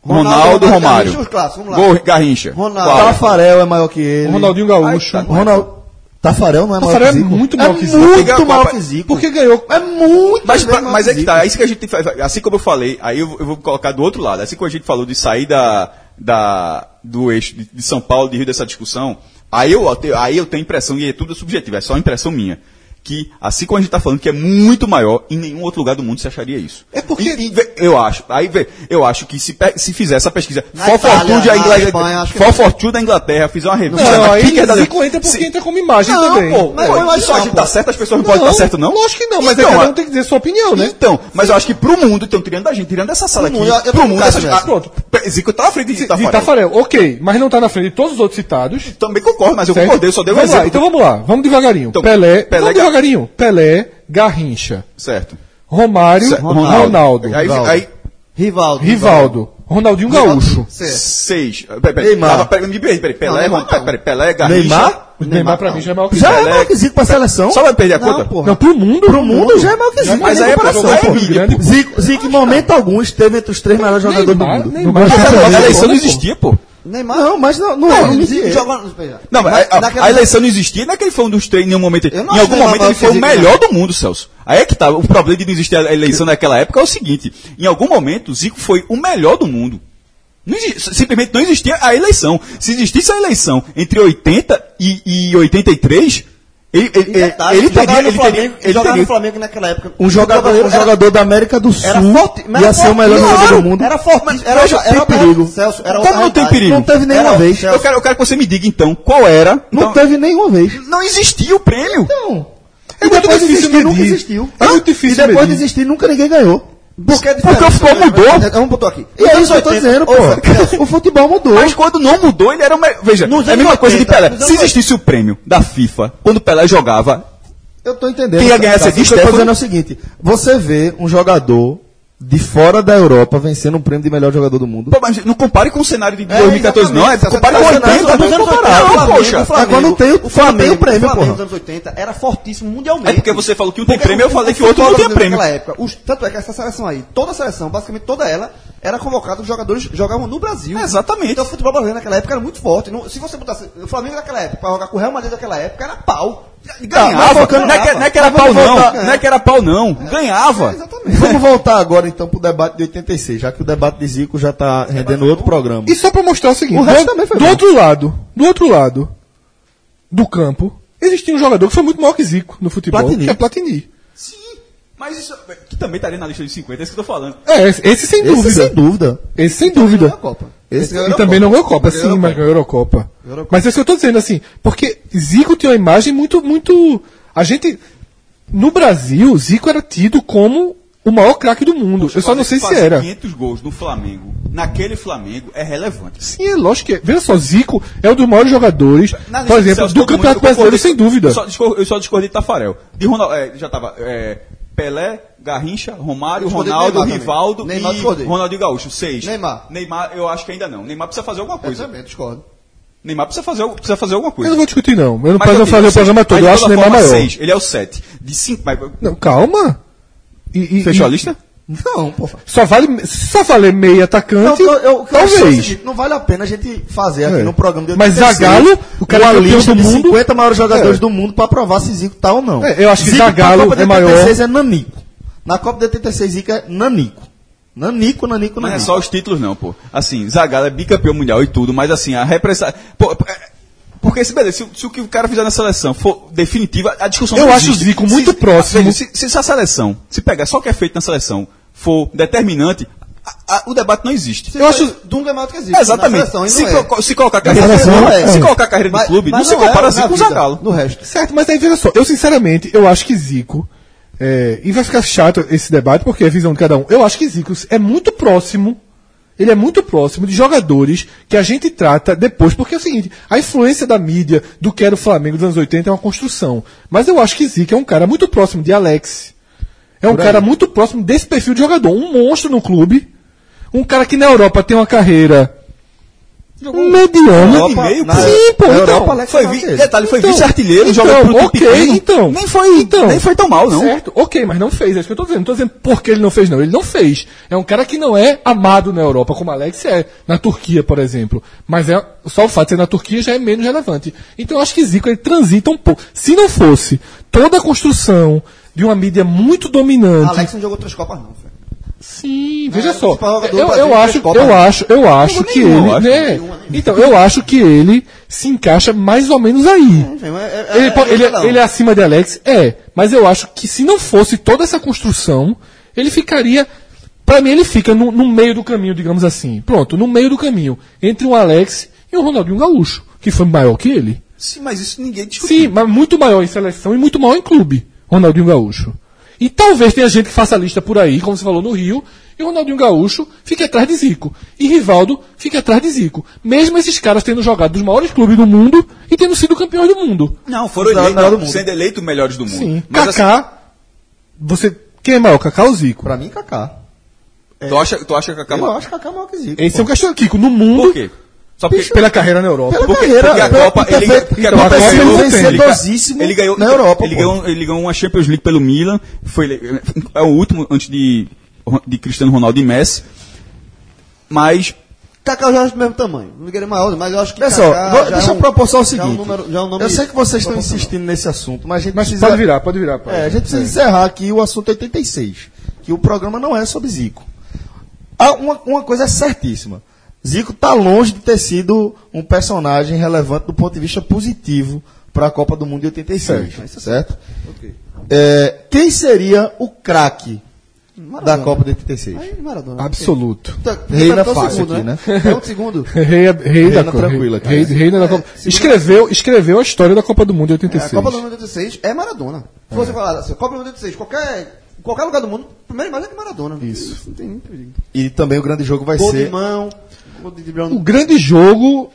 Ronaldo, Ronaldo, Romário. Garrincha, os clássicos, vamos lá. Gol, Garrincha. Ronaldo. Qual? Tafarel é maior que ele. O Ronaldinho Gaúcho. Aí tá. Ronaldo. Tafarel não é Tafarel maior é que Zico? muito maior que Zico. muito Porque- maior que Zico. Porque ganhou. É muito Mas, mas é que tá, é isso que a gente faz. Assim como eu falei, aí eu, vou- eu vou colocar do outro lado. Assim como a gente falou de sair da, da, do eixo de, de São Paulo, de Rio dessa discussão, aí eu, aí eu tenho impressão, e é tudo subjetivo, é só impressão minha, que assim como a gente está falando que é muito maior, em nenhum outro lugar do mundo se acharia isso. É porque- E- e eu acho, aí vê, eu acho que se, se fizer essa pesquisa, Na For Fortune da na Inglaterra, For não. Fortune da Inglaterra, fizer uma revista. Não, na aí Kicker da- Zico entra porque Se- entra como imagem não, também. pô, É. pô, mas só a gente tá certo, as pessoas não, podem estar certo, não? Lógico que não, mas Então, é cada um tem que dizer sua opinião, né? Então, mas eu acho que pro mundo, então, tirando da gente, tirando dessa sala aqui, mundo, eu- eu pro mundo, ah, nessa. pronto, Pe- Zico tá à frente de De Tafarel. Tafarel, ok, mas não tá na frente de todos os outros citados. Também concordo, mas eu concordei, eu só dei um vamos lá, exemplo. então vamos lá, vamos devagarinho. Então, Pelé, Pelé, devagarinho. Pelé, Garrincha, Certo. Romário, Certo. Ronaldo, Aí, aí, Rivaldo. Rivaldo, Ronaldinho Gaúcho. Certo. seis. Peraí, peraí, Neymar. peraí, peraí, Pelé, Não, Ron- Neymar não. peraí, Pelé, Garrincha. Neymar? O Neymar, pra mim, já é maior que Já é Zico. maior que Zico pra seleção. Só vai perder a Não, conta? porra. Não, pro mundo. Pro mundo já é maior que Zico. Mas aí é pra é. Zico, Zico, em momento algum, esteve entre os três melhores jogadores do Neymar, mundo. Neymar. Mas já a eleição não existia, pô. Neymar. Não, mas não, não, Não, não, joga- veja. Não, mas Mas a, a- a eleição não existia, não é que ele foi um dos três em nenhum momento. Não Em algum Neymar momento ele foi o melhor do mundo, Celso. Aí é que tá. O problema de não existir a eleição naquela época é o seguinte: em algum momento, Zico foi o melhor do mundo. Não exi- simplesmente não existia a eleição. Se existisse a eleição entre 80 e, e 83, ele, ele, detalhe, ele teria. no Ele Flamengo, ele jogar teria no Flamengo naquela época. Um jogador, um era- jogador da América do Sul Era forte, ia ser o melhor claro, jogador do mundo. Era forte, Mas era, era, era perigo. Celso, era Como outra não tem perigo? Não teve nenhuma Era- vez. eu, quero, eu quero que você me diga então qual era. Não Então, teve nenhuma vez. não existia o prêmio. Não. É e muito depois de difícil existir, nunca existiu. É muito difícil E depois de medir. existir, nunca ninguém ganhou. Porque, é Porque o futebol mudou. Vamos botar aqui. E é isso que eu tô 80, dizendo, pô. O futebol mudou. Mas quando não mudou, ele era melhor. Veja, Nos é a mesma coisa de 80, Pelé. Se existisse o prêmio da FIFA, quando Pelé jogava, Eu tô entendendo. Quem ia ganhar essa O que eu tô Stefano? dizendo é o seguinte: você vê um jogador de fora da Europa vencendo um prêmio de melhor jogador do mundo. pô, mas não compare com o cenário de É, 2014, não. É, compare com Tá 80, nos não anos comparar, 80, não, o Flamengo- poxa. o Flamengo- É quando tem o- o Flamengo, o prêmio, Flamengo porra. nos anos 80 era fortíssimo mundialmente. É porque você falou que um tem prêmio, eu falei que o o outro não tinha prêmio. Naquela época, os- tanto é que essa seleção aí, toda a seleção, basicamente toda ela, era convocada, os jogadores jogavam no Brasil. É, exatamente. Então o futebol brasileiro naquela época era muito forte. Não- se você botasse o Flamengo naquela época, pra jogar com o Real Madrid naquela época, era pau. Ganhava. Ganhava, Não é que- não é que era pau, não. Não é que era pau, não. Ganhava. Exatamente. Vamos voltar agora então pro debate de 86, já que o debate de Zico já tá rendendo outro programa. E só pra mostrar o seguinte: O resto do, também foi do bom. outro lado, do outro lado do campo, existia um jogador que foi muito maior que Zico no futebol, Platini. que é Platini. Sim. Mas isso. Que também estaria na lista de 50, é isso que eu tô falando. É, esse, esse sem Esse dúvida. sem dúvida. Esse sem dúvida. Copa. Esse E também não ganhou Copa, sim, mas ganhou Eurocopa. Mas é isso que eu tô dizendo, assim, porque Zico tinha uma imagem muito, muito. A gente. No Brasil, Zico era tido como o maior craque do mundo. eu só não sei se era. 500 gols no Flamengo, naquele Flamengo, é relevante. Sim, é lógico que é. Veja só, Zico é um dos maiores jogadores, Na por exemplo, Celso, do Campeonato Brasileiro, sem dúvida. Eu só, eu só discordei de Tafarel. De Ronaldo, é, já tava. é, Pelé, Garrincha, Romário, Eu Ronaldo. Rivaldo Neymar e. Ronaldinho Gaúcho. Seis. Neymar. Neymar, eu acho que ainda não. Neymar precisa fazer alguma Eu coisa. também discordo. Neymar precisa fazer, precisa fazer alguma Eu coisa. não vou discutir, não. Eu não posso eu fazer o programa todo. Eu acho o Neymar maior. seis. Ele é o 7. De 5. Mas... Não, calma. E- e- Fechou e- a lista? Não, pô. Só vale, só valer meio Não, atacante, eu, eu, eu é talvez. seguinte, não vale a pena a gente fazer aqui É. no programa de Mas 86 Zagallo, o cara campeão lista do mundo- 50 maiores jogadores É. do mundo pra provar se Zico tá ou não. É, eu acho que Zico Zagallo é maior. 86 é nanico. Na Copa de 86 Zico é nanico. Nanico, nanico, Mas não é nanico. só os títulos, não, pô. Assim, Zagallo é bicampeão mundial e tudo, mas assim, a representação. Porque se, beleza, se, se o que o cara fizer na seleção for definitiva, a discussão Eu não acho o existe. Zico muito se, próximo. veja, Se, se a seleção, se pegar só o que é feito na seleção, for determinante, a- a- o debate não existe. Eu acho Dunga é maior do que existe. É, exatamente. Na seleção, Se, não é. co- se colocar a carreira, Na seleção, não é. se colocar a carreira do Mas- clube, mas não se é compara assim na com o Zagallo. No resto. Certo, mas aí veja só, eu sinceramente, eu acho que Zico, é, e vai ficar chato esse debate porque é a visão de cada um, eu acho que Zico é muito próximo, ele é muito próximo de jogadores que a gente trata depois, porque é o seguinte, a influência da mídia do que era o Flamengo dos anos 80 é uma construção, mas eu acho que Zico é um cara muito próximo de Alex, é um cara muito próximo desse perfil de jogador, um monstro no clube, um cara que na Europa tem uma carreira mediana. Europa, Sim, na- pô, na então, Europa, Alex Foi, vi- detalhe, foi Então, vice-artilheiro, então, joga pro time ok, pequeno. então. nem foi, Então. nem foi tão mal, não. Certo, ok, mas não fez, é isso que eu tô dizendo. Não tô dizendo porque ele não fez, não. Ele não fez. É um cara que não é amado na Europa, como Alex é na Turquia, por exemplo. Mas é só o fato de ser na Turquia já é menos relevante. Então eu acho que Zico ele transita um pouco. Se não fosse toda a construção de uma mídia muito dominante. Alex não jogou três Copas, não. Sim, veja é, só. Eu, eu acho, eu né? acho, eu acho jogou que nenhuma, ele, acho. né? Então, eu acho que ele se encaixa mais ou menos aí. Enfim, é- é- Ele, é- é ele, ele é acima de Alex? É. Mas eu acho que se não fosse toda essa construção, ele ficaria. Pra mim, ele fica no, no meio do caminho, digamos assim. Pronto, no meio do caminho. Entre um Alex e um Ronaldinho Gaúcho, que foi maior que ele. Sim, mas isso ninguém discute. Sim, mas muito maior em seleção e muito maior em clube. Ronaldinho Gaúcho. E talvez tenha gente que faça lista por aí, como você falou no Rio, e o Ronaldinho Gaúcho fique atrás de Zico. E Rivaldo fique atrás de Zico. Mesmo esses caras tendo jogado dos maiores clubes do mundo e tendo sido campeões do mundo. Não, foram Os eleitos, sendo eleitos melhores do mundo. Sim. Mas assim, Kaká, você. Quem é maior, Kaká ou Zico? Pra mim, Kaká. tu, acha, tu acha a Eu Cama... acho Kaká maior que Zico. Esse pô. é um questionamento. Kiko, no mundo. Por quê? Só porque, Pela carreira na Europa. Pela porque, carreira, porque a Copa, ele, porque a Copa ele sido ganhou- vencedorosíssimo ele ganhou, na Europa, Ele ganhou, ele ganhou uma Champions League pelo Milan, foi é o último antes de de Cristiano Ronaldo e Messi. Mas Kaká já acho do mesmo tamanho. Não queria maior, mas eu acho que já deixa é eu propor só o já é um seguinte. número- já é um eu sei que vocês estão insistindo nesse assunto, mas a gente Mas precisa. pode virar, pode virar. pai. É, a gente precisa encerrar aqui o assunto 86. Que o programa não é sobre Zico. Ah, uma, uma coisa é certíssima. Zico está longe de ter sido um personagem relevante do ponto de vista positivo para a Copa do Mundo de 86. Certo? É, quem seria o craque da Copa de 86? Aí, Maradona. Absoluto. Tá- Reina tá- tá um fácil segundo, aqui, né? É um segundo. Rei, rei da Reina Copa. tranquila, cara. Rei, reina da Copa. Escreveu, escreveu a história da Copa do Mundo de É, 86. a Copa do Mundo 86 é Maradona. Se você falar assim, Copa do Mundo 86, qualquer, qualquer lugar do mundo, a primeira imagem é de Maradona. Isso. Não tem nem perigo. E também o grande jogo vai Gol de ser. mão, de driblão. O grande jogo.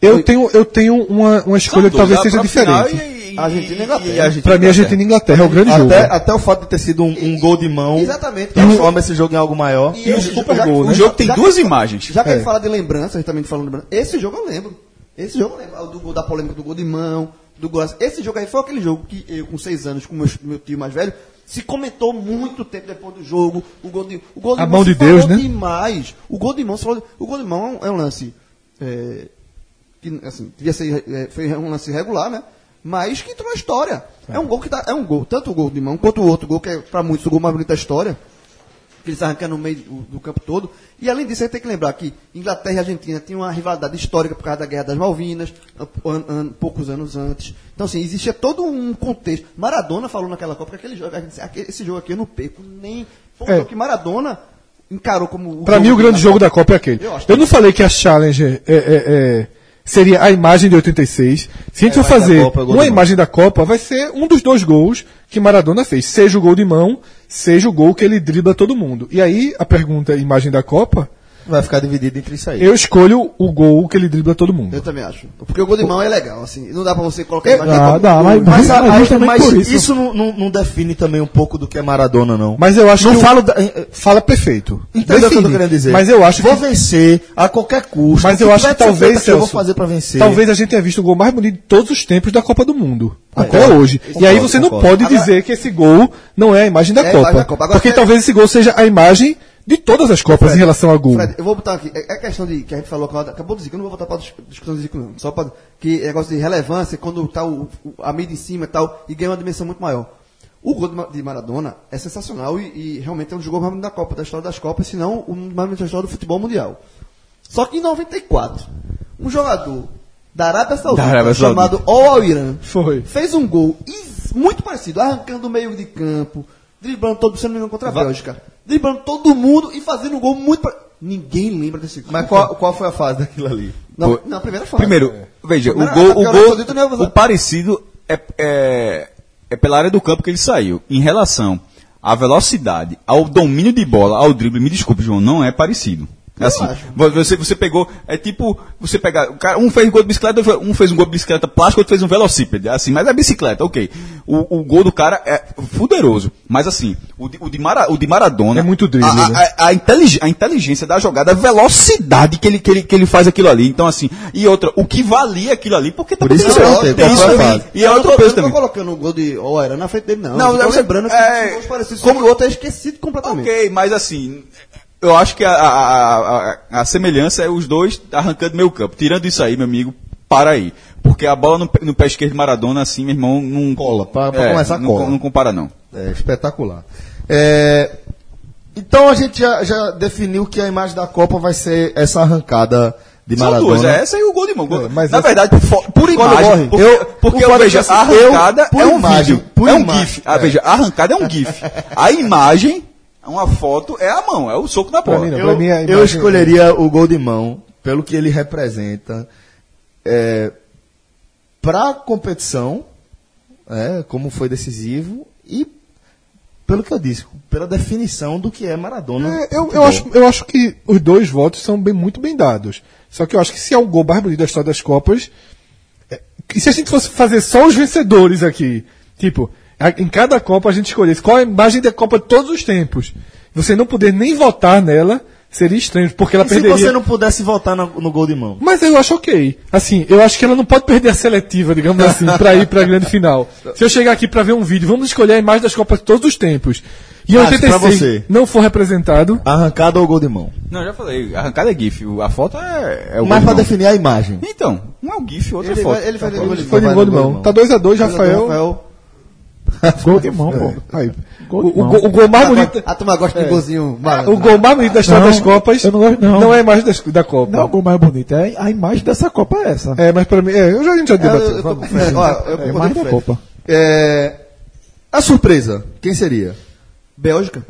Eu tenho, eu tenho uma, uma escolha que talvez seja diferente. Argentina e Inglaterra. E Argentina Pra mim, a Argentina e Inglaterra é o grande jogo. Até, até o fato de ter sido um, um gol de mão Exatamente. transforma esse jogo em algo maior. E o super já- gol, O né? jogo tem Já duas que- imagens. Já que É. a gente fala de lembrança, a gente também falando de lembrança, esse jogo eu lembro. Esse jogo eu lembro. O do gol da polêmica do gol de mão, do gol. Esse jogo aí foi aquele jogo que eu, com seis anos, com meu, meu tio mais velho, se comentou muito tempo depois do jogo. O gol de, o gol de A mão de Deus, né? demais. O gol de mão, falou, o gol de mão é um lance. é, que, assim, devia ser, é, foi um lance regular, né? Mas que entrou na história. É. um gol que tá. É um gol, tanto o gol de mão quanto o outro gol, que é pra muitos o gol mais bonito da história que eles arrancando no meio do, campo todo. E além disso, a gente tem que lembrar que Inglaterra e Argentina tinham uma rivalidade histórica por causa da Guerra das Malvinas, an- an- poucos anos antes. Então, assim, existia todo um contexto. Maradona falou naquela Copa que aquele jogo, esse jogo aqui eu não perco nem. Foi um É. jogo que Maradona encarou como. Pra mim, o grande jogo da Copa é aquele. Eu Eu não falei que a Challenger é, é- é- seria a imagem de 86. Se a gente for mas da fazer Copa é uma imagem da Copa, vai ser um dos dois gols que Maradona fez. Seja o gol de mão, seja o gol que ele dribla todo mundo. E aí, a pergunta, imagem da Copa, Vai ficar dividido entre isso aí. eu escolho o gol que ele dribla todo mundo. Eu também acho. Porque o gol de mão é legal, assim. Não dá pra você colocar É, imagem dá, dá, mas- Mas, a- Mas mas por isso, isso. não, não- não define também um pouco do que é Maradona, não. Mas eu acho não que. o- falo. da- eh, Fala perfeito. Entendeu o que eu tô querendo dizer? Mas eu acho Vou que. vencer a qualquer custo. Mas eu acho que talvez, feito, eu vou Celso, fazer pra vencer. Talvez a gente tenha visto o gol mais bonito de todos os tempos da Copa do Mundo. Até Concordo. hoje. e Concordo, aí você não concordo. pode Agora- dizer que esse gol não é a imagem da É a Copa. imagem da Copa. Porque Fred- talvez esse gol seja a imagem de todas as Copas Fred, em relação a gol. Fred, eu vou botar aqui. É é questão de que a gente falou, que acabou de dizer que eu não vou botar para discussão de Zico, não. Só para que é negócio de relevância, quando tá o, o- a mídia em cima e tal, e ganha uma dimensão muito maior. O gol de Ma- de Maradona é sensacional e, e realmente é um dos gols mais da Copa, da história das Copas, se não o mais da história do futebol mundial. Só que em 94, um jogador da Arábia Saudita, Da Arábia Saudita. chamado Al Irã, Foi. fez um gol muito parecido, arrancando o meio de campo, driblando todo, se não me engano, contra a Bélgica. Driblando todo mundo e fazendo um gol muito parecido. Ninguém lembra desse gol. Mas qual, qual foi a fase daquilo ali? Não, na primeira fase. Primeiro, veja, o Primeira- gol, porque o, gol não ia usar. o parecido é, é, é pela área do campo que ele saiu. Em relação à velocidade, ao domínio de bola, ao drible, me desculpe, João, não é parecido. Assim, você, você pegou, é tipo, você pegar, o cara, um fez gol de bicicleta, um fez um gol de bicicleta plástica, outro fez um velocípede, assim, mas é bicicleta, ok. O, o gol do cara é fuderoso, mas assim, o de, o de, Mara- o de Maradona... É muito drible, a- a- né? a, a intelig- a inteligência da jogada, a velocidade que ele, que, ele, que ele faz aquilo ali. Então, assim, e outra, o que valia aquilo ali, porque tá Por isso que eu perguntei, qual Isso também. E é outro peso eu não também. tô colocando o gol de Irã na frente dele, não. Não, eu tô lembrando que é- gols parecidos. Como o outro é esquecido completamente. Ok, mas assim, eu acho que a, a, a, a- a semelhança é os dois arrancando meio campo. Tirando isso aí, meu amigo, para aí. Porque a bola no, pé- no pé esquerdo de Maradona, assim, meu irmão, não. Cola, pra- pra começar, não, cola. Não compara, não. É espetacular. É, então a gente já, já definiu que a imagem da Copa vai ser essa arrancada de São Maradona. duas, é essa e o gol de mão. Gol- É, mas Na essa- verdade, por, por imagem. morre. Porque, Eu- porque o foda é veja, que assim, a arrancada eu- é um imagem, vídeo. por é um imagem, GIF. Ah, é. veja, a arrancada é um GIF. A imagem, uma foto, é a mão, é o soco na bola. mim. Eu, a eu escolheria o gol de mão pelo que ele representa é, para a competição, é, como foi decisivo e pelo que eu disse, pela definição do que é Maradona. É, eu, eu, acho, eu acho que os dois votos são bem, muito bem dados. Só que eu acho que se é o gol mais bonito da história das Copas. é, e se a gente fosse fazer só os vencedores aqui, tipo, em cada Copa a gente escolhesse qual é a imagem da Copa de todos os tempos, você não poder nem votar nela, Seria estranho, porque ela E se perderia. você não pudesse votar no, no gol de mão? Mas eu acho ok. Assim, eu acho que ela não pode perder a seletiva, digamos assim, pra ir pra grande final. Se eu chegar aqui pra ver um vídeo, vamos escolher a imagem das Copas de todos os tempos. E em Ah, pra 86 você. não for representado, Arrancada ou gol de mão? Não, já falei, arrancada é GIF, a foto é, é o Mas gol pra de mão. definir a imagem. Então, um é o GIF, outro é Ele foto. vai, ele vai, ele vai, foi de gol de no gol de mão. Tá 2x2, Rafael. Rafael. Gol de mão, pô. Aí, gol O, de o mão. gol- o gol mais bonito. A turma gosta de golzinho malandro. O gol mais bonito da história Não, das Copas eu não gosto, não. é a imagem das- da Copa. Não é o gol mais bonito, é a imagem dessa Copa é essa. É, mas pra mim, é, eu já, a gente já É, debateu. eu, eu tô vamos. Ó, eu É a concordo imagem da. Copa. É, a surpresa, quem seria? Bélgica.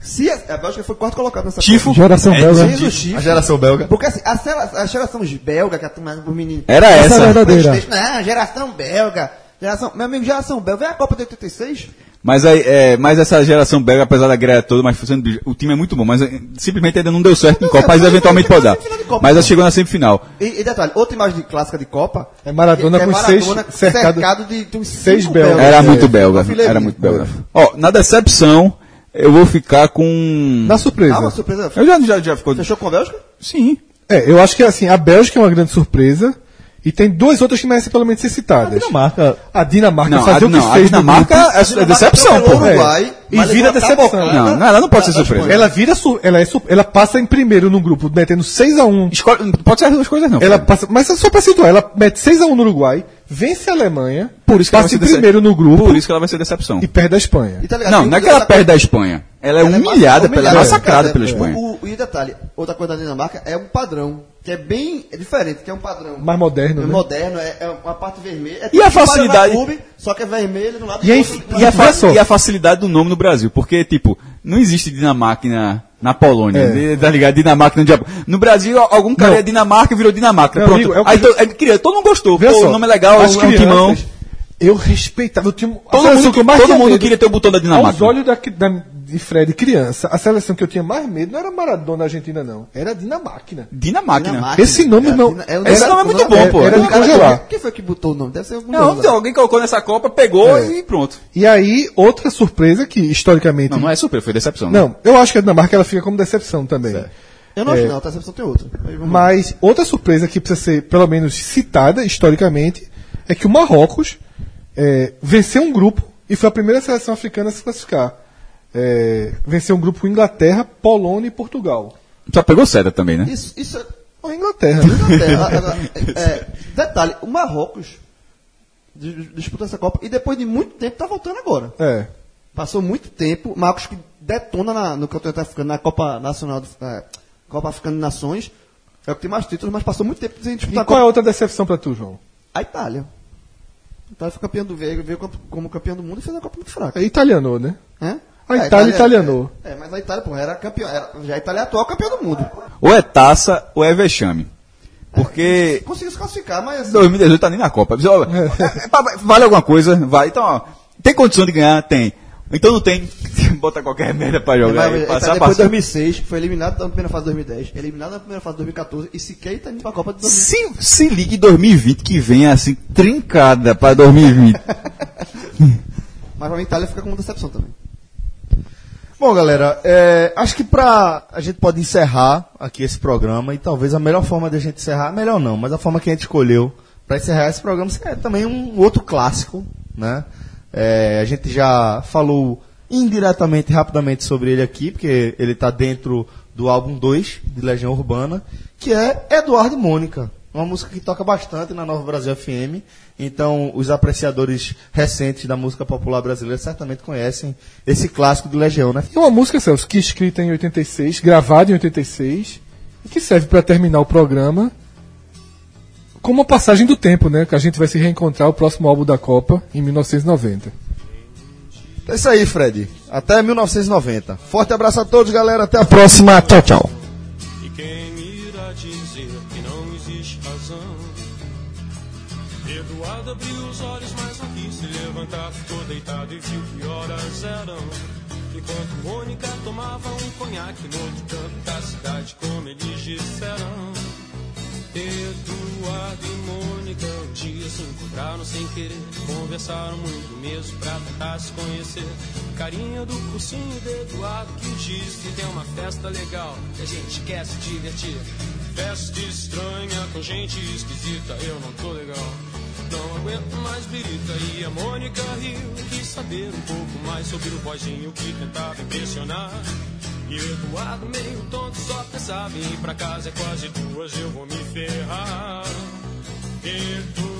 Se a, a Bélgica foi quarto colocado nessa Tifo. Geração É, belga. Copa. Jesus, A geração belga. Porque assim, a, a geração belga, que a turma, os meninos. Era Essa é essa. verdadeira. Não, geração belga. Geração, meu amigo, geração belga. Vem a Copa de 86. Mas, aí, é, mas essa geração belga, apesar da greia toda, mas o time é muito bom, mas é, simplesmente ainda não deu certo em Não, Copa, mas eventualmente pode dar. de Copa, Mas ela chegou na semifinal. E, e detalhe, outra imagem de clássica de Copa. É Maradona que com seis cercado- de, de uns seis belgas. Era É, muito belga, Fileirinho. era muito belga. Ó, na decepção, eu vou ficar com... Na surpresa. Ah, uma surpresa. Eu já, já, já ficou... Fechou com a Bélgica? Sim. É, eu acho que assim, a Bélgica é uma grande surpresa. E tem duas outras que merecem pelo menos ser citadas. Dinamarca. A Dinamarca Não, fazer a, o que não, a fez no Dinamarca grupo. é, é decepção, atropelou pô. Uruguai, É. E vira a decepção. Não, não, ela não pode ser da surpresa. Ela vira su- ela, é su- ela passa em primeiro no grupo, metendo 6x1. Escolhe- pode ser as duas coisas, não. Ela passa, mas é só pra situar, ela mete 6x1 no Uruguai, vence a Alemanha, Por isso que ela passa em primeiro no grupo Por isso que ela vai ser decepção. e perde a Espanha. E tá ligado? Não, E não é que ela ela- perde da Espanha. Ela é ela humilhada, pela, humilhada, massacrada é, pela é, Espanha. O, o- e detalhe, outra coisa da Dinamarca é um padrão, que é bem diferente, que é um padrão. Mais moderno, É né? moderno, é, é uma parte vermelha. É E a tipo facilidade- Clube, só que é vermelho do lado E a do inf- outro. E a, e a facilidade do nome no Brasil, porque, tipo, não existe Dinamarca na, Polônia, É. tá ligado? Dinamarca no Japão. No Brasil, algum cara Não. é Dinamarca e virou Dinamarca. Meu Pronto. amigo, é que Aí to, é, queria, todo mundo gostou. Pô, só, o nome é legal, é um timão. Eu respeitava, eu tinha a Todo seleção mundo, que eu mais todo tinha mundo medo. queria ter o botão da Aos Dinamarca. olhos da, da- de Fred criança, a seleção que eu tinha mais medo não era Maradona Argentina, não. Era a Dinamarca. Dinamarca. Esse nome, é, não- é o Esse nome- nome é muito bom, pô. Era de congelar. Quem foi que botou o nome? Deve ser algum Não, alguém colocou nessa Copa, pegou e pronto. E aí, outra surpresa que, historicamente... Não, não é super, foi decepção. né? Não, eu acho que a Dinamarca ela fica como decepção também. Eu não acho É. não, a decepção tem outra. Mas outra surpresa que precisa ser, pelo menos, citada historicamente, é que o Marrocos é, venceu um grupo e foi a primeira seleção africana a se classificar. É, venceu um grupo com Inglaterra, Polônia e Portugal. Só pegou seda também, né? Isso, isso é Ou Inglaterra, né? Inglaterra. É, é, detalhe, o Marrocos dis- disputou essa Copa e depois de muito tempo tá voltando agora. É. Passou muito tempo, Marcos que detona na- no Campeonato Africano, na Copa Nacional, do- é, Copa Africana de Nações, é o que tem mais títulos, mas passou muito tempo sem E disputar a qual é a Copa. outra decepção pra tu, João? A Itália. A Itália foi campeã do veio, veio como- como campeã do mundo e fez uma Copa muito fraca. É italiano, né? Hã? A É, Itália italianou. É, é, mas a Itália, pô, era campeã, era, já a Itália é atual campeã do mundo. Ou é taça ou é vexame. Porque Conseguiu se classificar, mas assim, 2018 tá nem na Copa. É, é, pra- Vale alguma coisa? Vai. Então, ó, tem condição de ganhar? Tem. Então não tem. Bota qualquer merda pra jogar. Mas, e tá passar, depois de passar. 2006, foi eliminado na primeira fase de 2010, eliminado na primeira fase de 2014 e sequer está indo pra Copa de 2020. Se, se ligue 2020 que vem assim, trincada pra 2020. Mas pra mim, a Itália fica como decepção também. Bom, galera, é, acho que pra. A gente pode encerrar aqui esse programa e talvez a melhor forma de a gente encerrar, melhor não, mas a forma que a gente escolheu pra encerrar esse programa é também um outro clássico, né? É, a gente já falou indiretamente, rapidamente sobre ele aqui, porque ele tá dentro do álbum 2 de Legião Urbana, que é Eduardo e Mônica. Uma música que toca bastante na Nova Brasil FM. Então, os apreciadores recentes da música popular brasileira certamente conhecem esse clássico de Legião, né? E uma música, Celso, que é escrita em 86, gravada em 86, e que serve pra terminar o programa como uma passagem do tempo, né? Que a gente vai se reencontrar o próximo álbum da Copa em 1990. É isso aí, Fred. Até 1990. Forte abraço a todos, galera. Até a próxima. Tchau, tchau. Encontraram sem querer. Conversaram muito mesmo pra tentar se conhecer. Carinha do cursinho de Eduardo que diz que tem uma festa legal e a gente quer se divertir. Festa estranha com gente esquisita, eu não tô legal. Não aguento mais birita e a Mônica riu. Quis saber um pouco mais sobre o boizinho que tentava impressionar. E o Eduardo meio tonto só pensava em ir pra casa é quase duas, eu vou me ferrar. Eduardo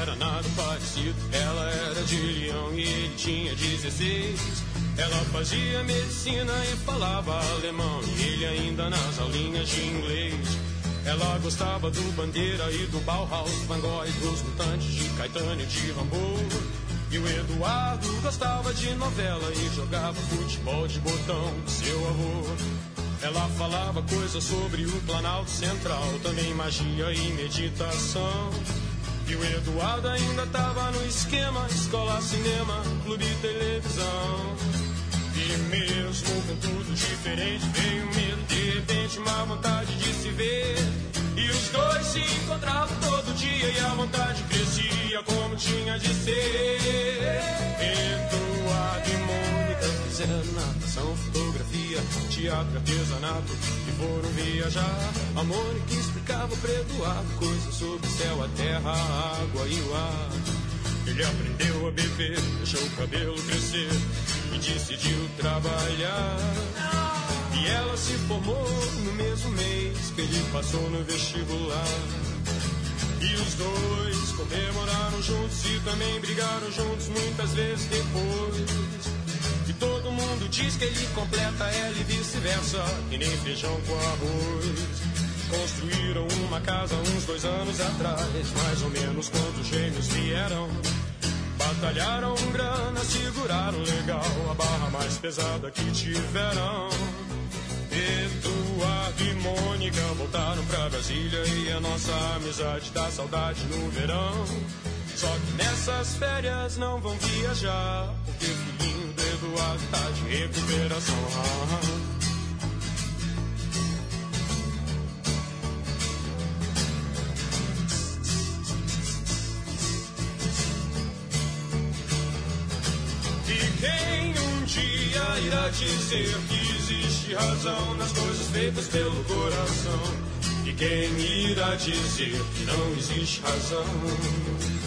era nada parecido. Ela era de leão e ele tinha 16. Ela fazia medicina e falava alemão. E ele ainda nas aulinhas de inglês. Ela gostava do Bandeira e do Bauhaus, Van Gogh, dos Mutantes, de Caetano e de Rambo. E o Eduardo gostava de novela e jogava futebol de botão com seu avô. Ela falava coisas sobre o Planalto Central, também magia e meditação. E o Eduardo ainda tava no esquema: escola, cinema, clube televisão. E mesmo com tudo diferente, veio medo, de repente uma vontade de se ver. E os dois se encontravam todo dia e a vontade crescia como tinha de ser. Eduardo e Fizeram natação, fotografia, teatro, artesanato e foram viajar. A Mônica explicava Eduardo coisas sobre o céu, a terra, a água e o ar. Ele aprendeu a beber, deixou o cabelo crescer e decidiu trabalhar. E ela se formou no mesmo mês que ele passou no vestibular. E os dois comemoraram juntos e também brigaram juntos muitas vezes depois. E todo mundo diz que ele completa ela e vice-versa, e nem feijão com arroz. Construíram uma casa uns dois anos atrás, mais ou menos quando os gêmeos vieram. Batalharam grana, seguraram legal a barra mais pesada que tiveram. Eduardo e Mônica voltaram pra Brasília e a nossa amizade dá saudade no verão. Só que nessas férias não vão viajar, porque filhinho do Eduardo tá de recuperação. E quem um dia irá dizer que existe razão nas coisas feitas pelo coração? E quem irá dizer que não existe razão?